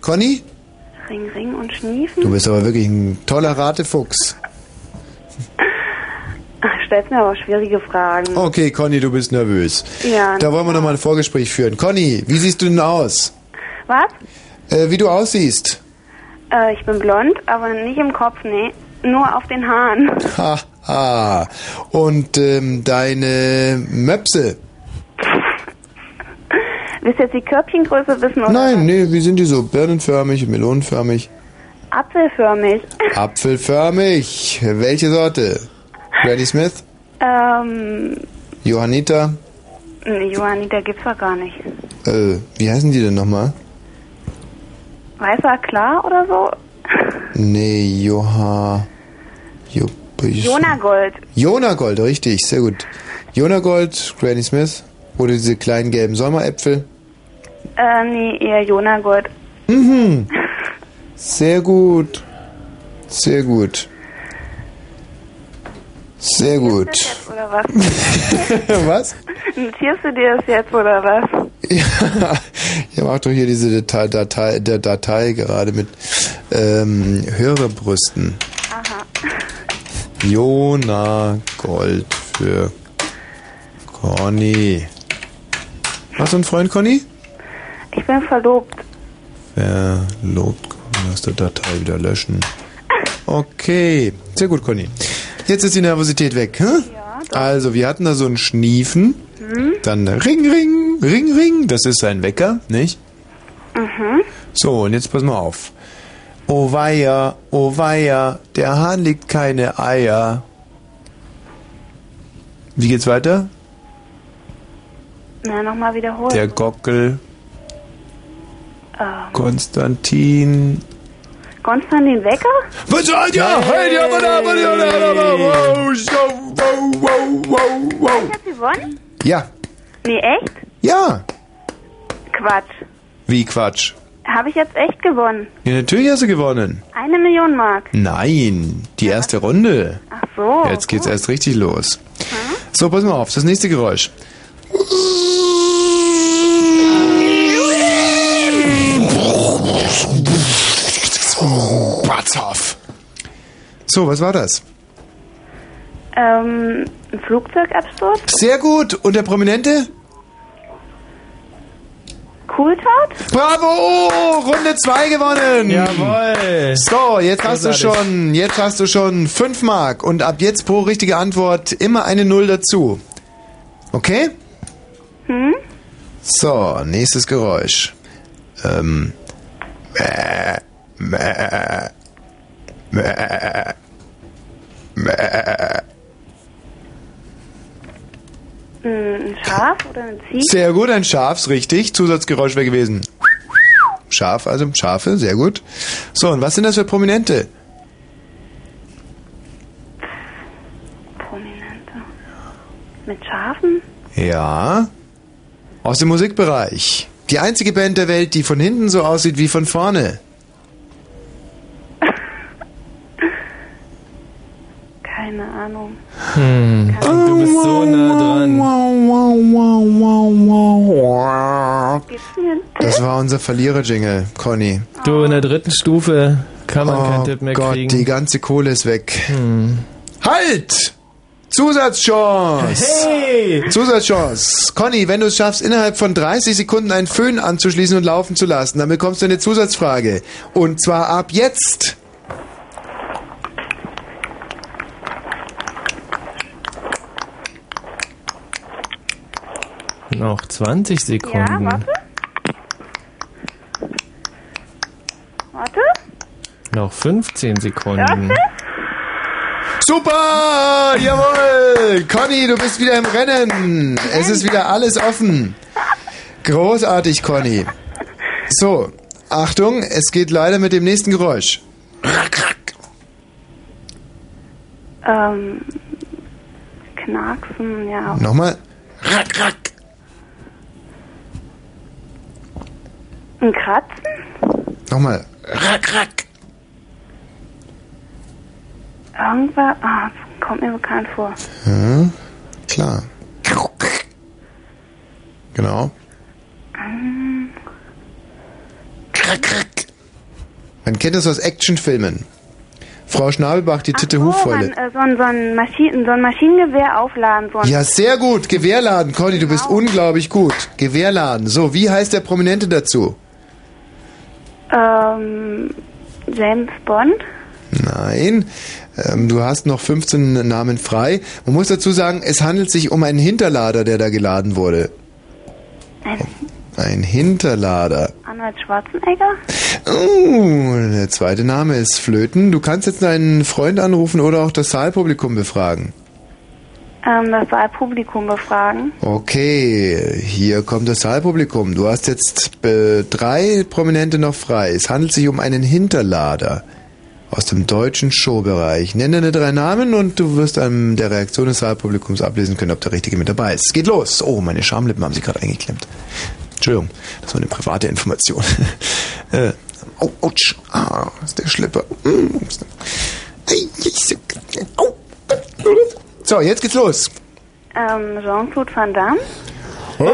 Conny? Ring, Ring und Schniefen. Du bist aber wirklich ein toller Ratefuchs. Ach, stellst mir aber schwierige Fragen. Okay, Conny, du bist nervös. Ja. Da wollen wir nochmal ein Vorgespräch führen. Conny, wie siehst du denn aus? Was? Äh, wie du aussiehst? Äh, ich bin blond, aber nicht im Kopf, nee. Nur auf den Haaren. Ha, ha. Und ähm, deine Möpse? Willst du jetzt die Körbchengröße wissen oder Nein, nee, wie sind die so? Birnenförmig, melonenförmig, apfelförmig? apfelförmig. Welche Sorte? Granny Smith? Ähm, Johannita? Johannita gibt's doch gar nicht. Äh, wie heißen die denn nochmal? Weißer klar oder so? Nee, Joha... Jo, Jonagold. Jonagold, richtig, sehr gut. Jonagold, Granny Smith oder diese kleinen gelben Sommeräpfel. Äh, nee, eher Jonagold. Mhm. Sehr gut. Sehr gut. Sehr gut. Was? was? Notierst du dir das jetzt oder was? Ja, ihr macht doch hier diese Datei, Datei, der Datei gerade mit ähm, Hörerbrüsten. Aha. Jona Gold für Conny. Hast du einen Freund, Conny? Ich bin verlobt. Verlobt. Man aus der Datei wieder löschen. Okay. Sehr gut, Conny. Jetzt ist die Nervosität weg. Hä? also, wir hatten da so ein Schniefen. Hm? Dann Ring, Ring, Ring, Ring. Das ist ein Wecker, nicht? Mhm. So, und jetzt pass mal auf. Oh weia, oh weia, der Hahn legt keine Eier. Wie geht's weiter? Na, nochmal wiederholen. Der Gockel, Ähm, Konstantin. Konstantin Wecker? Was seid ihr? Hey, ja, wow, wow, wow, wow, wow. Ich hab gewonnen? Ja, Nee, echt? ja. Quatsch. Wie Quatsch. Habe ich jetzt echt gewonnen? Ja, natürlich hast du gewonnen. Eine Million Mark. Nein, die erste Runde. Ach so. Jetzt geht's erst richtig los. So, pass mal auf, das nächste Geräusch. Batzhoff. So, was war das? Ähm, ein Flugzeugabsturz? Sehr gut. Und der Prominente? Cooltot? Bravo! Runde 2 gewonnen! Jawohl! So, jetzt hast du schon, jetzt hast du schon 5 Mark und ab jetzt pro richtige Antwort immer eine Null dazu. Okay? Hm? So, nächstes Geräusch. Ähm. Mäh, mäh, mäh, mäh. Ein Schaf oder ein Zieh? Sehr gut, ein Schafs, richtig. Zusatzgeräusch wäre gewesen. Schaf, also Schafe, sehr gut. So, und was sind das für Prominente? Prominente. Mit Schafen? Ja. Aus dem Musikbereich. Die einzige Band der Welt, die von hinten so aussieht wie von vorne. Keine Ahnung. Hm, du bist so nah dran. Gibt's mir einen Das war unser Verlierer-Jingle, Conny. Du, in der dritten Stufe kann man oh keinen Tipp mehr Gott, kriegen. die ganze Kohle ist weg. Hm. Halt! Zusatzchance! Hey! Zusatzchance! Conny, wenn du es schaffst, innerhalb von 30 Sekunden einen Föhn anzuschließen und laufen zu lassen, dann bekommst du eine Zusatzfrage. Und zwar ab jetzt! Noch 20 Ja, Sekunden. warte. Warte. Noch 15 Sekunden. Super! Jawohl! Conny, du bist wieder im Rennen. Es ist wieder alles offen. Großartig, Conny. So, Achtung, es geht leider mit dem nächsten Geräusch. Ähm, Knacksen, ja. Nochmal. Ein Kratzen? Nochmal. Irgendwas? Ah, kommt mir bekannt vor. Ja, klar. Genau. Ähm, Man kennt das aus Actionfilmen. Frau Schnabelbach, die Titte Oh, Hufäule. man, äh, so, ein, so, ein Maschinen, so ein Maschinengewehr aufladen. So ein Ja, sehr gut. Gewehrladen, Conny, du bist unglaublich gut. Gewehrladen. So, wie heißt der Prominente dazu? Ähm, James Bond. Nein. Ähm, du hast noch 15 Namen frei. Man muss dazu sagen, es handelt sich um einen Hinterlader, der da geladen wurde. Ein Ein Hinterlader. Arnold Schwarzenegger. Oh, der zweite Name ist Flöten. Du kannst jetzt deinen Freund anrufen oder auch das Saalpublikum befragen. Ähm, das Wahlpublikum befragen. Okay, hier kommt das Saalpublikum. Du hast jetzt äh, drei Prominente noch frei. Es handelt sich um einen Hinterlader aus dem deutschen Showbereich. Nenne deine drei Namen und du wirst an der Reaktion des Saalpublikums ablesen können, ob der Richtige mit dabei ist. Geht los. Oh, meine Schamlippen haben sich gerade eingeklemmt. Entschuldigung, das war eine private Information. äh, oh, ouch. Ah, ist der Schlipper. Mm. Ei, ich- Au. So, jetzt geht's los. Ähm, Jean-Claude Van Damme. Das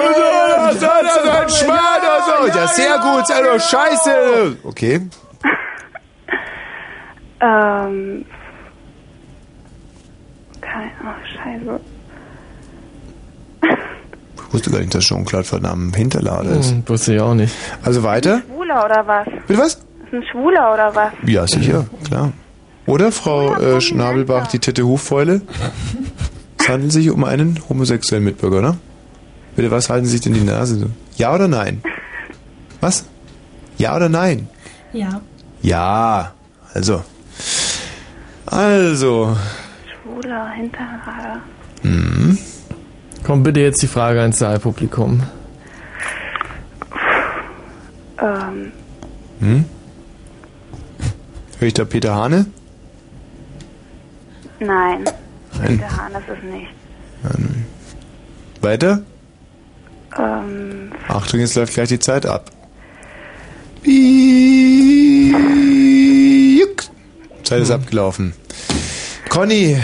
ist ein Schwan oder so. Ja, sehr gut. Also, scheiße. Okay. Ähm, kein, oh, scheiße. Ich wusste gar nicht, dass Jean-Claude Van Damme Hinterlader ist. Hm, wusste ich auch nicht. Also weiter? Schwuler oder was? Bitte was? Ist ein Schwuler oder was? Ja, sicher, klar. Oder Frau äh, Schnabelbach, die Titte Huffäule? Es handelt sich um einen homosexuellen Mitbürger, ne? Bitte, was halten Sie sich denn die Nase so? Ja oder nein? Was? Ja oder nein? Ja. Ja. Also. Also. Schwuler Hinterrad. Hm. Komm bitte jetzt die Frage ans Saalpublikum. Ähm, Hm? Hör ich da Peter Hane? Nein. Nein. Peter Hahn ist es nicht. Nein. Weiter? Ähm, Achtung, jetzt läuft gleich die Zeit ab. Zeit ist abgelaufen. Conny,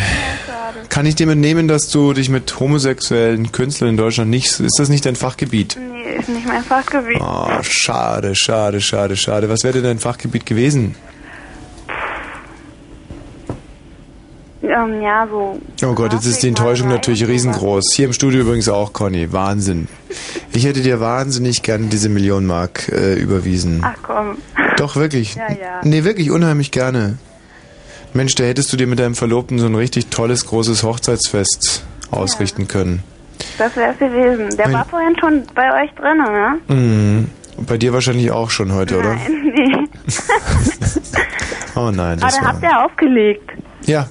kann ich dir mitnehmen, dass du dich mit homosexuellen Künstlern in Deutschland nicht... Ist das nicht dein Fachgebiet? nee, ist nicht mein Fachgebiet. Oh, schade, schade, schade, schade. Was wäre denn dein Fachgebiet gewesen? Ähm, ja, so. Oh Gott, jetzt ist die Enttäuschung natürlich riesengroß. Hier im Studio übrigens auch, Conny. Wahnsinn. Ich hätte dir wahnsinnig gerne diese Million Mark äh, überwiesen. Ach komm. Doch, wirklich. Ja, ja. Nee, wirklich unheimlich gerne. Mensch, da hättest du dir mit deinem Verlobten so ein richtig tolles, großes Hochzeitsfest ausrichten können. Das wär's gewesen. Der Mein- war vorhin schon bei euch drin, ne? Mhm. Bei dir wahrscheinlich auch schon heute, oder? Nein, nee. Oh nein, Aber das da war... habt ihr aufgelegt. Ja.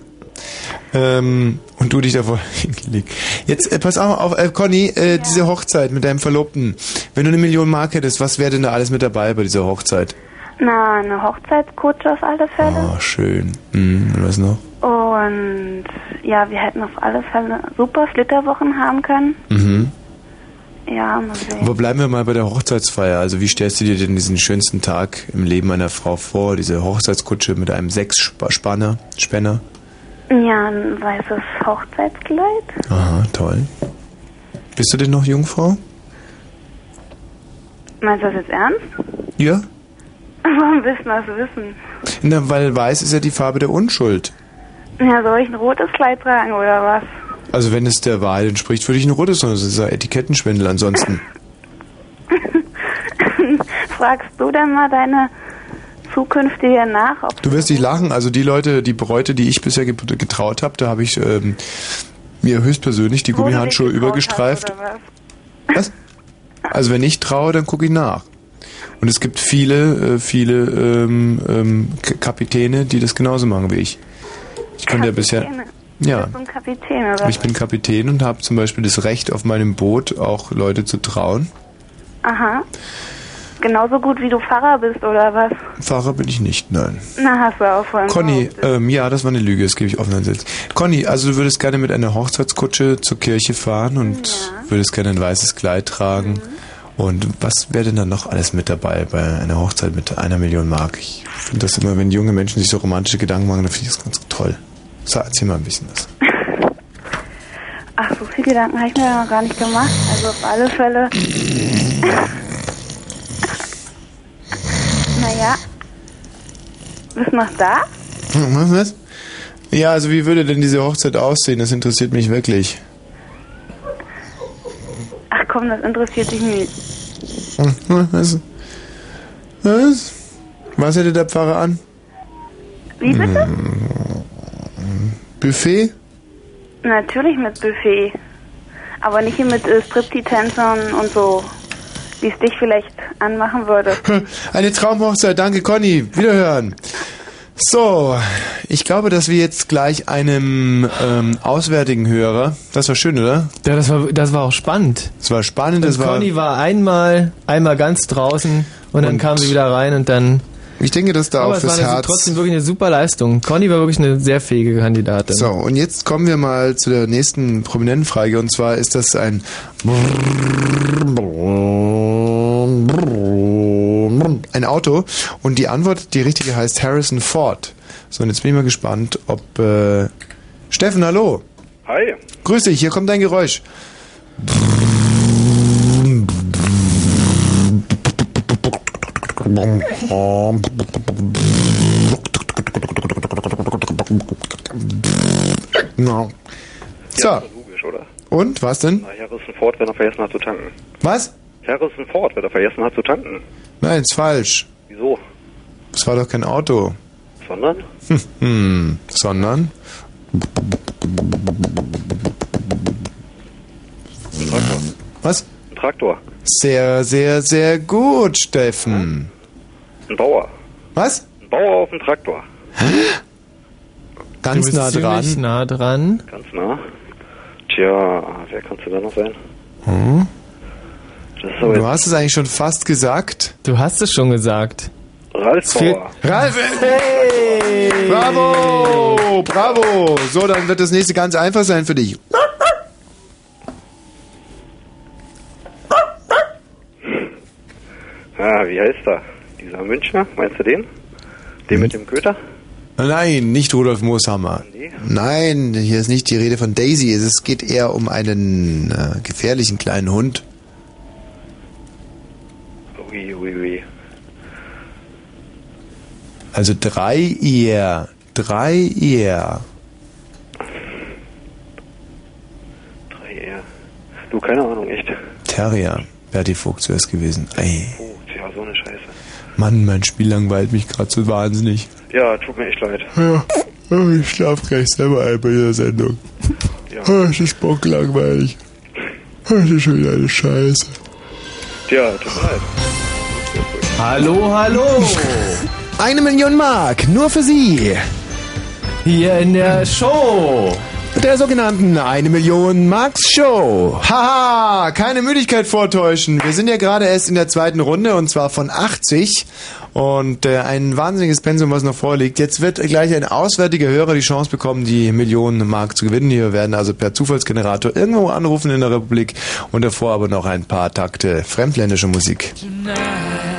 Ähm, und du dich davor hingelegt. Jetzt, äh, pass auf, auf äh, Conny, äh, diese Hochzeit mit deinem Verlobten. Wenn du eine Million Mark hättest, was wäre denn da alles mit dabei bei dieser Hochzeit? Na, eine Hochzeitskutsche auf alle Fälle. Oh, schön. Mhm, und was noch? Und ja, wir hätten auf alle Fälle super Flitterwochen haben können. Mhm. Ja, mal sehen. Aber bleiben wir mal bei der Hochzeitsfeier. Also wie stellst du dir denn diesen schönsten Tag im Leben einer Frau vor? Diese Hochzeitskutsche mit einem Sechsspanner, Spänner? Ja, ein weißes Hochzeitskleid. Aha, toll. Bist du denn noch Jungfrau? Meinst du das jetzt ernst? Ja. Warum willst du das wissen? Na, weil weiß ist ja die Farbe der Unschuld. Ja, soll ich ein rotes Kleid tragen oder was? Also wenn es der Wahrheit entspricht, würde ich ein rotes, sondern es ist ja Etikettenschwindel ansonsten. Fragst du denn mal deine zukünftige nach, Du wirst dich lachen, also die Leute, die Bräute, die ich bisher get- getraut habe, da habe ich ähm, mir höchstpersönlich die Gummihandschuhe übergestreift. oder was? Also wenn ich traue, dann gucke ich nach. Und es gibt viele, äh, viele ähm, ähm, Kapitäne, die das genauso machen wie ich. Ich konnte ja bisher... Ja. Ein Kapitän oder ich bin Kapitän und habe zum Beispiel das Recht, auf meinem Boot auch Leute zu trauen. Aha. Genauso gut wie du Pfarrer bist oder was? Fahrer bin ich nicht, nein. Na, hast du auch vorhin Conny, ähm, ja, das war eine Lüge, das gebe ich offen ans Netz. Conny, also du würdest gerne mit einer Hochzeitskutsche zur Kirche fahren und würdest gerne ein weißes Kleid tragen. Und was wäre denn dann noch alles mit dabei bei einer Hochzeit mit einer Million Mark? Ich finde das immer, wenn junge Menschen sich so romantische Gedanken machen, dann finde ich das ganz toll. So, erzähl mal ein bisschen was. Ach, so viele Gedanken habe ich mir ja noch gar nicht gemacht. Also auf alle Fälle Bist du noch da? Hm, Was, was? Ja, also wie würde denn diese Hochzeit aussehen? Das interessiert mich wirklich. Ach komm, das interessiert dich nicht. Hm, Was? Was? Was hätte der Pfarrer an? Wie bitte? Hm, Buffet? Natürlich mit Buffet. Aber nicht hier mit äh, Striptease-Tänzern und so, wie es dich vielleicht anmachen würde. Eine Traumhochzeit, danke Conny. Wiederhören. So, ich glaube, dass wir jetzt gleich einem ähm, auswärtigen Hörer, das war schön, oder? Ja, das war, das war auch spannend. Das war spannend, das und war... Conny war einmal, einmal ganz draußen und dann Und- kam sie wieder rein und dann. Ich denke, dass da Aber auch es war fürs Herz... trotzdem wirklich eine super Leistung. Conny war wirklich eine sehr fähige Kandidatin. So, und jetzt kommen wir mal zu der nächsten prominenten Frage. Und zwar ist das ein ein Auto. Und die Antwort, die richtige heißt Harrison Ford. So, und jetzt bin ich mal gespannt, ob äh, Steffen, hallo. Hi. Grüß dich, hier kommt dein Geräusch. No. So, Logisch, oder? und was denn? Na, Harrison Ford, wenn er vergessen hat zu tanken. Was? Harrison Ford, wenn er vergessen hat zu tanken. Nein, ist falsch. Wieso? Das war doch kein Auto. Sondern? Hm, hm. Sondern? Ein Traktor. Was? Ein Traktor. Sehr, sehr, sehr gut, Steffen. Ein Bauer. Was? Ein Bauer auf dem Traktor. Ganz du bist nah dran. ziemlich nah dran. Ganz nah. Tja, wer kannst du da noch sein? Hm? Aber Du hast es eigentlich schon fast gesagt. Du hast es schon gesagt. Ralf Bauer. Ralf! Hey! Bravo! Bravo! So, dann wird das nächste ganz einfach sein für dich. Ah, wie heißt er? Dieser Münchner, meinst du den? Den mit dem Köter? Nein, nicht Rudolf Mooshammer. Nein, hier ist nicht die Rede von Daisy. Es geht eher um einen äh, gefährlichen kleinen Hund. Ui, ui, ui. Also drei eher. Drei eher. Drei eher. Du, keine Ahnung, echt. Terrier. Berti Vogt zuerst gewesen. Ey. Oh, tja, so eine Scheiße. Mann, mein Spiel langweilt mich gerade so wahnsinnig. Ja, tut mir echt leid. Ja, ich schlaf gleich selber ein bei dieser Sendung. Ja. Oh, es ist bocklangweilig. Oh, Es ist schon wieder eine Scheiße. Tja, tut mir leid. Hallo, hallo. Eine Million Mark, nur für Sie. Hier in der Show. Der sogenannten Eine Million Marks Show. Haha, keine Müdigkeit vortäuschen. Wir sind ja gerade erst in der zweiten Runde und zwar von 80 und äh, ein wahnsinniges Pensum, was noch vorliegt. Jetzt wird gleich ein auswärtiger Hörer die Chance bekommen, die Millionen Mark zu gewinnen. Wir werden also per Zufallsgenerator irgendwo anrufen in der Republik und davor aber noch ein paar Takte fremdländische Musik. Tonight,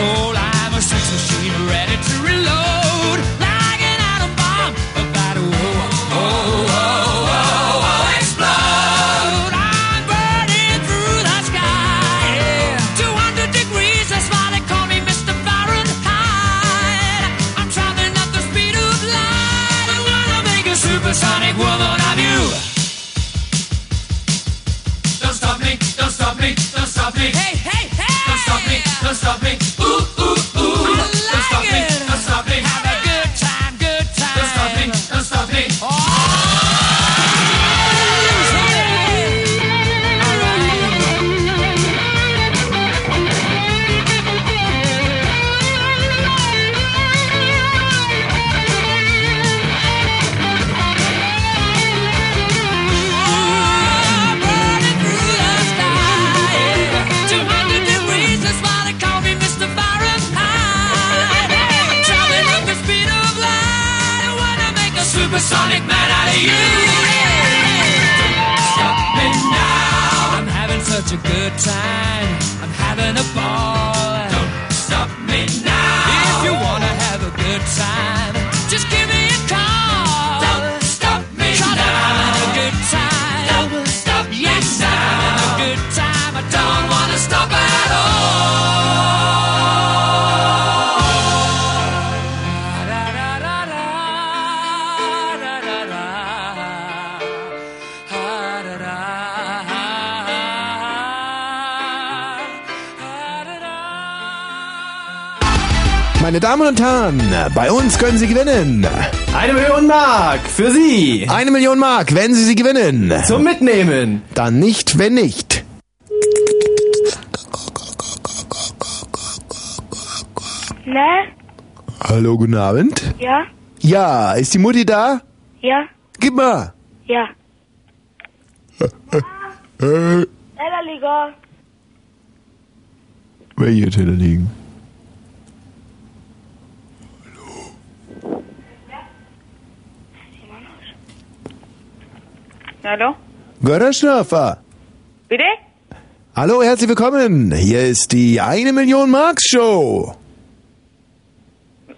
defying ready to reload like an atom bomb about to oh, oh, oh, oh, oh, explode. I'm burning through the sky, yeah. 200 degrees, that's why they call me Mr. Fahrenheit. I'm traveling at the speed of light. I wanna make a supersonic woman of you. Don't stop me, don't stop me, don't stop me. Hey! never stop me. Ooh, ooh. Time. Meine Damen und Herren, bei uns können Sie gewinnen. Eine Million Mark für Sie. Eine Million Mark, wenn Sie sie gewinnen. Zum Mitnehmen. Dann nicht, wenn nicht. Ne? Hallo, guten Abend. Ja? Ja, ist die Mutti da? Ja? Gib mal. Ja. Ella Liga. welche Teller liegen? Hallo? Görderschnörfer. Bitte? Hallo, herzlich willkommen. Hier ist die eine Million Marks Show.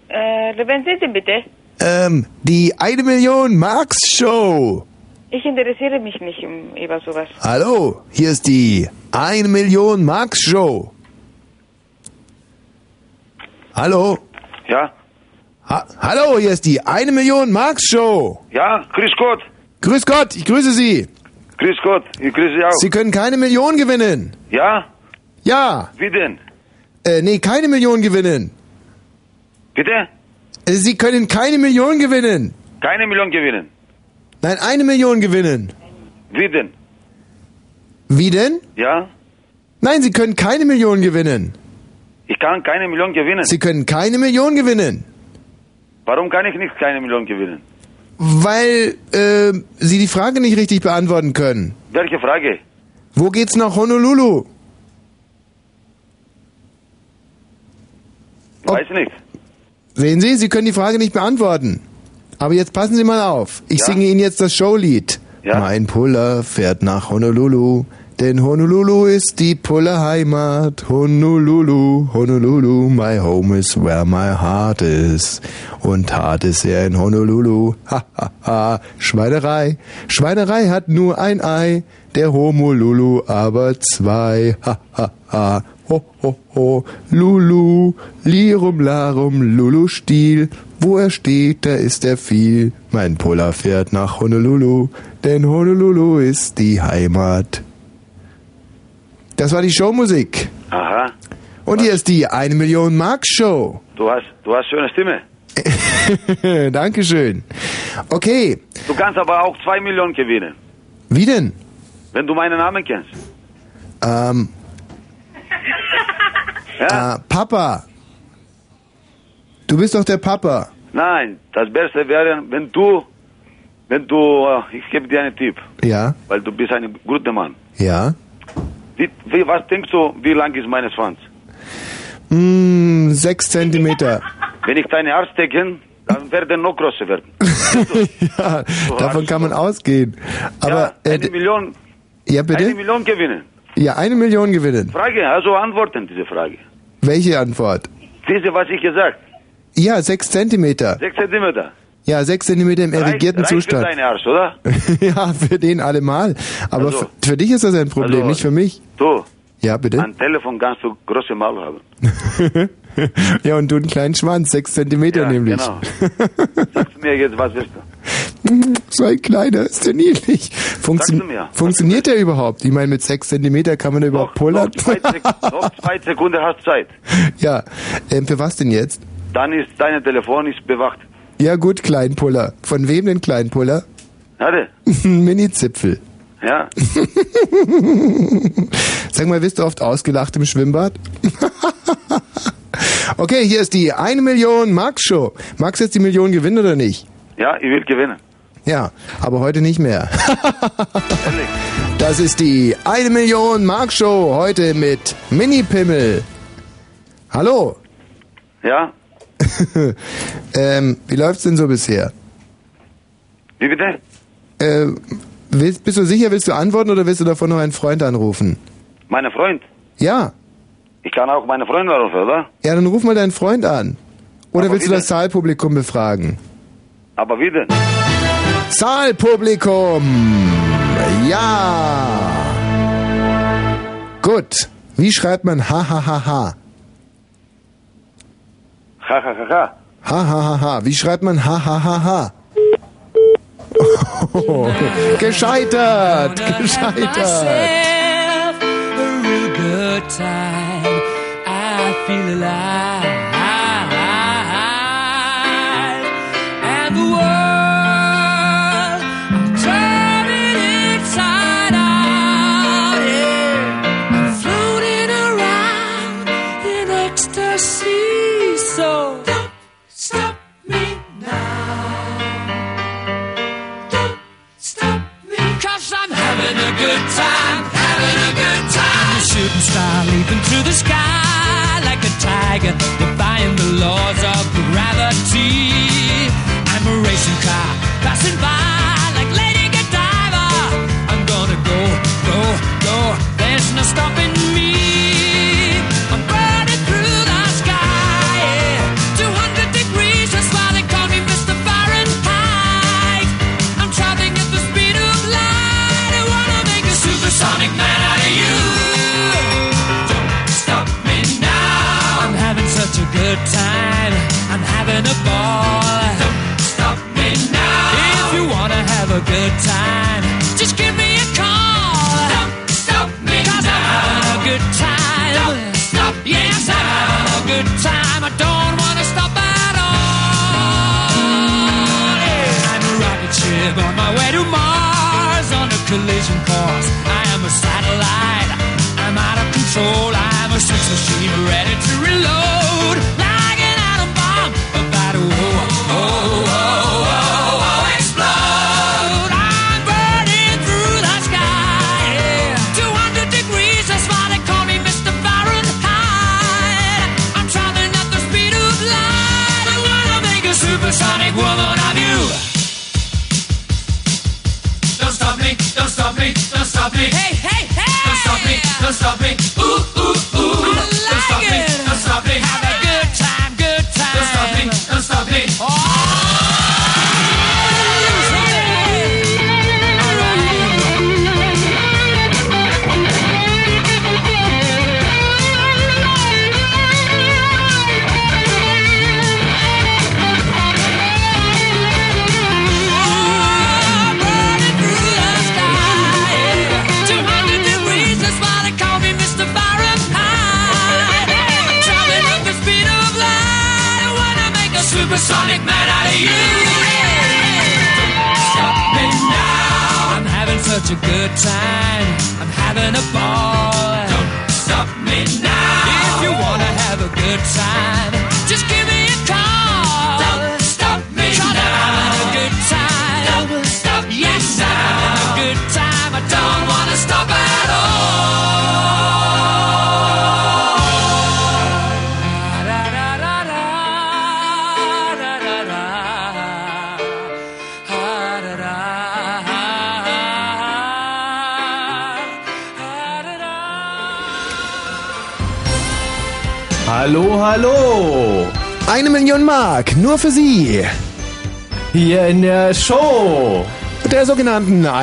Äh, wen sind Sie bitte? Ähm, die eine Million Marks Show. Ich interessiere mich nicht um über sowas. Hallo, hier ist die eine Million Marks Show. Hallo. Ja? Ha Hallo, hier ist die eine Million Marks Show. Ja, grüß Gott. Grüß Gott, ich grüße Sie. Grüß Gott, ich grüße Sie auch. Sie können keine Million gewinnen. ja? Ja. Wie denn? Äh, nee, keine Million gewinnen. Bitte? Äh, Sie können keine Million gewinnen. Keine Million gewinnen. Nein, eine Million gewinnen. Wie denn? Wie denn? Ja? Nein, Sie können keine Million gewinnen. Ich kann keine Million gewinnen. Sie können keine Million gewinnen. Warum kann ich nicht keine Million gewinnen? Weil äh, Sie die Frage nicht richtig beantworten können. Welche Frage? Wo geht's nach Honolulu? Weiß nicht. Sehen Sie, Sie können die Frage nicht beantworten. Aber jetzt passen Sie mal auf. Ich Ja? singe Ihnen jetzt das Showlied. Ja? Mein Puller fährt nach Honolulu. Denn Honolulu ist die Puller-Heimat. Honolulu, Honolulu, my home is where my heart is. Und hart ist er in Honolulu. Ha, ha, ha. Schweinerei. Schweinerei hat nur ein Ei. Der Homolulu aber zwei. Ha, ha, ha. Ho, ho, ho. Lulu. Lirum, larum, Lulu Stiel. Wo er steht, da ist er viel. Mein Puller fährt nach Honolulu. Denn Honolulu ist die Heimat. Das war die Showmusik. Aha. Und hier ist die 1 Million Mark Show. Du hast, du hast schöne Stimme. Dankeschön. Okay, Du kannst aber auch zwei Millionen gewinnen, wie denn? wenn du meinen Namen kennst. Ähm, Ja? äh, Papa. Du bist doch der Papa. Nein, das Beste wäre, wenn du, wenn du, äh, ich gebe dir einen Tipp, Ja, weil du bist ein guter Mann. ja. Wie, wie, was denkst du, wie lang ist meine Schwanz? Mm, sechs Zentimeter. Wenn ich deine Arzt decke, dann werden noch größer werden. ja, davon kann man ausgehen. Aber, ja, äh, eine Million, ja eine bitte? Million gewinnen. Ja, eine Million gewinnen. Frage, also antworten diese Frage. Welche Antwort? Diese, was ich gesagt. Ja, sechs Zentimeter. Sechs Zentimeter. Ja, sechs Zentimeter im erregierten Zustand. für deinen Arsch, oder? ja, für den allemal. Aber Also- für dich ist das ein Problem, Also- nicht für mich. Du, Ja, bitte. ein Telefon kannst du große Maul haben. ja, und du einen kleinen Schwanz, sechs Zentimeter Ja, nämlich. genau. Sagst du mir jetzt, was willst du? so ein kleiner, ist der niedlich. Funktio Sagst du mir? Funktioniert der überhaupt? Ich meine, mit sechs Zentimeter kann man da überhaupt pullern? Zwei noch zwei Sekunden hast Zeit. ja, ähm, für was denn jetzt? Dann ist dein Telefon ist bewacht. Ja gut, Kleinpuller. Von wem denn Kleinpuller? Hatte? Mini-Zipfel. Ja. Sag mal, wirst du oft ausgelacht im Schwimmbad? okay, hier ist die 1 Million Max Show. Max jetzt die Million gewinnen oder nicht? Ja, ich will gewinnen. Ja, aber heute nicht mehr. das ist die 1 Million Mark Show heute mit Mini-Pimmel. Hallo. Ja? ähm, wie läuft's denn so bisher? Wie bitte? Äh, willst, bist du sicher, willst du antworten oder willst du davon noch einen Freund anrufen? Mein Freund. Ja. Ich kann auch meine Freunde anrufen, oder? Ja, dann ruf mal deinen Freund an. Oder Aber willst du das Saalpublikum befragen? Aber wie denn? Saalpublikum! Ja! Gut. Wie schreibt man ha ha ha ha? Ha, ha, ha, ha. Ha ha ha ha. Wie schreibt man ha ha ha ha? Oh, gescheitert! Gescheitert! I feel alive. Leaping through the sky like a tiger, defying the laws of gravity. I'm a racing car passing by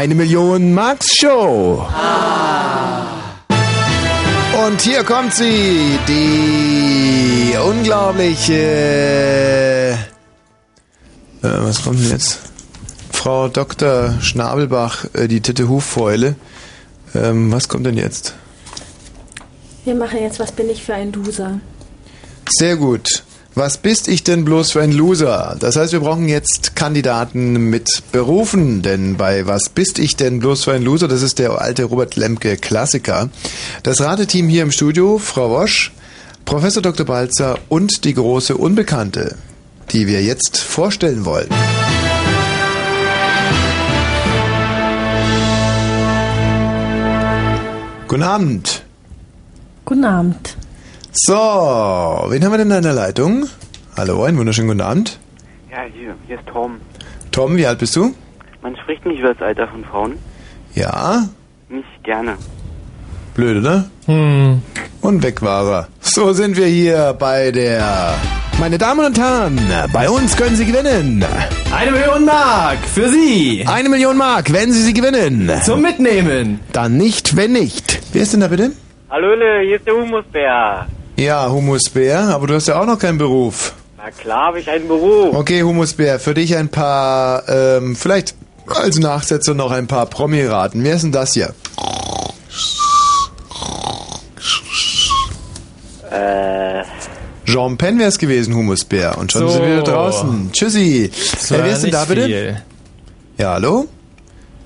Eine Million Marks Show. Und hier kommt sie, die unglaubliche... Äh, was kommt denn jetzt? Frau Dr. Schnabelbach, äh, die Titte Huffäule. Ähm, was kommt denn jetzt? Wir machen jetzt Was bin ich für ein Loser? Sehr gut. Was bist ich denn bloß für ein Loser? Das heißt, wir brauchen jetzt Kandidaten mit Berufen, denn bei Was bist ich denn bloß für ein Loser? Das ist der alte Robert Lemke Klassiker. Das Rateteam hier im Studio, Frau Wosch, Professor Dr. Balzer und die große Unbekannte, die wir jetzt vorstellen wollen. Guten Abend. Guten Abend. So, wen haben wir denn in der Leitung? Hallo, einen wunderschönen guten Abend. Ja, hier, hier ist Tom. Tom, wie alt bist du? Man spricht nicht über das Alter von Frauen. Ja, Nicht gerne. blöd, oder? Hm. Und weg war er. So sind wir hier bei der... Meine Damen und Herren, bei uns können Sie gewinnen. Eine Million Mark für Sie. Eine Million Mark, wenn Sie sie gewinnen. Zum Mitnehmen. Dann nicht, wenn nicht. Wer ist denn da bitte? Hallöle, hier ist der Humusbär. Ja, Humusbär, aber du hast ja auch noch keinen Beruf. Na klar habe ich einen Beruf. Okay, Humusbär, für dich ein paar, ähm, vielleicht als Nachsetzer noch ein paar Promi-Raten. Wer ist denn das hier? Äh, Jean Penn wäre es gewesen, Humusbär. Und schon So. sind wir wieder draußen. Tschüssi. Das Äh, wer ist denn da bitte? viel. Ja, hallo?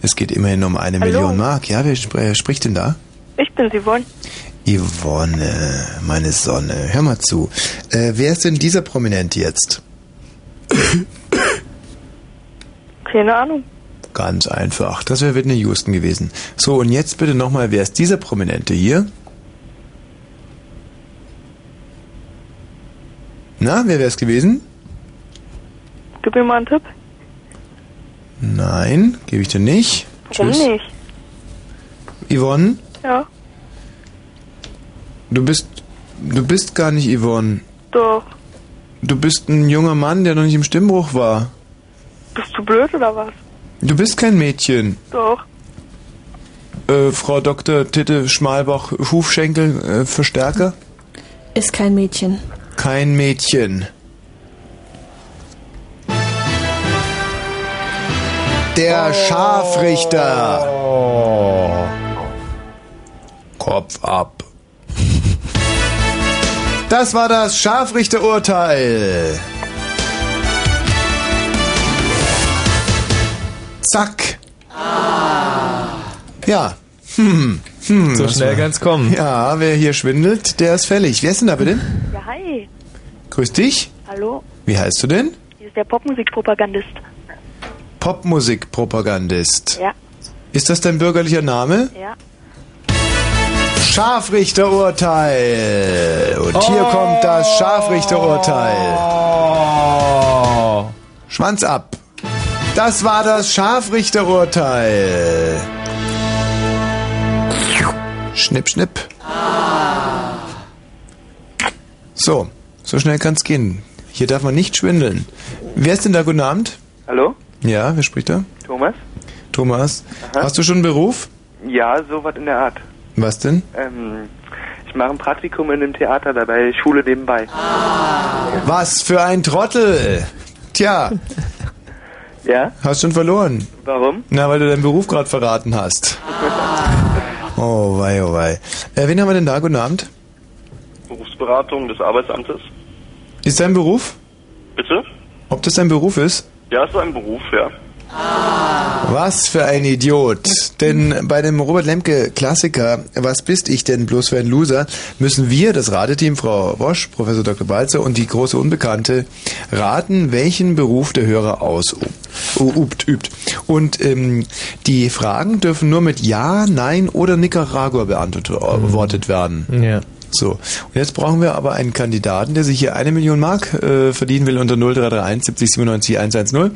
Es geht immerhin um eine Hallo? Million Mark. Ja, wer sp äh, spricht denn da? Ich bin Yvonne. Yvonne, meine Sonne. Hör mal zu. Äh, wer ist denn dieser Prominente jetzt? Keine Ahnung. Ganz einfach. Das wäre Whitney Houston gewesen. So, und jetzt bitte nochmal, wer ist dieser Prominente hier? Na, wer wäre es gewesen? Gib mir mal einen Tipp. Nein, gebe ich dir nicht. Warum Tschüss. nicht? Yvonne, Ja, du bist, du bist gar nicht Yvonne. doch. Du bist ein junger Mann, der noch nicht im Stimmbruch war. Bist du blöd oder was? Du bist kein Mädchen. Doch. Äh, Frau Dr. Titte Schmalbach, Hufschenkel, äh, Verstärker? Ist kein Mädchen. Kein Mädchen. Der Scharfrichter. Kopf ab. Das war das Scharfrichterurteil. Zack. Ja. Hm. Hm, So schnell kann's kommen. Ja, wer hier schwindelt, der ist fällig. Wer ist denn da bitte? Ja, hi. Grüß dich. Hallo. Wie heißt du denn? Hier ist der Popmusikpropagandist. Popmusikpropagandist. Ja. Ist das dein bürgerlicher Name? Ja. Scharfrichterurteil. Und hier kommt das Scharfrichterurteil. Schwanz ab. Das war das Scharfrichterurteil. Schnipp, schnipp. So, so schnell kann's gehen. Hier darf man nicht schwindeln. Wer ist denn da? Guten Abend. Hallo? Ja, wer spricht da? Thomas? Thomas. Aha. Hast du schon einen Beruf? Ja, sowas in der Art. Was denn? Ähm, ich mache ein Praktikum in einem Theater dabei, Schule nebenbei. Was für ein Trottel! Tja, Ja? hast schon verloren. Warum? Na, weil du deinen Beruf gerade verraten hast. Oh wei, oh wei. Äh, wen haben wir denn da? Guten Abend. Berufsberatung des Arbeitsamtes. Ist dein Beruf? Bitte? Ob das dein Beruf ist? Ja, ist so ein Beruf, ja. Was für ein Idiot. Denn bei dem Robert Lemke Klassiker, was bist ich denn bloß für ein Loser, müssen wir, das Rateteam, Frau Wosch, Professor Dr. Balzer und die große Unbekannte, raten, welchen Beruf der Hörer ausübt. Übt, übt. Und ähm, die Fragen dürfen nur mit Ja, Nein oder Nicaragua beantwortet werden. Ja. So, und jetzt brauchen wir aber einen Kandidaten, der sich hier eine Million Mark äh, verdienen will unter 0331 70 97 110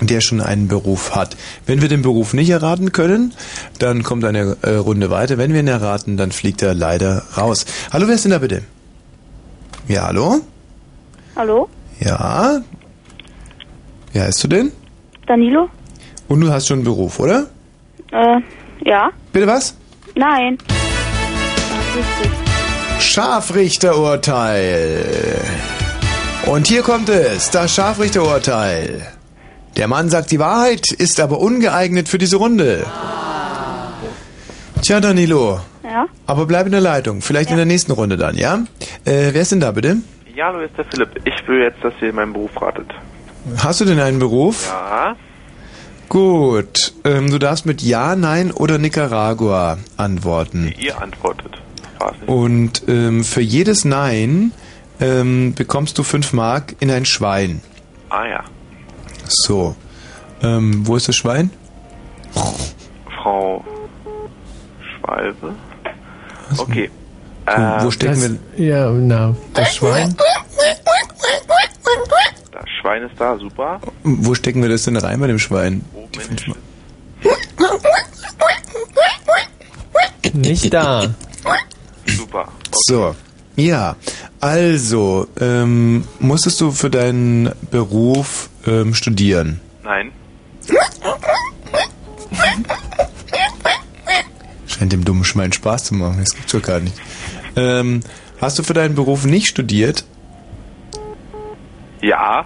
der schon einen Beruf hat. Wenn wir den Beruf nicht erraten können, dann kommt eine äh, Runde weiter. Wenn wir ihn erraten, dann fliegt er leider raus. Hallo, wer ist denn da bitte? Ja, hallo? Hallo? Ja? Wie heißt du denn? Danilo? Und du hast schon einen Beruf, oder? Äh, ja? Bitte was? Nein. Scharfrichterurteil. Und hier kommt es, das Scharfrichterurteil. Der Mann sagt die Wahrheit, ist aber ungeeignet für diese Runde. Tja, Danilo. Ja? Aber bleib in der Leitung. Vielleicht in der nächsten Runde dann, ja? Äh, wer ist denn da bitte? Ja, hallo, hier ist der Philipp. Ich will jetzt, dass ihr meinen Beruf ratet. Hast du denn einen Beruf? Ja. Gut. Ähm, du darfst mit Ja, Nein oder Nicaragua antworten. Ihr antwortet. Und ähm, für jedes Nein ähm, bekommst du 5 Mark in ein Schwein. Ah ja. So. Ähm, wo ist das Schwein? Frau Schwalbe. Okay. Wo, Äh, wo stecken das, wir? Ja, na, das Schwein. Das Schwein ist da, super. Wo stecken wir das denn rein bei dem Schwein? Den Nicht da. Super. So. Ja. Also, ähm, musstest du für deinen Beruf ähm, studieren? Nein. Scheint dem dummen Schwein Spaß zu machen. Das gibt's doch gar nicht. Ähm, hast du für deinen Beruf nicht studiert? Ja.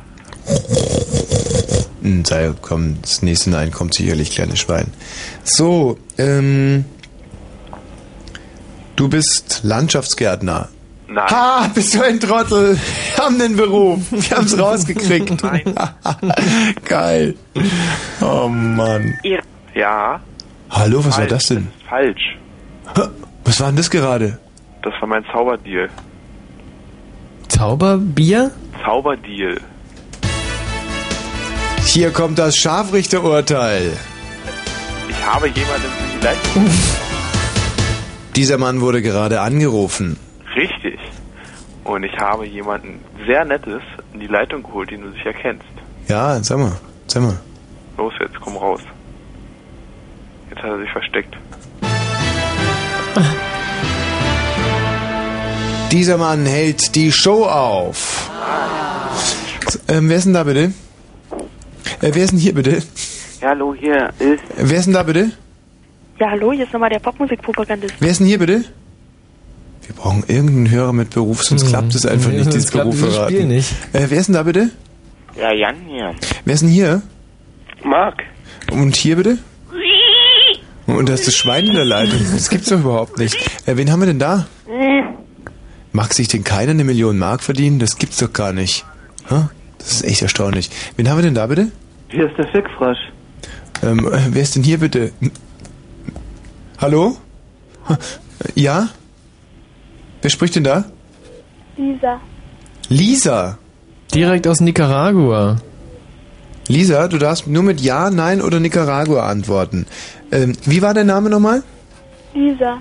Hm, sei, komm, das nächste Nein kommt sicherlich, kleines Schwein. So, ähm, du bist Landschaftsgärtner. Nein. Ha, bist du ein Trottel? Wir haben den Beruf. Wir haben es rausgekriegt. Nein. Geil. Oh Mann. Ja. Hallo, was war Falsch. das denn? ist falsch. Was war denn das gerade? Das war mein Zauberdeal. Zauberbier? Zauberdeal. Hier kommt das Scharfrichterurteil. Ich habe jemanden die Leitung. Dieser Mann wurde gerade angerufen. Und ich habe jemanden sehr Nettes in die Leitung geholt, den du sicher kennst. Ja, sag mal, sag mal. Los jetzt, komm raus. Jetzt hat er sich versteckt. Dieser Mann hält die Show auf. Ähm, wer ist denn da bitte? Äh, wer ist denn hier bitte? Ja, hallo, hier ist. Wer ist denn da bitte? Ja, hallo, hier ist nochmal der Popmusikpropagandist. Wer ist denn hier bitte? Wir brauchen irgendeinen Hörer mit Beruf, sonst klappt es einfach Nee, nicht, dieses Beruf verraten. Spiel nicht. Äh, wer ist denn da bitte? Ja, Jan hier. Wer ist denn hier? Marc. Und hier bitte? Und da ist das Schwein in der Leitung. Das gibt's doch überhaupt nicht. Äh, wen haben wir denn da? Mag sich denn keiner eine Million Mark verdienen? Das gibt's doch gar nicht. Hä? Das ist echt erstaunlich. Wen haben wir denn da bitte? Hier ist der Fickfrosch. Ähm, äh, wer ist denn hier bitte? Hm? Hallo? Ja? Wer spricht denn da? Lisa. Lisa. Direkt aus Nicaragua. Lisa, du darfst nur mit Ja, Nein oder Nicaragua antworten. Ähm, wie war dein Name nochmal? Lisa.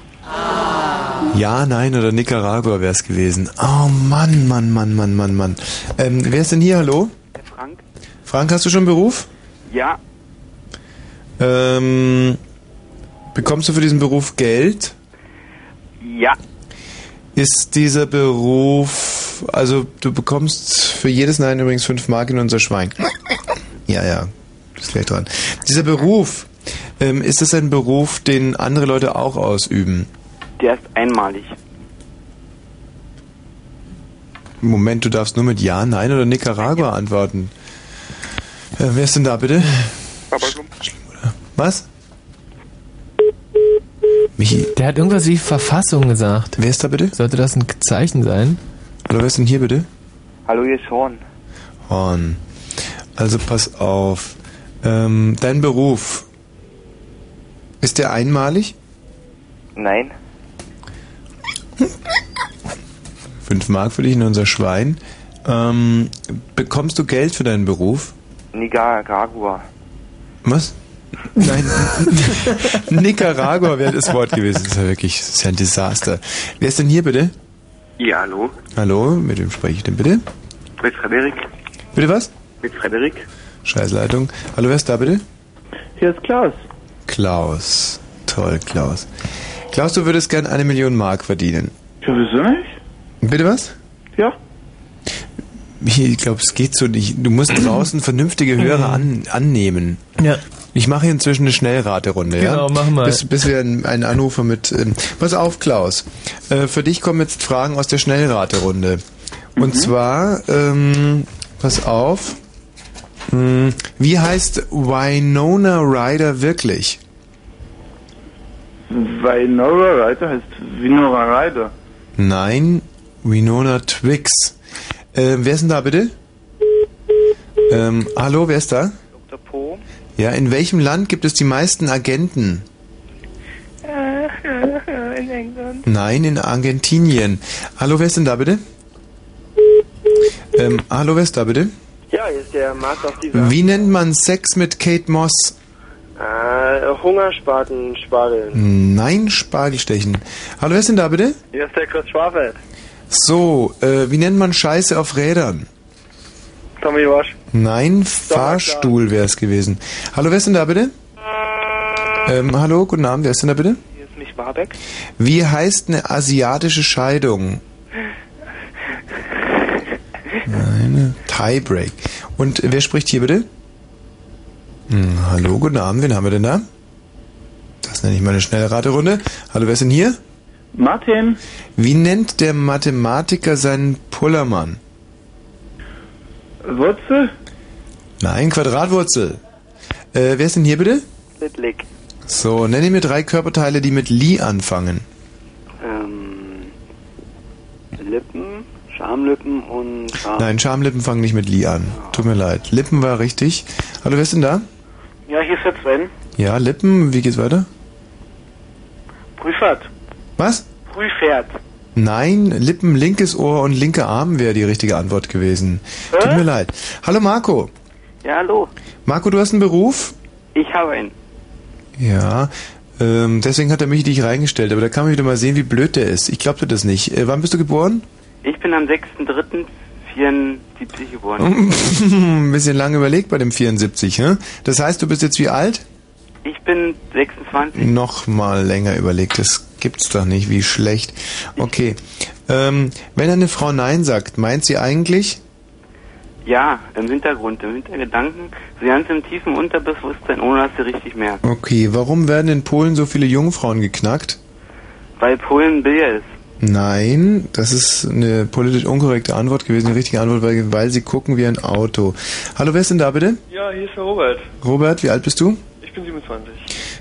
Ja, Nein oder Nicaragua wäre es gewesen. Oh Mann, Mann, Mann, Mann, Mann, Mann. Ähm, wer ist denn hier? Hallo? Frank. Frank, hast du schon einen Beruf? Ja. Ähm, bekommst du für diesen Beruf Geld? Ja. Ist dieser Beruf, also du bekommst für jedes Nein übrigens 5 Mark in unser Schwein. Ja, ja, ist gleich dran. Dieser Beruf, ähm, ist das ein Beruf, den andere Leute auch ausüben? Der ist einmalig. Moment, du darfst nur mit Ja, Nein oder Nicaragua antworten. Äh, wer ist denn da bitte? Was? Michi. Der hat irgendwas wie Verfassung gesagt. Wer ist da bitte? Sollte das ein Zeichen sein? Oder wer ist denn hier bitte? Hallo, hier ist Horn. Horn. Also pass auf. Ähm, dein Beruf. Ist der einmalig? Nein. Fünf Mark für dich in unser Schwein. Ähm, bekommst du Geld für deinen Beruf? Nicaragua. Was? Nein, Nicaragua wäre das Wort gewesen. Das ist ja wirklich das ist ja ein Desaster. Wer ist denn hier bitte? Ja, hallo. Hallo, mit wem spreche ich denn bitte? Mit Frederik. Bitte was? Mit Frederik. Scheißleitung. Hallo, wer ist da bitte? Hier ist Klaus. Klaus. Toll, Klaus. Klaus, du würdest gern eine Million Mark verdienen. Ja, wieso nicht? Bitte was? Ja. Ich glaube, es geht so nicht. Du musst draußen vernünftige Hörer an, annehmen. Ja. Ich mache hier inzwischen eine Schnellraterunde, ja? Genau, mach mal. Bis, bis wir einen, Anrufer mit... Ähm, pass auf, Klaus. Äh, für dich kommen jetzt Fragen aus der Schnellraterunde. Und zwar, ähm, pass auf, mh, wie heißt Winona Ryder wirklich? Winona Ryder heißt Winona Ryder. Nein, Winona Twix. Äh, wer ist denn da bitte? Ähm, hallo, wer ist da? Dr. Po. Ja, in welchem Land gibt es die meisten Agenten? Äh, In England. Nein, in Argentinien. Hallo, wer ist denn da bitte? Ähm, hallo, wer ist da bitte? Ja, hier ist der Markt auf dieser. Wie nennt man Sex mit Kate Moss? Äh, Hungerspaten, Spargel. Nein, Spargelstechen. Hallo, wer ist denn da bitte? Hier ist der Chris Schwafeld. So, äh, wie nennt man Scheiße auf Rädern? Tommy Wash. Nein, Fahrstuhl wäre es gewesen. Hallo, wer ist denn da bitte? Ähm, hallo, guten Abend, wer ist denn da bitte? Hier ist nicht Warbeck. Wie heißt eine asiatische Scheidung? Eine Tiebreak. Und wer spricht hier bitte? Hm, hallo, guten Abend, wen haben wir denn da? Das nenne ich mal eine schnelle Raterunde. Hallo, wer ist denn hier? Martin. Wie nennt der Mathematiker seinen Pullermann? Wurzel? Nein, Quadratwurzel. Äh, wer ist denn hier bitte? Littlick. So, nenne mir drei Körperteile, die mit Li anfangen. Ähm, Lippen, Schamlippen und Scham. Nein, Schamlippen fangen nicht mit Li an. Tut mir leid. Lippen war richtig. Hallo, wer ist denn da? Ja, hier ist der Sven. Ja, Lippen, wie geht's weiter? Prüfert. Was? Prüfert. Nein, Lippen, linkes Ohr und linker Arm wäre die richtige Antwort gewesen. Tut mir leid. Hallo Marco. Ja, hallo. Marco, du hast einen Beruf? Ich habe einen. Ja. Ähm, deswegen hat er mich dich reingestellt, aber da kann man wieder mal sehen, wie blöd der ist. Ich glaubte das nicht. Äh, wann bist du geboren? Ich bin am 6.3.74 geboren. Ein bisschen lange überlegt bei dem 74, hä? Das heißt, du bist jetzt wie alt? Ich bin 26. Noch mal länger überlegt. Das gibt's doch nicht. Wie schlecht. Okay. Ähm, wenn eine Frau Nein sagt, meint sie eigentlich? Ja, im Hintergrund, im Hintergedanken, so ganz im tiefen Unterbewusstsein, ohne dass sie richtig merkt. Okay. Warum werden in Polen so viele Jungfrauen geknackt? Weil Polen Bier ist. Nein, das ist eine politisch unkorrekte Antwort gewesen. Die richtige Antwort war, weil sie gucken wie ein Auto. Hallo, wer ist denn da bitte? Ja, hier ist der Robert. Robert, wie alt bist du? Ich bin 27.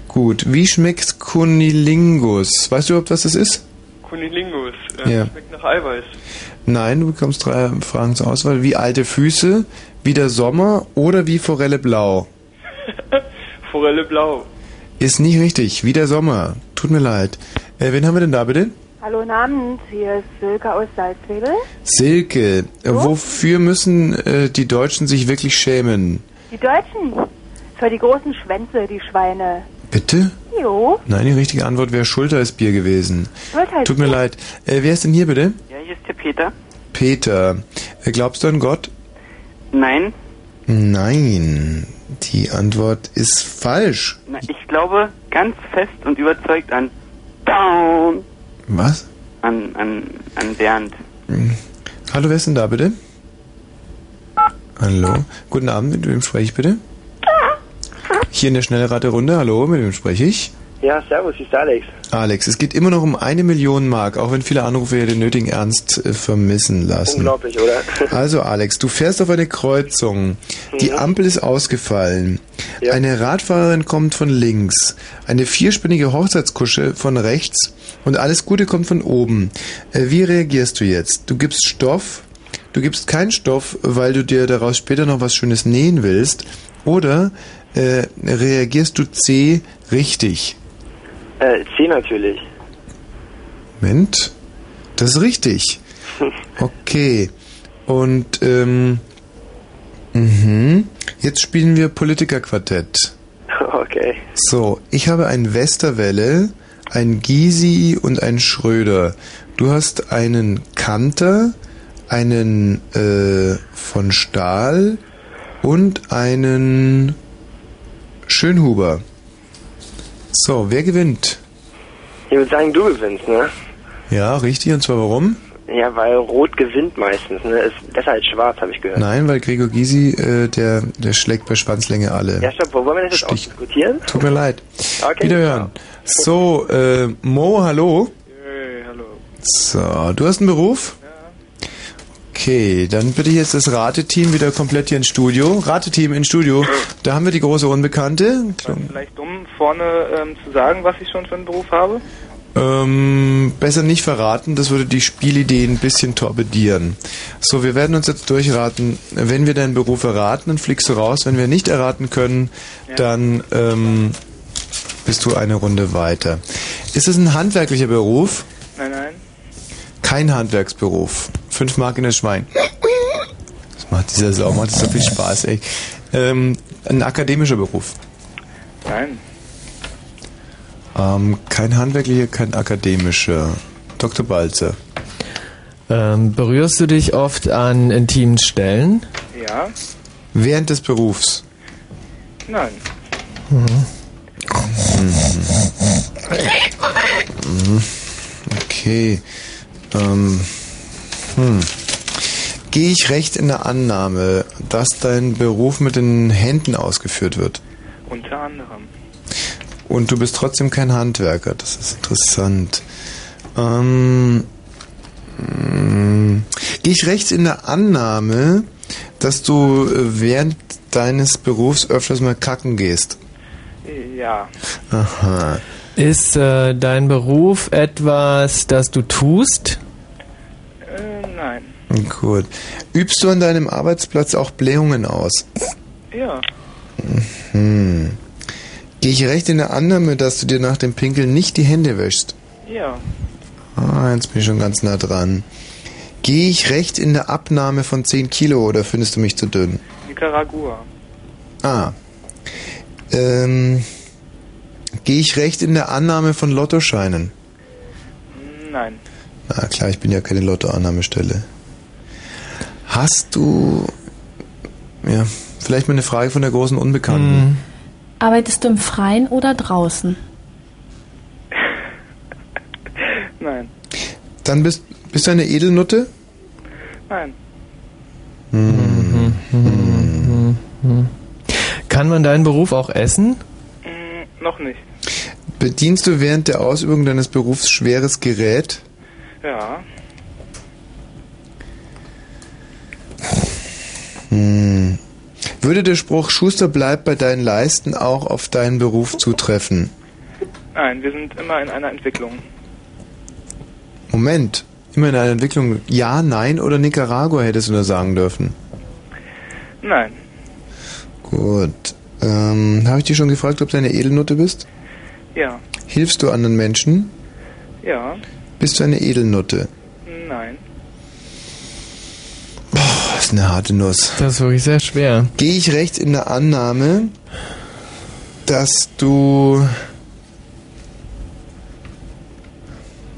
Gut. Wie schmeckt Kunilingus? Weißt du überhaupt, was das ist? Kunilingus. Äh, Ja. Schmeckt nach Eiweiß. Nein, du bekommst drei Fragen zur Auswahl. Wie alte Füße, wie der Sommer oder wie Forelle blau? Forelle blau. Ist nicht richtig. Wie der Sommer. Tut mir leid. Äh, wen haben wir denn da bitte? Hallo, guten Abend. Hier ist Silke aus Salzwedel. Silke. Äh, Wofür müssen äh, die Deutschen sich wirklich schämen? Die Deutschen. Für die großen Schwänze, die Schweine. Bitte? Jo. Nein, die richtige Antwort wäre Schultersbier gewesen. Schultersbier. Tut mir leid. Äh, wer ist denn hier bitte? Ja, hier ist der Peter. Peter. Äh, glaubst du an Gott? Nein, Nein. Die Antwort ist falsch. na, ich glaube ganz fest und überzeugt an Down. Was? An, an, an Bernd. Hm. Hallo, wer ist denn da bitte? Hallo. Guten Abend, mit wem spreche ich bitte? Hier in der Schnellraterunde. Hallo, mit wem spreche ich? Ja, servus, ist Alex. Alex, es geht immer noch um eine Million Mark, auch wenn viele Anrufe hier den nötigen Ernst äh, vermissen lassen. Unglaublich, oder? Also Alex, du fährst auf eine Kreuzung. Die Ampel ist ausgefallen. Eine Radfahrerin kommt von links. Eine vierspinnige Hochzeitskusche von rechts. Und alles Gute kommt von oben. Äh, Wie reagierst du jetzt? Du gibst Stoff. Du gibst keinen Stoff, weil du dir daraus später noch was Schönes nähen willst. Oder äh, reagierst du C richtig? Äh, C natürlich. Moment. Das ist richtig. Okay. Und ähm, mhm. jetzt spielen wir Politikerquartett. Okay. So, ich habe ein Westerwelle, ein Gysi und ein Schröder. Du hast einen Kanter, einen äh, von Stahl und einen Schönhuber. So, wer gewinnt? Ich würde sagen, du gewinnst, ne? Ja, richtig. Und zwar warum? Ja, weil Rot gewinnt meistens, ne? Ist besser als Schwarz, habe ich gehört. Nein, weil Gregor Gysi, äh, der, der schlägt bei Schwanzlänge alle. Ja, stopp, wollen wir das jetzt Stich. ausdiskutieren? Tut mir leid. Okay. Wiederhören. So, äh, Mo, hallo? Hey, hallo. So, du hast einen Beruf? Okay, dann bitte ich jetzt das Rateteam wieder komplett hier ins Studio. Rateteam ins Studio. Da haben wir die große Unbekannte. Vielleicht dumm, vorne ähm, zu sagen, was ich schon für einen Beruf habe? Ähm, besser nicht verraten, das würde die Spielidee ein bisschen torpedieren. So, wir werden uns jetzt durchraten. Wenn wir deinen Beruf erraten, dann fliegst du raus. Wenn wir nicht erraten können, dann ähm, bist du eine Runde weiter. Ist es ein handwerklicher Beruf? Nein, nein. Kein Handwerksberuf. Fünf Mark in das Schwein. Das macht dieser Sau, macht so viel Spaß, ey. Ähm, ein akademischer Beruf. Nein. Ähm, kein handwerklicher, kein akademischer. Dr. Balzer. Ähm, berührst du dich oft an intimen Stellen? Ja? Während des Berufs. Nein. Mhm. Okay. Ähm, hm. Gehe ich recht in der Annahme, dass dein Beruf mit den Händen ausgeführt wird? Unter anderem. Und du bist trotzdem kein Handwerker. Das ist interessant. Ähm, mh, Gehe ich recht in der Annahme, dass du äh, während deines Berufs öfters mal kacken gehst? Ja. Aha. Ist äh, dein Beruf etwas, das du tust? Nein. Gut. Übst du an deinem Arbeitsplatz auch Blähungen aus? Ja. Hm. Gehe ich recht in der Annahme, dass du dir nach dem Pinkeln nicht die Hände wäschst? Ja. Ah, jetzt bin ich schon ganz nah dran. Gehe ich recht in der Abnahme von 10 Kilo oder findest du mich zu dünn? Nicaragua. Ah. Ähm, gehe ich recht in der Annahme von Lottoscheinen? Nein. Na klar, ich bin ja keine Lottoannahmestelle. Hast du... Ja, vielleicht mal eine Frage von der großen Unbekannten. Arbeitest du im Freien oder draußen? Nein. Dann bist, bist du eine Edelnutte? Nein. Hm. Kann man deinen Beruf auch essen? Mm, noch nicht. Bedienst du während der Ausübung deines Berufs schweres Gerät? Ja. Hm. Würde der Spruch Schuster bleibt bei deinen Leisten auch auf deinen Beruf zutreffen? Nein, wir sind immer in einer Entwicklung. Moment, immer in einer Entwicklung. Ja, nein oder Nicaragua hättest du nur sagen dürfen. Nein. Gut. Ähm, Habe ich dich schon gefragt, ob du eine Edelnutte bist? Ja. Hilfst du anderen Menschen? Ja. Bist du eine Edelnutte? Nein. Das ist eine harte Nuss. Das ist wirklich sehr schwer. Gehe ich recht in der Annahme, dass du...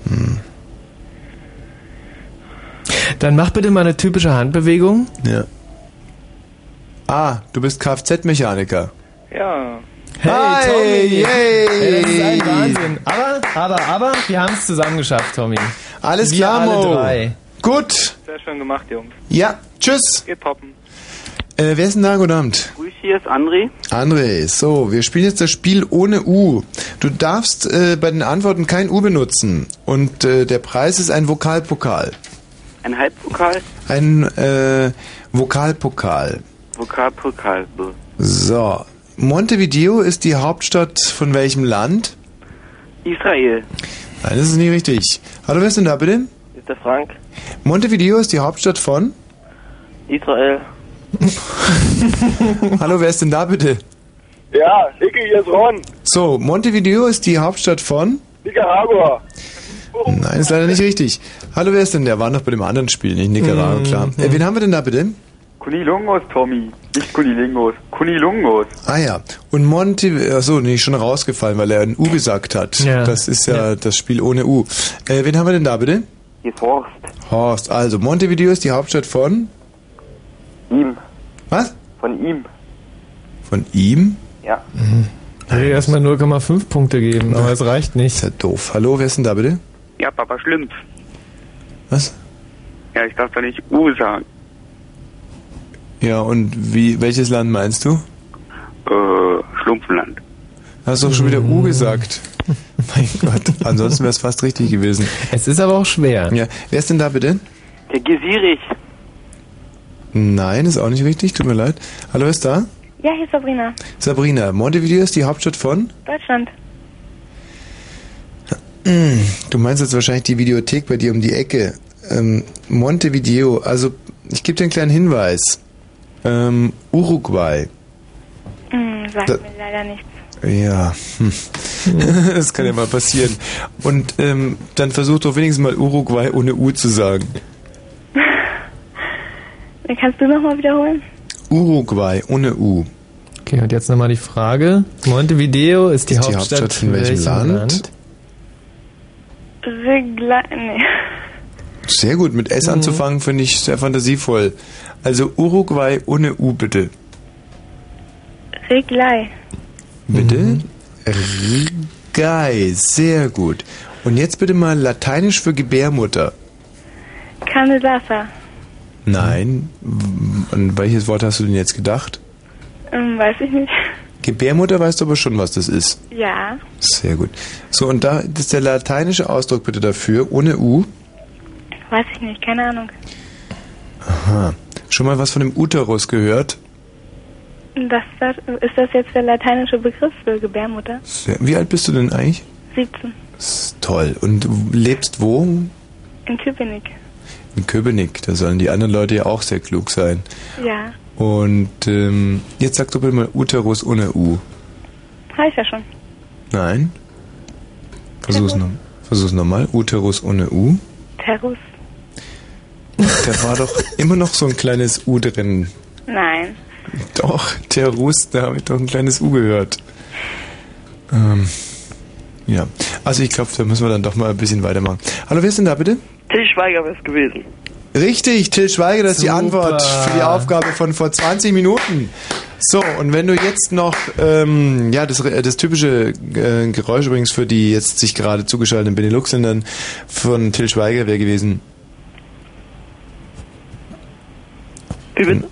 Hm. Dann mach bitte mal eine typische Handbewegung. Ja. Ah, du bist Kfz-Mechaniker. Ja. Hey, Hi, Tommy! yay. Hey, das ist ein Wahnsinn. Aber, aber, aber, wir haben es zusammen geschafft, Tommy. Alles wir klar, alle Mo. drei. Gut. Sehr schön gemacht, Jungs. Ja, tschüss. Geht poppen. Äh, wer ist denn da? Guten Abend. Grüß, hier ist André. André, so, wir spielen jetzt das Spiel ohne U. Du darfst äh, bei den Antworten kein U benutzen. Und äh, der Preis ist ein Vokalpokal. Ein Halbpokal, Ein äh, Vokalpokal. Vokalpokal. So. Montevideo ist die Hauptstadt von welchem Land? Israel. Nein, das ist nicht richtig. Hallo, wer ist denn da bitte? Ist der Frank? Montevideo ist die Hauptstadt von? Israel. Hallo, wer ist denn da bitte? Ja, Icke, hier ist Ron. So, Montevideo ist die Hauptstadt von? Nicaragua. Nein, ist leider nicht richtig. Hallo, wer ist denn der? War noch bei dem anderen Spiel, nicht Nicaragua, klar. Äh, wen haben wir denn da bitte? Kunilungos, Tommy. Nicht Kunilingos. Kunilungos. Ah ja, und Monte, achso, nee, schon rausgefallen, weil er ein U gesagt hat. Ja. Das ist ja, das Spiel ohne U. Äh, wen haben wir denn da bitte? Hier ist Horst. Horst. Also, Montevideo ist die Hauptstadt von? Ihm. Was? Von ihm. Von ihm? Ja. Ich will erstmal 0,5 Punkte geben, aber es reicht nicht. Ist ja doof. Hallo, wer ist denn da bitte? Ja, Papa Schlimpf. Was? Ja, ich darf doch nicht U sagen. Ja, und wie, welches Land meinst du? Äh, Schlumpfenland. Hast doch schon wieder U gesagt. mein Gott, ansonsten wäre es fast richtig gewesen. Es ist aber auch schwer. Ja, wer ist denn da bitte? Der Gesirich. Nein, ist auch nicht richtig, tut mir leid. Hallo, wer ist da? Ja, hier ist Sabrina. Sabrina, Montevideo ist die Hauptstadt von? Deutschland. Du meinst jetzt wahrscheinlich die Videothek bei dir um die Ecke. Ähm, Montevideo, also ich gebe dir einen kleinen Hinweis. Ähm, Uruguay. Hm, sagt Da- mir leider nichts. Ja, hm. das kann ja mal passieren. Und ähm, dann versuch doch wenigstens mal Uruguay ohne U zu sagen. Dann kannst du nochmal wiederholen? Uruguay ohne U. Okay, und jetzt nochmal die Frage. Montevideo ist die, Ist die Hauptstadt, Hauptstadt von welchem Land? Regla nee. Sehr gut, mit S anzufangen finde ich sehr fantasievoll. Also Uruguay ohne U bitte. Reglai. Bitte? Regai, sehr gut. Und jetzt bitte mal Lateinisch für Gebärmutter. Candidasa. Nein. An welches Wort hast du denn jetzt gedacht? Ähm, weiß ich nicht. Gebärmutter weißt du aber schon, was das ist. Ja. Sehr gut. So, und da ist der lateinische Ausdruck bitte dafür, ohne U. Weiß ich nicht, keine Ahnung. Aha. Schon mal was von dem Uterus gehört? Das, das, ist das jetzt der lateinische Begriff für Gebärmutter? Sehr, wie alt bist du denn eigentlich? 17. Das ist toll. Und du lebst wo? In Köpenick. In Köpenick. Da sollen die anderen Leute ja auch sehr klug sein. Ja. Und ähm, jetzt sag doch bitte mal Uterus ohne U. Habe ich ja schon. Nein? Versuch's noch. Versuch's nochmal. Uterus ohne U. Terrus. Da war doch immer noch so ein kleines U drin. Nein. Doch, Terus, da habe ich doch ein kleines U gehört. Ähm, ja. Also ich glaube, da müssen wir dann doch mal ein bisschen weitermachen. Hallo, wer ist denn da bitte? Till Schweiger wäre es gewesen. Richtig, Till Schweiger, das ist die Super. Antwort für die Aufgabe von vor 20 Minuten. So, und wenn du jetzt noch, ähm, ja, das, das typische äh, Geräusch übrigens für die jetzt sich gerade zugeschalteten Benelux-Ländern von Till Schweiger wäre gewesen. Wie bitte?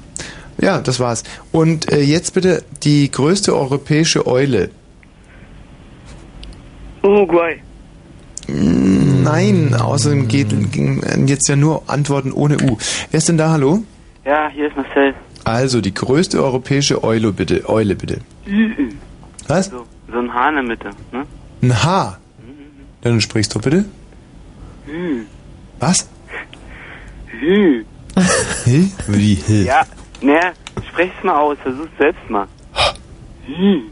Ja, das war's. Und äh, jetzt bitte die größte europäische Eule. Uruguay. Mm, Nein, außerdem geht ging jetzt ja nur Antworten ohne U. Wer ist denn da, hallo? Ja, hier ist Marcel. Also, die größte europäische Eule bitte. Eule bitte. Was? So, so ein Hahn in der Mitte, ne? Ein H. Dann sprichst du bitte. Hm. Was? Hm. Hä? Wie? Hä? Ja, naja, sprech's mal aus, versuch's selbst mal. Hm.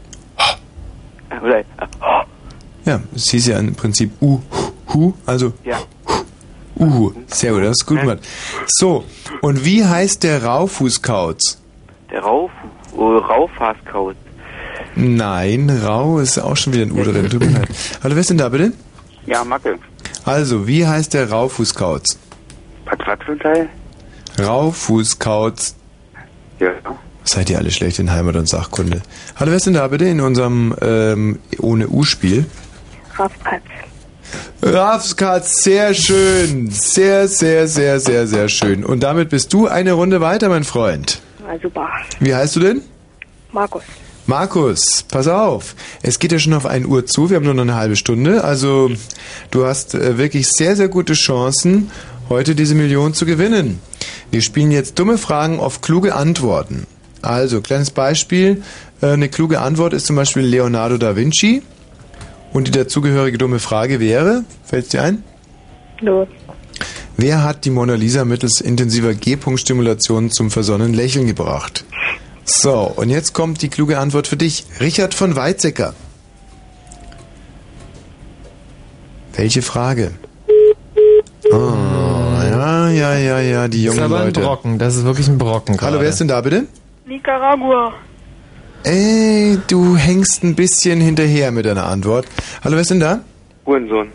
Oder, Ja, es hieß ja im Prinzip U, Hu, also ja. Uhu. Sehr gut, das ist gut gemacht. So, und wie heißt der Raufußkauz? Der Rauf, oh, Raufhaskauz. Nein, Rau ist auch schon wieder ein U drin. Tut mir leid. Hallo, wer ist denn da bitte? Ja, Macke. Also, wie heißt der Raufußkauz? Was, was für ein Teil? Raufußkauz. Ja. Seid ihr alle schlecht in Heimat und Sachkunde? Hallo, wer ist denn da bitte in unserem ähm, ohne U-Spiel? Raffkatz. Rafskatz, sehr schön. Sehr, sehr, sehr, sehr, sehr schön. Und damit bist du eine Runde weiter, mein Freund. Na super. Wie heißt du denn? Markus. Markus, pass auf. Es geht ja schon auf 1 Uhr zu. Wir haben nur noch eine halbe Stunde. Also, du hast äh, wirklich sehr, sehr gute Chancen, heute diese Million zu gewinnen. Wir spielen jetzt dumme Fragen auf kluge Antworten. Also, kleines Beispiel. Äh, eine kluge Antwort ist zum Beispiel Leonardo da Vinci. Und die dazugehörige dumme Frage wäre, fällt dir ein? Los. Wer hat die Mona Lisa mittels intensiver G-Punkt-Stimulation zum versonnen Lächeln gebracht? So, und jetzt kommt die kluge Antwort für dich. Richard von Weizsäcker. Welche Frage? Oh, ja, ja, ja, ja, die Das ist jungen aber ein Leute. Brocken, das ist wirklich ein Brocken. Hallo, wer ist denn da bitte? Nicaragua. Ey, du hängst ein bisschen hinterher mit deiner Antwort. Hallo, wer ist denn da? Hurensohn.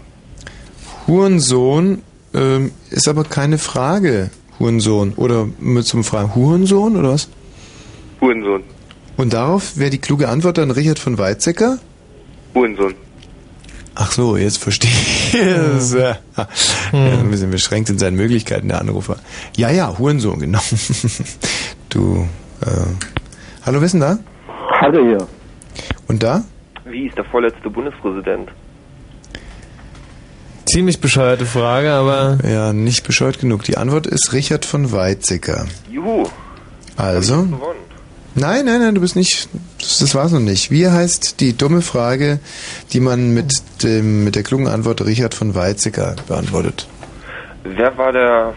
Hurensohn ähm, ist aber keine Frage. Hurensohn. Oder mit zum Fragen Hurensohn oder was? Hurensohn. Und darauf wäre die kluge Antwort dann Richard von Weizsäcker? Hurensohn. Ach so, jetzt verstehe ich. es. Ja, ja, ein bisschen beschränkt in seinen Möglichkeiten, der Anrufer. Ja, ja, Hurensohn, genau. Du, äh, hallo, wissen da? Hallo hier. Und da? Wie ist der vorletzte Bundespräsident? Ziemlich bescheuerte Frage, aber... Ja, nicht bescheuert genug. Die Antwort ist Richard von Weizsäcker. Juhu. Also? Nein, nein, nein, du bist nicht. Das, das war's noch nicht. Wie heißt die dumme Frage, die man mit dem mit der klugen Antwort Richard von Weizsäcker beantwortet? Wer war der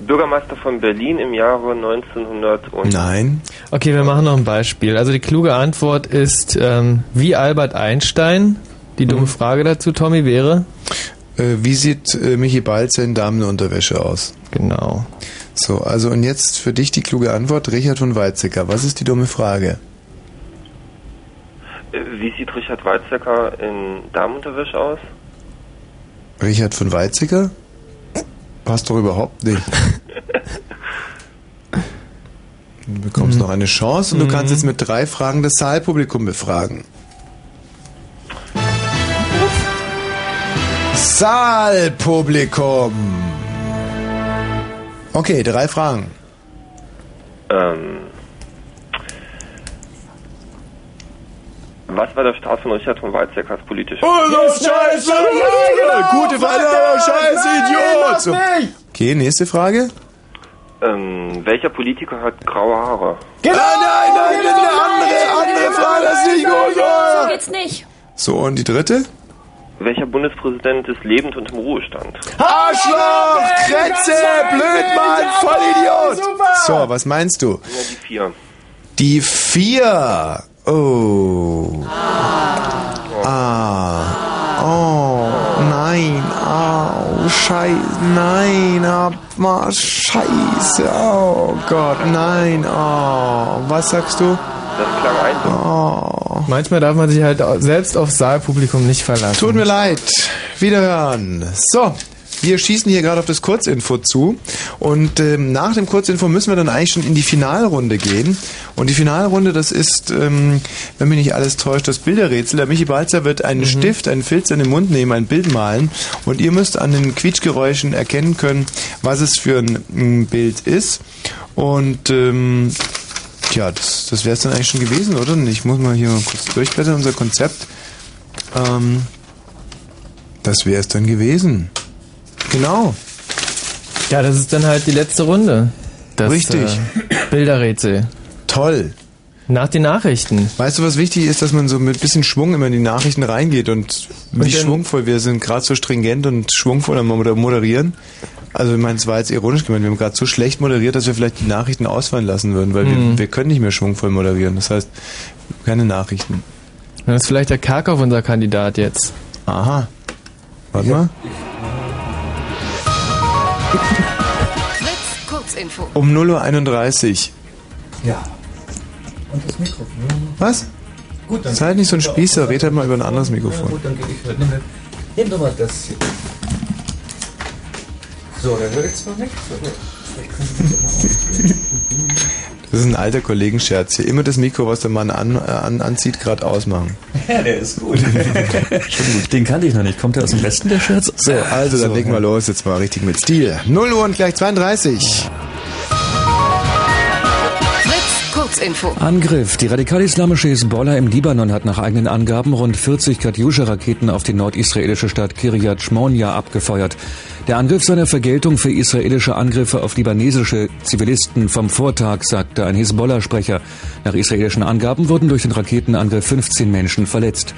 Bürgermeister von Berlin im Jahre 1900 und... Nein. Okay, wir machen noch ein Beispiel. Also die kluge Antwort ist, ähm, wie Albert Einstein. Die dumme Frage dazu, Tommy, wäre? Äh, wie sieht äh, Michi Balzer in Damenunterwäsche aus? Genau. So, also und jetzt für dich die kluge Antwort, Richard von Weizsäcker. Was ist die dumme Frage? Äh, Wie sieht Richard Weizsäcker in Damenunterwäsche aus? Richard von Weizsäcker? Passt doch überhaupt nicht. Du bekommst noch eine Chance und du kannst jetzt mit drei Fragen das Saalpublikum befragen. Saalpublikum. Okay, drei Fragen. Ähm, was war der Start von Richard von Weizsäckers politischer? Oh, so scheiße! Gute Frage, oh, scheiße, Idiot! So. Okay, nächste Frage. Ähm, welcher Politiker hat graue Haare? Nein, nein, nein, eine andere, andere Frage, das ist nicht gut. So geht's nicht. So, und die dritte? Welcher Bundespräsident ist lebend und im Ruhestand? Arschloch, Kretze, Blödmann, Vollidiot! So, was meinst du? Ja, die vier. Die vier. Oh. Ah. Oh. Nein. Au. Scheiße. Nein. Aber Scheiße. Oh Gott. Nein. Oh. Was sagst du? Das klang eindeutig. Oh. Manchmal darf man sich halt selbst aufs Saalpublikum nicht verlassen. Tut mir leid. Wiederhören. So. Wir schießen hier gerade auf das Kurzinfo zu und ähm, nach dem Kurzinfo müssen wir dann eigentlich schon in die Finalrunde gehen. Und die Finalrunde, das ist, ähm, wenn mich nicht alles täuscht, das Bilderrätsel. Der Michi Balzer wird einen Stift, einen Filz in den Mund nehmen, ein Bild malen und ihr müsst an den Quietschgeräuschen erkennen können, was es für ein, ein Bild ist. Und ähm, Tja, das, das wäre es dann eigentlich schon gewesen, oder? Ich muss mal hier mal kurz durchblättern, unser Konzept. Ähm, das wäre es dann gewesen. Genau. Ja, das ist dann halt die letzte Runde. Das, Richtig. Äh, Bilderrätsel. Toll. Nach den Nachrichten. Weißt du, was wichtig ist, dass man so mit bisschen Schwung immer in die Nachrichten reingeht und wie dann- schwungvoll wir sind, gerade so stringent und schwungvoll am Moder- moderieren. Also ich meine, es war jetzt ironisch gemeint, wir haben gerade so schlecht moderiert, dass wir vielleicht die Nachrichten ausfallen lassen würden, weil Mhm. wir, wir können nicht mehr schwungvoll moderieren. Das heißt, keine Nachrichten. Dann ist vielleicht der Karkow unser Kandidat jetzt. Aha. Warte mal. Fritz, Kurzinfo. Um 0.31 Uhr. Ja. Und das Mikrofon. Was? Gut, dann. Seid nicht so ein Spießer, red halt mal über ein anderes Mikrofon. gut, dann gebe ich halt. Nimm, nimm doch mal das hier. So, der hört zwar nichts, das auch mal Das ist ein alter Kollegenscherz hier. Immer das Mikro, was der Mann an, an, anzieht, gerade ausmachen. Ja, der ist gut. Den kannte ich noch nicht. Kommt der aus dem Westen, der Scherz? So, also dann legen wir los, jetzt mal richtig mit Stil. 0 Uhr und gleich 32. Kurzinfo. Angriff. Die radikal-islamische Hisbollah im Libanon hat nach eigenen Angaben rund 40 Katyusha-Raketen auf die nordisraelische Stadt Kiryat Shmonia abgefeuert. Der Angriff sei eine Vergeltung für israelische Angriffe auf libanesische Zivilisten vom Vortag, sagte ein Hisbollah-Sprecher. Nach israelischen Angaben wurden durch den Raketenangriff 15 Menschen verletzt.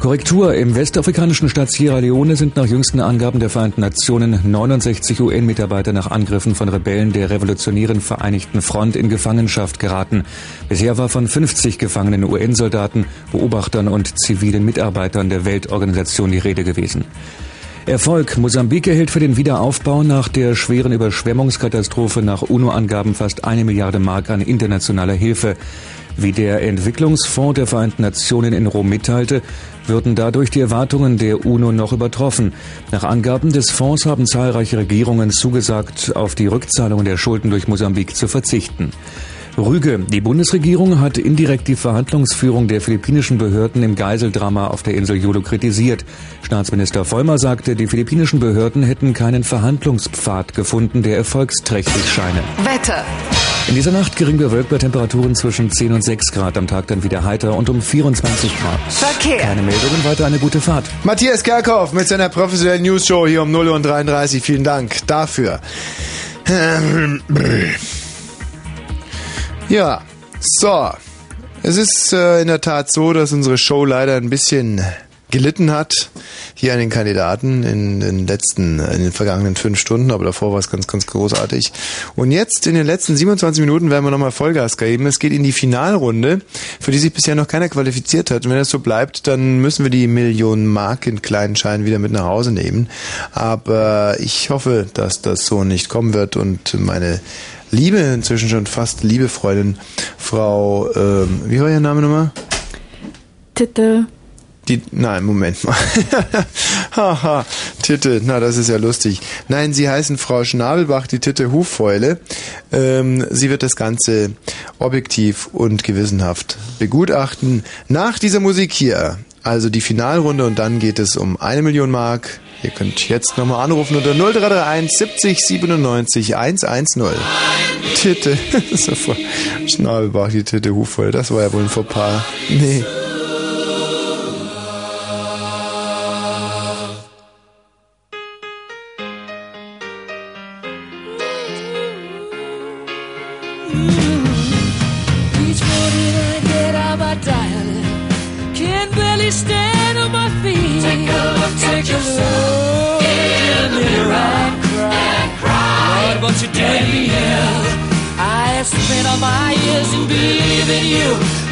Korrektur. Im westafrikanischen Staat Sierra Leone sind nach jüngsten Angaben der Vereinten Nationen 69 UN-Mitarbeiter nach Angriffen von Rebellen der Revolutionären Vereinigten Front in Gefangenschaft geraten. Bisher war von 50 gefangenen UN-Soldaten, Beobachtern und zivilen Mitarbeitern der Weltorganisation die Rede gewesen. Erfolg. Mosambik erhält für den Wiederaufbau nach der schweren Überschwemmungskatastrophe nach UNO-Angaben fast eine Milliarde Mark an internationaler Hilfe. Wie der Entwicklungsfonds der Vereinten Nationen in Rom mitteilte, würden dadurch die Erwartungen der UNO noch übertroffen. Nach Angaben des Fonds haben zahlreiche Regierungen zugesagt, auf die Rückzahlung der Schulden durch Mosambik zu verzichten. Rüge. Die Bundesregierung hat indirekt die Verhandlungsführung der philippinischen Behörden im Geiseldrama auf der Insel Jolo kritisiert. Staatsminister Vollmer sagte, die philippinischen Behörden hätten keinen Verhandlungspfad gefunden, der erfolgsträchtig scheine. Wetter. In dieser Nacht gering bewölkt bei Temperaturen zwischen 10 und 6 Grad, am Tag dann wieder heiter und um 24 Grad. Verkehr. Keine Meldungen, weiter eine gute Fahrt. Matthias Kerkhoff mit seiner professionellen News-Show hier um 0 Uhr und 33. Vielen Dank dafür. Ja, so. Es ist äh, in der Tat so, dass unsere Show leider ein bisschen gelitten hat hier an den Kandidaten in den letzten, in den vergangenen fünf Stunden, aber davor war es ganz, ganz großartig. Und jetzt in den letzten 27 Minuten werden wir nochmal Vollgas geben. Es geht in die Finalrunde, für die sich bisher noch keiner qualifiziert hat. Und wenn das so bleibt, dann müssen wir die Millionen Mark in kleinen Scheinen wieder mit nach Hause nehmen. Aber ich hoffe, dass das so nicht kommen wird und meine liebe, inzwischen schon fast liebe Freundin, Frau, ähm, wie war ihr Name nochmal? Titte. Die, nein, Moment mal. Haha, Titte, na, das ist ja lustig. Nein, sie heißen Frau Schnabelbach, die Titte Huffäule. Ähm, sie wird das Ganze objektiv und gewissenhaft begutachten. Nach dieser Musik hier, also die Finalrunde und dann geht es um eine Million Mark. Ihr könnt jetzt nochmal anrufen unter 0331 70 97 110. Titte. Schnabelbach, die Titte Huffäule, das war ja wohl ein Fauxpas. Nee.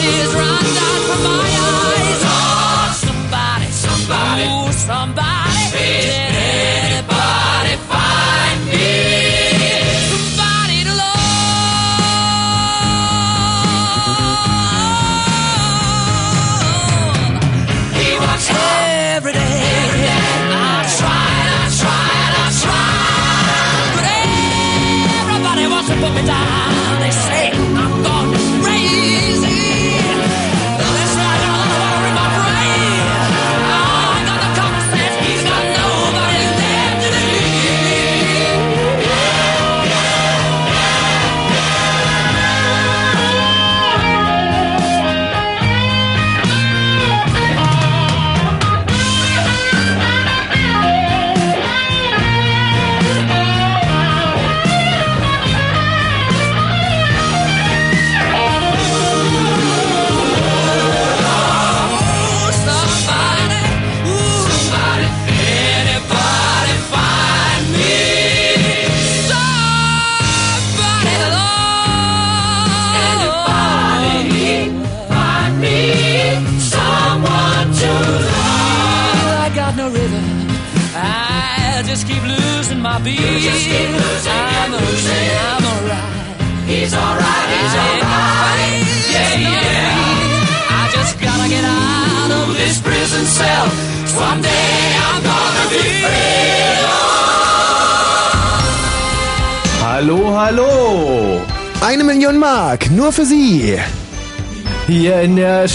tears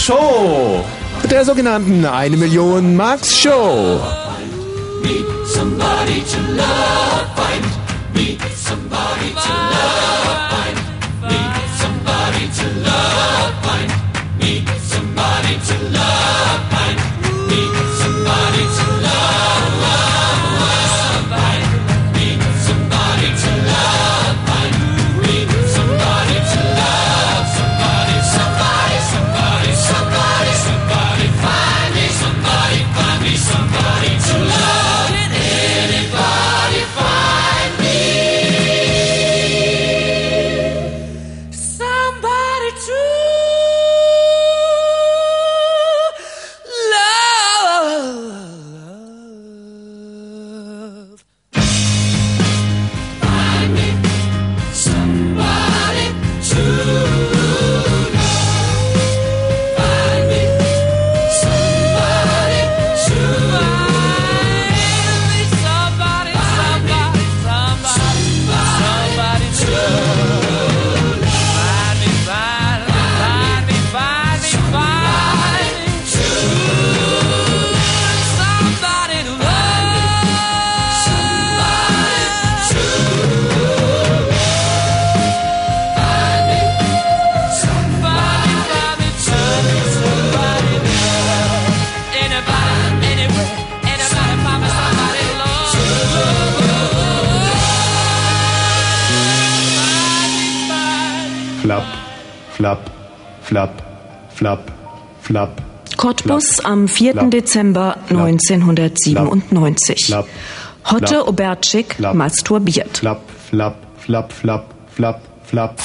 Show. Der sogenannten Eine Million Marks Show. Meet somebody to love, find. Cottbus am 4. Dezember 1997. Hotte Flap. Obertschik masturbiert. Flap, flap, flap, flap, flap, flap.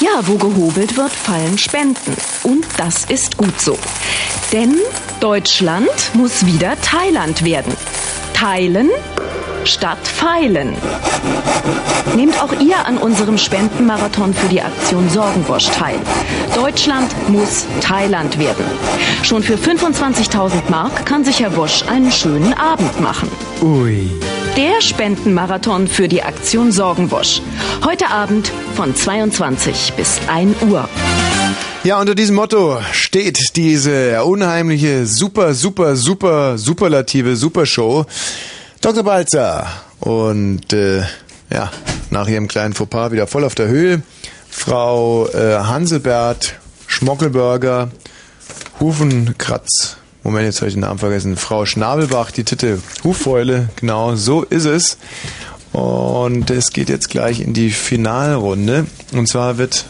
Ja, wo gehobelt wird, fallen Spenden. Und das ist gut so. Denn Deutschland muss wieder Thailand werden. Teilen statt feilen. Nehmt auch ihr an unserem Spendenmarathon für die Aktion Sorgenbosch teil. Deutschland muss Thailand werden. Schon für 25.000 Mark kann sich Herr Wosch einen schönen Abend machen. Ui. Der Spendenmarathon für die Aktion Sorgenbosch. Heute Abend von 22 bis 1 Uhr. Ja, unter diesem Motto steht diese unheimliche, super, super, super, superlative Supershow. Dr. Balzer und äh, ja, nach ihrem kleinen Fauxpas wieder voll auf der Höhe. Frau äh, Hanselbert, Schmockelburger, Hufenkratz, Moment, jetzt habe ich den Namen vergessen. Frau Schnabelbach, die Titte Huffäule, genau, so ist es. Und es geht jetzt gleich in die Finalrunde. Und zwar wird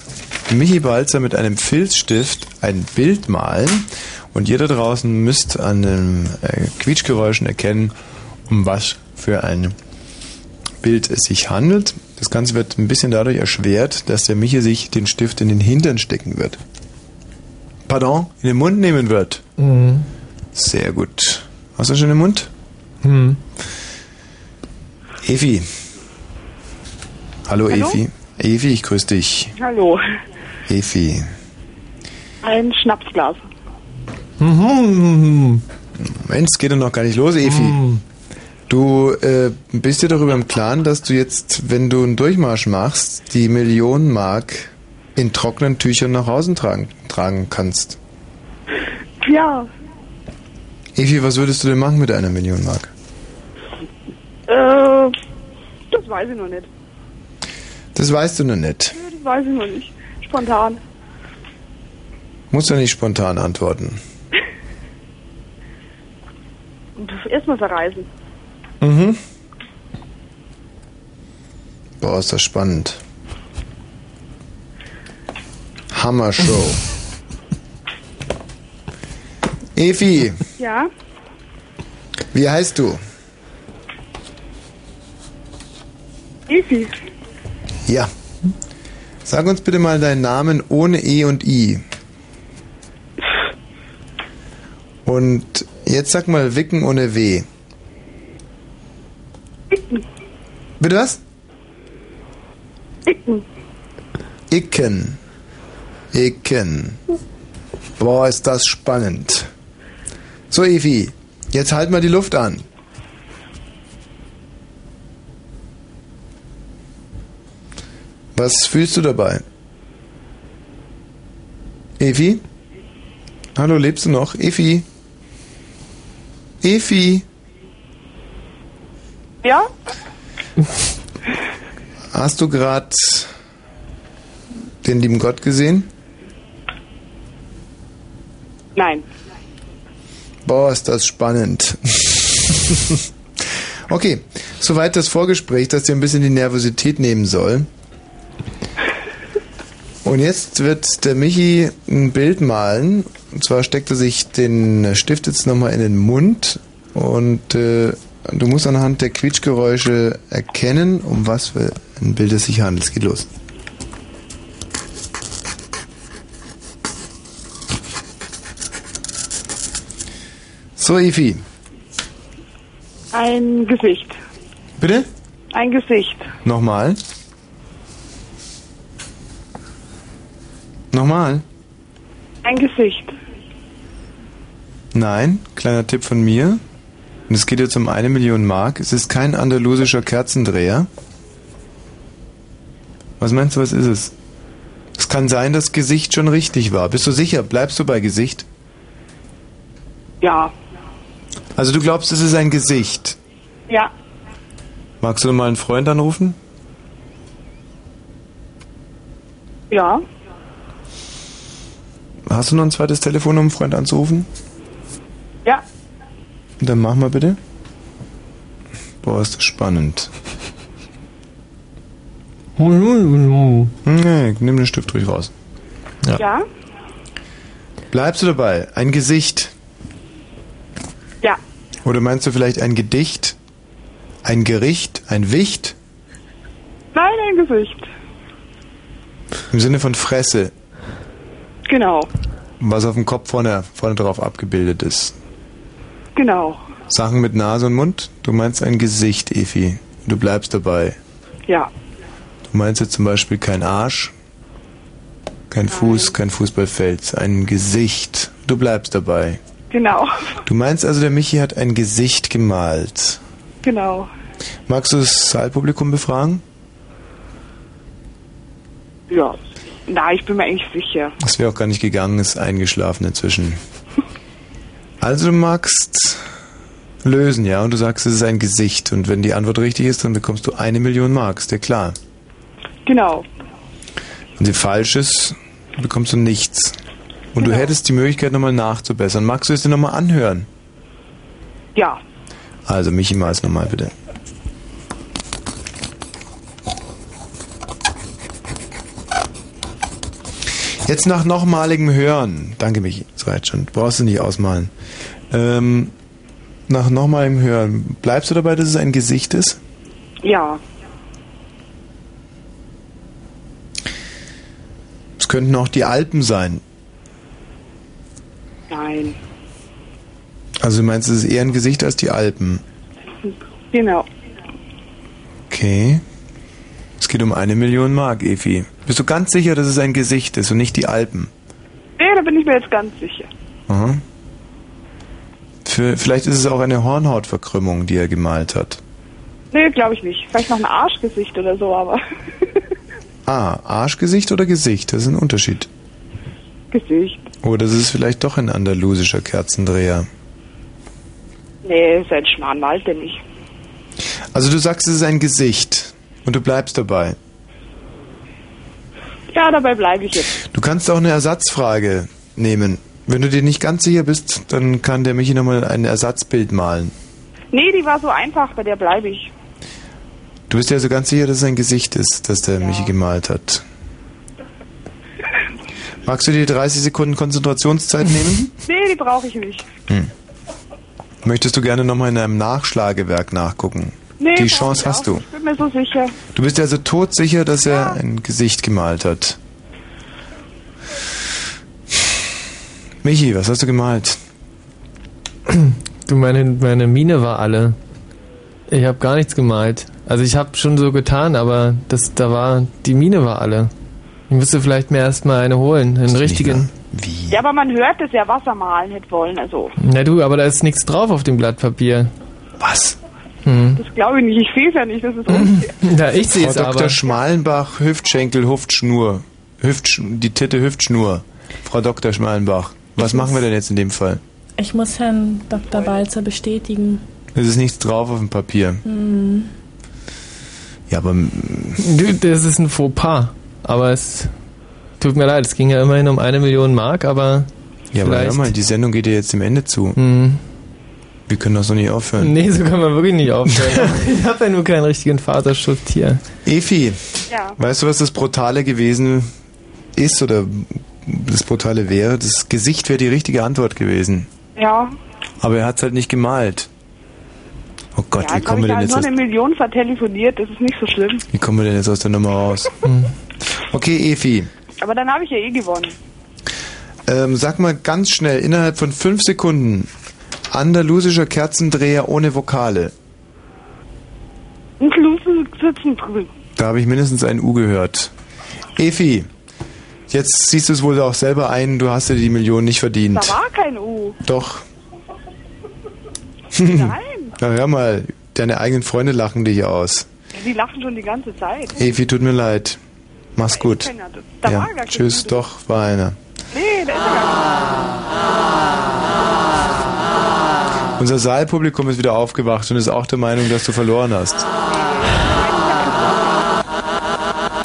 Michi Balzer mit einem Filzstift ein Bild malen. Und da draußen müsst an den äh, Quietschgeräuschen erkennen, um was für ein Bild es sich handelt. Das Ganze wird ein bisschen dadurch erschwert, dass der Michi sich den Stift in den Hintern stecken wird. Pardon, in den Mund nehmen wird. Mhm. Sehr gut. Hast du schon den Mund? Hm. Evi. Hallo, Hallo? Evi. Evi, ich grüße dich. Hallo. Evi. Ein Schnapsglas. Mhm. Mensch, es geht doch noch gar nicht los, Evi. Mhm. Du äh, bist dir darüber im Klaren, dass du jetzt, wenn du einen Durchmarsch machst, die Millionen Mark in trockenen Tüchern nach Hause tragen, tragen kannst. Ja, Evi, was würdest du denn machen mit einer Million Mark? äh, das weiß ich noch nicht. Das weißt du noch nicht. Ja, Das weiß ich noch nicht. Spontan. Musst du nicht spontan antworten. Erstmal verreisen. Mhm. Boah, ist das spannend. Hammer Show. Evi, Ja, wie heißt du? easy. Ja. Sag uns bitte mal deinen Namen ohne E und I. Und jetzt sag mal Wicken ohne W. Bitte was? Icken. Icken. Icken. Boah, ist das spannend. So, Evi, jetzt halt mal die Luft an. Was fühlst du dabei? Evi? Hallo, lebst du noch? Evi? Evi? Ja? Hast du gerade den lieben Gott gesehen? Nein. Boah, ist das spannend. okay, soweit das Vorgespräch, das dir ein bisschen die Nervosität nehmen soll. Und jetzt wird der Michi ein Bild malen. Und zwar steckt er sich den Stift jetzt nochmal in den Mund und äh, du musst anhand der Quietschgeräusche erkennen, um was für ein Bild es sich handelt. Es geht los. So, Ifi. Ein Gesicht. Bitte? Ein Gesicht. Nochmal. Nochmal. Ein Gesicht. Nein, kleiner Tipp von mir. Und es geht jetzt um eine Million Mark. Es ist kein andalusischer Kerzendreher. Was meinst du, was ist es? Es kann sein, dass Gesicht schon richtig war. Bist du sicher? Bleibst du bei Gesicht? Ja. Also du glaubst, es ist ein Gesicht. Ja. Magst du mal einen Freund anrufen? Ja. Hast du noch ein zweites Telefon, um einen Freund anzurufen? Ja. Dann mach mal bitte. Boah, ist das spannend. Nee, nimm ein Stück durch raus. Ja. Ja? Bleibst du dabei? Ein Gesicht? Ja. Oder meinst du vielleicht ein Gedicht? Ein Gericht? Ein Wicht? Nein, ein Gesicht. Im Sinne von Fresse, Genau. was auf dem Kopf vorne, vorne drauf abgebildet ist. Genau. Sachen mit Nase und Mund? Du meinst ein Gesicht, Efi. Du bleibst dabei. Ja. Du meinst jetzt zum Beispiel kein Arsch, kein Fuß, kein Fußballfeld, ein Gesicht. Du bleibst dabei. Genau. Du meinst also, der Michi hat ein Gesicht gemalt. Genau. Magst du das Saalpublikum befragen? Ja. Na, ich bin mir eigentlich sicher. Das wäre auch gar nicht gegangen, ist eingeschlafen inzwischen. Also du magst lösen, ja, und du sagst, es ist ein Gesicht. Und wenn die Antwort richtig ist, dann bekommst du eine Million Mark, ist dir klar. Genau. Wenn sie falsch ist, bekommst du nichts. Und du hättest die Möglichkeit, nochmal nachzubessern. Magst du es dir nochmal anhören? Ja. Also, Michi, mal es nochmal bitte. Jetzt nach nochmaligem Hören. Danke, Michi. Das reicht schon. Brauchst du nicht ausmalen. Ähm, nach nochmaligem Hören. Bleibst du dabei, dass es ein Gesicht ist? Ja. Es könnten auch die Alpen sein. Nein. Also du meinst, es ist eher ein Gesicht als die Alpen. Genau. Okay. Es geht um eine Million Mark, Efi. Bist du ganz sicher, dass es ein Gesicht ist und nicht die Alpen? Nee, da bin ich mir jetzt ganz sicher. Aha. Für, vielleicht ist es auch eine Hornhautverkrümmung, die er gemalt hat. Nee, glaube ich nicht. Vielleicht noch ein Arschgesicht oder so, aber Ah, Arschgesicht oder Gesicht? Das ist ein Unterschied. Gesicht. Oder das ist vielleicht doch ein andalusischer Kerzendreher. Nee, sein Schmarrn malt er nicht. Also du sagst, es ist ein Gesicht und du bleibst dabei. Ja, dabei bleibe ich jetzt. Du kannst auch eine Ersatzfrage nehmen. Wenn du dir nicht ganz sicher bist, dann kann der Michi nochmal ein Ersatzbild malen. Nee, die war so einfach, bei der bleibe ich. Du bist dir also ganz sicher, dass es ein Gesicht ist, das der Michi gemalt hat. Magst du dir 30 Sekunden Konzentrationszeit nehmen? Nee, die brauche ich nicht. Hm. Möchtest du gerne nochmal in einem Nachschlagewerk nachgucken? Nee, Die Chance hast du. Ich bin mir so sicher. Du bist dir also todsicher, dass er ein Gesicht gemalt hat. Michi, was hast du gemalt? Du, meine, meine Mine war alle. Ich habe gar nichts gemalt. Also ich habe schon so getan, aber das, da war, die Mine war alle. Ich müsste vielleicht mir erstmal eine holen, einen richtigen. Ja, aber man hört, dass er Wasser malen hätte wollen, also. Na du, aber da ist nichts drauf auf dem Blatt Papier. Was? Hm. Das glaube ich nicht, ich sehe es ja nicht, das ist unfair. Ja, ich sehe Frau es Dr. aber. Schmalenbach, Hüftschenkel, Hüftschnur. Hüftsch die Titte, Hüftschnur. Frau Dr. Schmalenbach, was machen wir denn jetzt in dem Fall? Ich muss Herrn Dr. Balzer bestätigen. Es ist nichts drauf auf dem Papier. Hm. Ja, aber das ist ein Fauxpas. Aber es tut mir leid, es ging ja immerhin um eine Million Mark, aber ja, aber hör mal, die Sendung geht ja jetzt dem Ende zu. Hm. Wir können doch so nicht aufhören. Nee, so können wir wirklich nicht aufhören. ich habe ja nur keinen richtigen Vaterschutz hier. Efi, Ja. weißt du, was das Brutale gewesen ist oder das Brutale wäre? Das Gesicht wäre die richtige Antwort gewesen. Ja. Aber er hat es halt nicht gemalt. Oh Gott, ja, wie habe kommen wir ich denn jetzt nur aus, eine Million vertelefoniert, das ist nicht so schlimm. wie kommen wir denn jetzt aus der Nummer raus? Okay, Efi, Aber dann habe ich ja eh gewonnen. ähm, sag mal ganz schnell, innerhalb von fünf Sekunden, andalusischer Kerzendreher ohne Vokale. Sitzen. Da habe ich mindestens ein U gehört. Efi, jetzt siehst du es wohl auch selber ein, du hast dir die Million nicht verdient. Da war kein U. Doch. Nein. Na hör mal, deine eigenen Freunde lachen dich aus. Die lachen schon die ganze Zeit. Efi, tut mir leid. Mach's gut. Da ja. gar kein Tschüss, doch, war einer. Nee, da ist gar Unser Saalpublikum ist wieder aufgewacht und ist auch der Meinung, dass du verloren hast.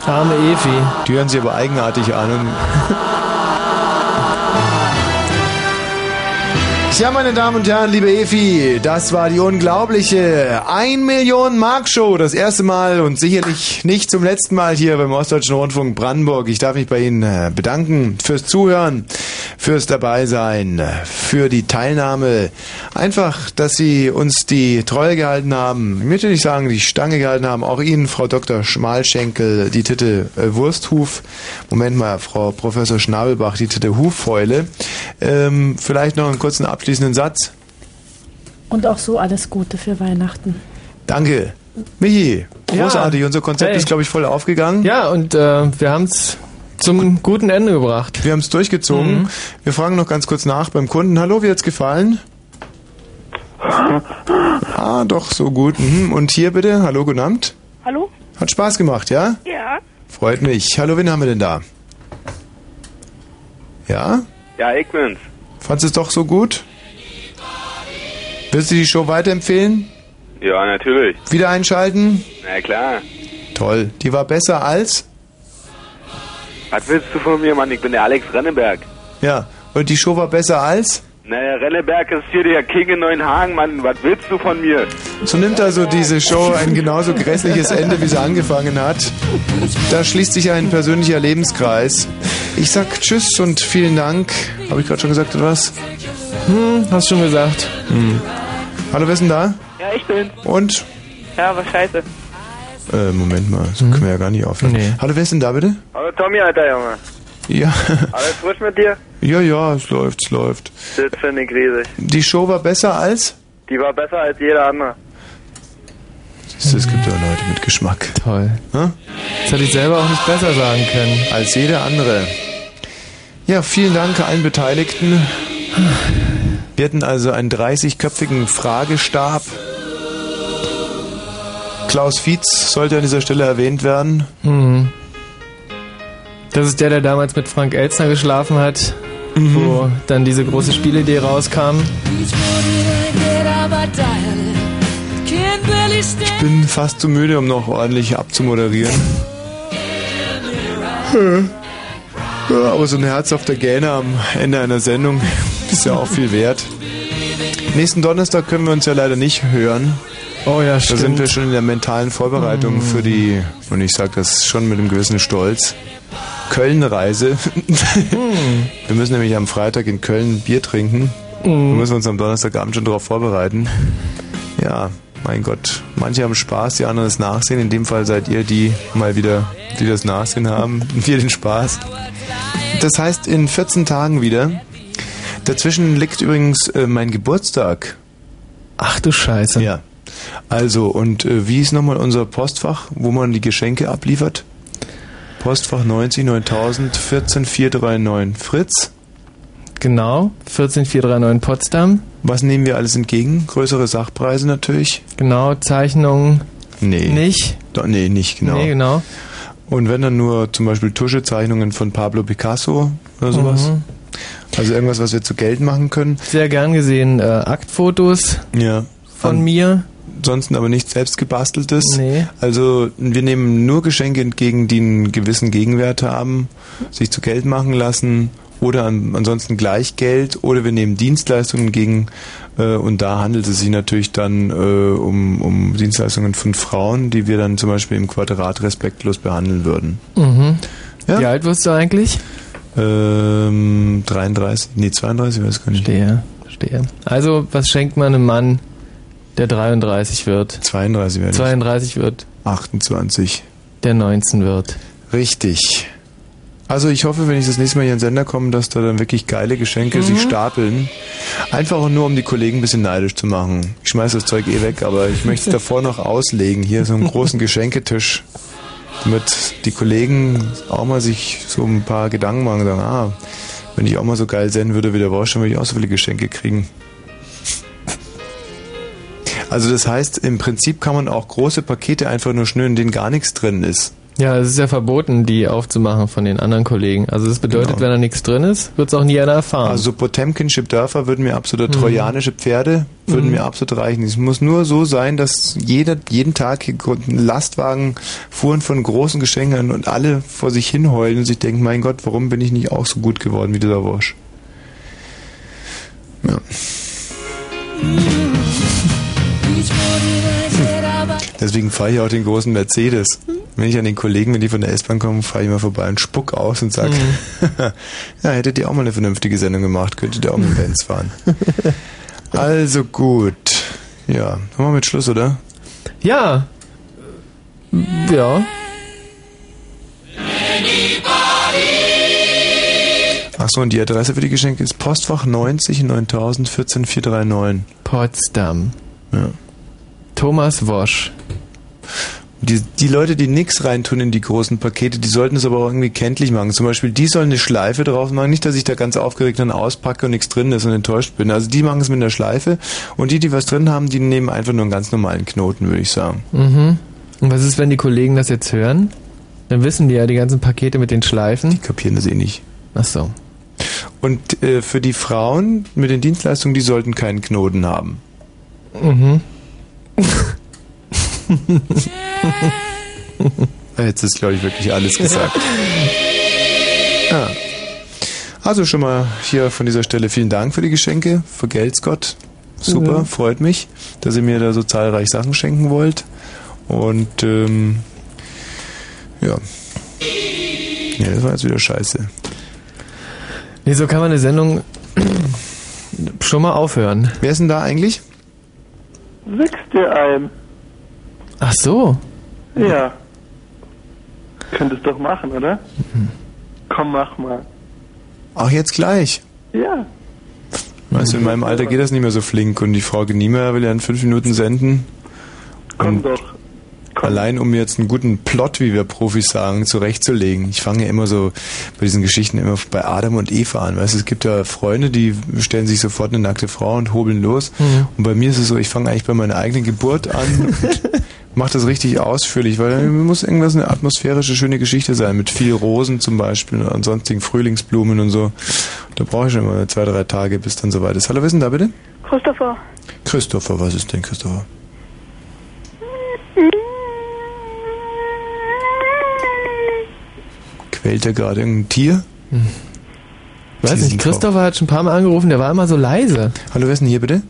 Arme Efi. Die hören sich aber eigenartig an Tja, meine Damen und Herren, liebe Efi, das war die unglaubliche 1 Million Mark Show. Das erste Mal und sicherlich nicht zum letzten Mal hier beim Ostdeutschen Rundfunk Brandenburg. Ich darf mich bei Ihnen äh, bedanken fürs Zuhören, fürs Dabeisein, für die Teilnahme. Einfach, dass Sie uns die Treue gehalten haben. Ich möchte nicht sagen, die Stange gehalten haben. Auch Ihnen, Frau Dr. Schmalschenkel, die Titte äh, Wursthuf. Moment mal, Frau Professor Schnabelbach, die Titte Huffäule. Ähm, vielleicht noch einen kurzen abschließenden Satz. Und auch so alles Gute für Weihnachten. Danke. Michi, Ja. großartig. Unser Konzept Hey. ist, glaube ich, voll aufgegangen. Ja, und äh, wir haben es zum guten Ende gebracht. Wir haben es durchgezogen. Mhm. Wir fragen noch ganz kurz nach beim Kunden. Hallo, wie hat's gefallen? Ah, doch, so gut. Mhm. Und hier bitte, hallo, guten Abend. Hallo? Hat Spaß gemacht, ja? Ja. Freut mich. Hallo, wen haben wir denn da? Ja? Ja, ich bin's. Fandest du es doch so gut? Willst du die Show weiterempfehlen? Ja, natürlich. Wieder einschalten? Na klar. Toll. Die war besser als? Was willst du von mir, Mann? Ich bin der Alex Renneberg. Ja. Und die Show war besser als? Naja, Renneberg ist hier der King in Neuenhagen, Mann. Was willst du von mir? So nimmt also diese Show ein genauso grässliches Ende, wie sie angefangen hat. Da schließt sich ein persönlicher Lebenskreis. Ich sag Tschüss und vielen Dank. Habe ich gerade schon gesagt oder was? Hm, hast schon gesagt. Hm. Hallo, wer ist denn da? Ja, ich bin. Und? Ja, was scheiße. Äh, Moment mal, so können wir ja gar nicht aufhören. Hallo, wer ist denn da bitte? Hallo Tommy, alter Junge. Ja, Alles frisch mit dir? ja, ja, es läuft, es läuft. Das finde ich riesig. Die Show war besser als? Die war besser als jeder andere. Siehst du, Es gibt ja Leute mit Geschmack. Toll. Hm? Das hätte ich selber auch nicht besser sagen können. Als jeder andere. Ja, vielen Dank allen Beteiligten. Wir hatten also einen 30-köpfigen Fragestab. Klaus Fietz sollte an dieser Stelle erwähnt werden. Mhm. Das ist der, der damals mit Frank Elzner geschlafen hat, Mhm. wo dann diese große Spielidee rauskam. Ich bin fast zu müde, um noch ordentlich abzumoderieren. Ja, aber so ein herzhafter Gähner am Ende einer Sendung ist ja auch viel wert. Nächsten Donnerstag können wir uns ja leider nicht hören. Oh ja, Da stimmt. sind wir schon in der mentalen Vorbereitung für die, und ich sage das schon mit einem gewissen Stolz, Köln-Reise. Wir müssen nämlich am Freitag in Köln Bier trinken. Wir müssen uns am Donnerstagabend schon darauf vorbereiten. Ja, mein Gott, manche haben Spaß, die anderen das Nachsehen. In dem Fall seid ihr die mal wieder, die das Nachsehen haben. Wir den Spaß. Das heißt, in 14 Tagen wieder. Dazwischen liegt übrigens äh, mein Geburtstag. Ach du Scheiße. Ja. Also, und äh, wie ist nochmal unser Postfach, wo man die Geschenke abliefert? Postfach 90 9000 14439 Fritz. Genau, 14439 Potsdam. Was nehmen wir alles entgegen? Größere Sachpreise natürlich? Genau, Zeichnungen. Nee. Nicht? Doch, nee, nicht genau. Nee, genau. Und wenn dann nur zum Beispiel Tuschezeichnungen von Pablo Picasso oder sowas? Mhm. Also irgendwas, was wir zu Geld machen können? Sehr gern gesehen äh, Aktfotos Ja. von An- mir. Ansonsten aber nichts selbst gebasteltes. Nee. Also wir nehmen nur Geschenke entgegen, die einen gewissen Gegenwert haben, sich zu Geld machen lassen oder an, ansonsten gleich Geld oder wir nehmen Dienstleistungen entgegen äh, und da handelt es sich natürlich dann äh, um, um Dienstleistungen von Frauen, die wir dann zum Beispiel im Quadrat respektlos behandeln würden. Mhm. Ja. Wie alt wirst du eigentlich? Ähm, 33, nee 32, weiß gar nicht. Stehe, stehe. Also, was schenkt man einem Mann, der 33 wird? 32 werde ich. 32 wird, 28. der 19 wird. Richtig. Also ich hoffe, wenn ich das nächste Mal hier in den Sender komme, dass da dann wirklich geile Geschenke Mhm. sich stapeln. Einfach auch nur, um die Kollegen ein bisschen neidisch zu machen. Ich schmeiß das Zeug eh weg, aber ich möchte es davor noch auslegen. Hier so einen großen Geschenketisch. Damit die Kollegen auch mal sich so ein paar Gedanken machen und sagen, ah, wenn ich auch mal so geil senden würde wie der Wosch, dann würde ich auch so viele Geschenke kriegen. Also das heißt, im Prinzip kann man auch große Pakete einfach nur schnüren, in denen gar nichts drin ist. Ja, es ist ja verboten, die aufzumachen von den anderen Kollegen. Also das bedeutet, Genau. wenn da nichts drin ist, wird es auch nie einer erfahren. Also Potemkinsche Dörfer würden mir absolut, Mhm. trojanische Pferde würden Mhm. mir absolut reichen. Es muss nur so sein, dass jeder, jeden Tag hier Lastwagen fuhren von großen Geschenken und alle vor sich hinheulen und sich denken, mein Gott, warum bin ich nicht auch so gut geworden wie dieser Wosch? Ja. Deswegen fahre ich auch den großen Mercedes. Wenn ich an den Kollegen, wenn die von der S-Bahn kommen, fahre ich mal vorbei und spuck aus und sage, ja, hättet ihr auch mal eine vernünftige Sendung gemacht, könntet ihr auch mit Benz fahren. also gut. Ja, machen wir mit Schluss, oder? Ja. Ja. Achso, und die Adresse für die Geschenke ist Postfach 90 9000 14439. Potsdam. Ja. Thomas Wosch. Die, die Leute, die nix reintun in die großen Pakete, die sollten es aber auch irgendwie kenntlich machen. Zum Beispiel, die sollen eine Schleife drauf machen. Nicht, dass ich da ganz aufgeregt dann auspacke und nichts drin ist und enttäuscht bin. Also die machen es mit einer Schleife. Und die, die was drin haben, die nehmen einfach nur einen ganz normalen Knoten, würde ich sagen. Mhm. Und was ist, wenn die Kollegen das jetzt hören? Dann wissen die ja die ganzen Pakete mit den Schleifen. Die kapieren das eh nicht. Ach so. Und äh, für die Frauen mit den Dienstleistungen, die sollten keinen Knoten haben. Mhm. Jetzt ist, glaube ich, wirklich alles gesagt. Ja. Also schon mal hier von dieser Stelle vielen Dank für die Geschenke. Vergelt's Gott. Super, Mhm. freut mich, dass ihr mir da so zahlreich Sachen schenken wollt. Und ähm, ja. Ja, das war jetzt wieder scheiße. Nee, so kann man eine Sendung schon mal aufhören. Wer ist denn da eigentlich? Dir ein. Ach so. Ja. Könntest doch machen, oder? Komm, mach mal. Ach, jetzt gleich. Ja. Weißt du, in meinem Alter geht das nicht mehr so flink und die Frau Geniemer will ja in fünf Minuten senden. Komm Und doch. Allein um mir jetzt einen guten Plot, wie wir Profis sagen, zurechtzulegen. Ich fange ja immer so bei diesen Geschichten immer bei Adam und Eva an. Weißt du, es gibt ja Freunde, die stellen sich sofort eine nackte Frau und hobeln los. Mhm. Und bei mir ist es so, ich fange eigentlich bei meiner eigenen Geburt an und mache das richtig ausführlich, weil dann muss irgendwas eine atmosphärische, schöne Geschichte sein, mit viel Rosen zum Beispiel und sonstigen Frühlingsblumen und so. Da brauche ich schon mal zwei, drei Tage, bis dann soweit ist. Hallo, wer ist denn da bitte? Christopher. Christopher, was ist denn Christopher? Quält da gerade irgendein Tier? Weiß Sie nicht, Christopher hat schon ein paar Mal angerufen, der war immer so leise. Hallo, wer ist denn hier bitte?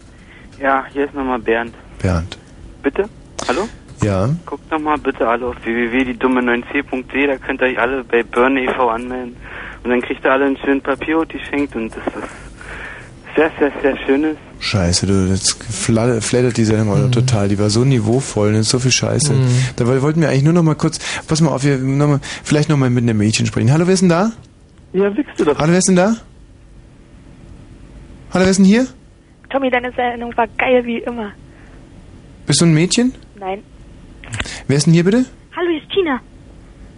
Ja, hier ist nochmal Bernd. Bernd. Bitte? Hallo? Ja. Guckt nochmal bitte alle auf www.diedumme9c.de, da könnt ihr euch alle bei Burn e.V. anmelden. Und dann kriegt ihr alle einen schönen Papierhut geschenkt und das ist sehr, sehr, sehr schönes. Scheiße, du, jetzt flattert, die Sendung noch total. Die war so niveauvoll, ne? so viel Scheiße. Mhm. Dabei wollten wir eigentlich nur noch mal kurz, pass mal auf, wir noch mal, vielleicht noch mal mit einem Mädchen sprechen. Hallo, wer ist denn da? Ja, wichst du doch. Hallo, wer ist denn da? Hallo, wer ist denn hier? Tommy, deine Sendung war geil wie immer. Bist du ein Mädchen? Nein. Wer ist denn hier bitte? Hallo, hier ist Tina.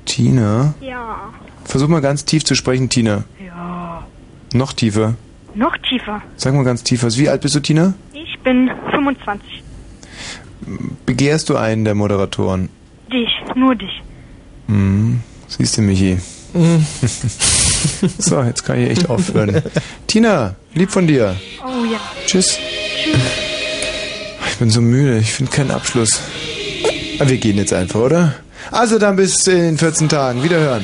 Tina. Ja. Versuch mal ganz tief zu sprechen, Tina. Ja. Noch tiefer. Noch tiefer. Sag mal ganz tief was. Wie alt bist du, Tina? Ich bin 25. Begehrst du einen der Moderatoren? Dich, nur dich. Hm, siehst du, Michi. so, jetzt kann ich echt aufhören. Tina, lieb von dir. Oh ja. Tschüss. Ich bin so müde, ich finde keinen Abschluss. Aber wir gehen jetzt einfach, oder? Also dann bis in 14 Tagen. Wiederhören.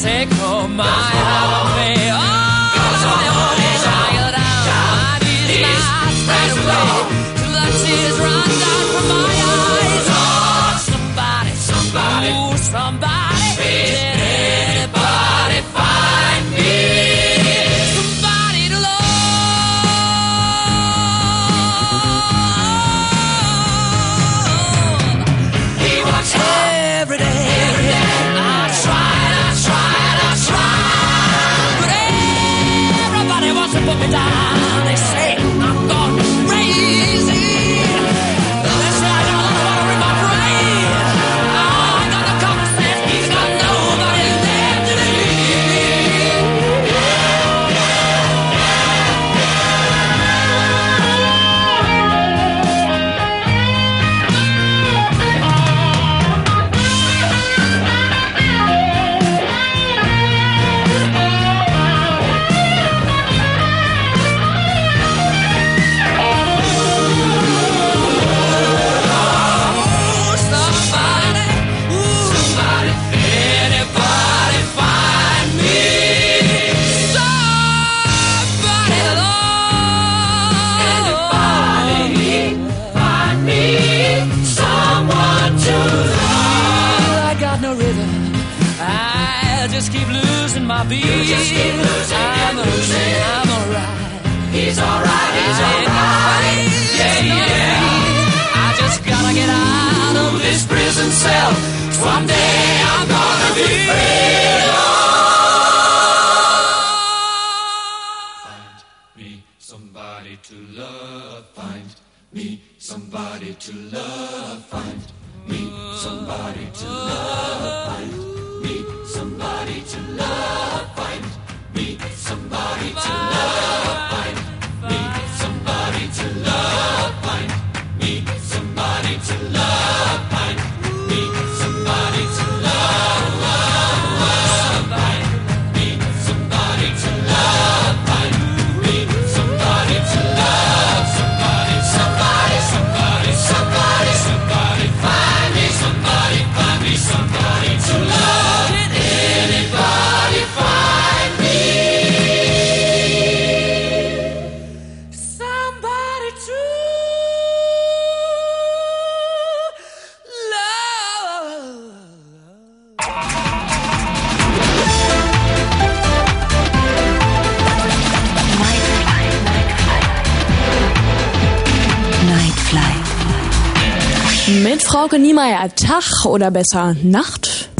Take home my yourself someday. Oder besser Nacht?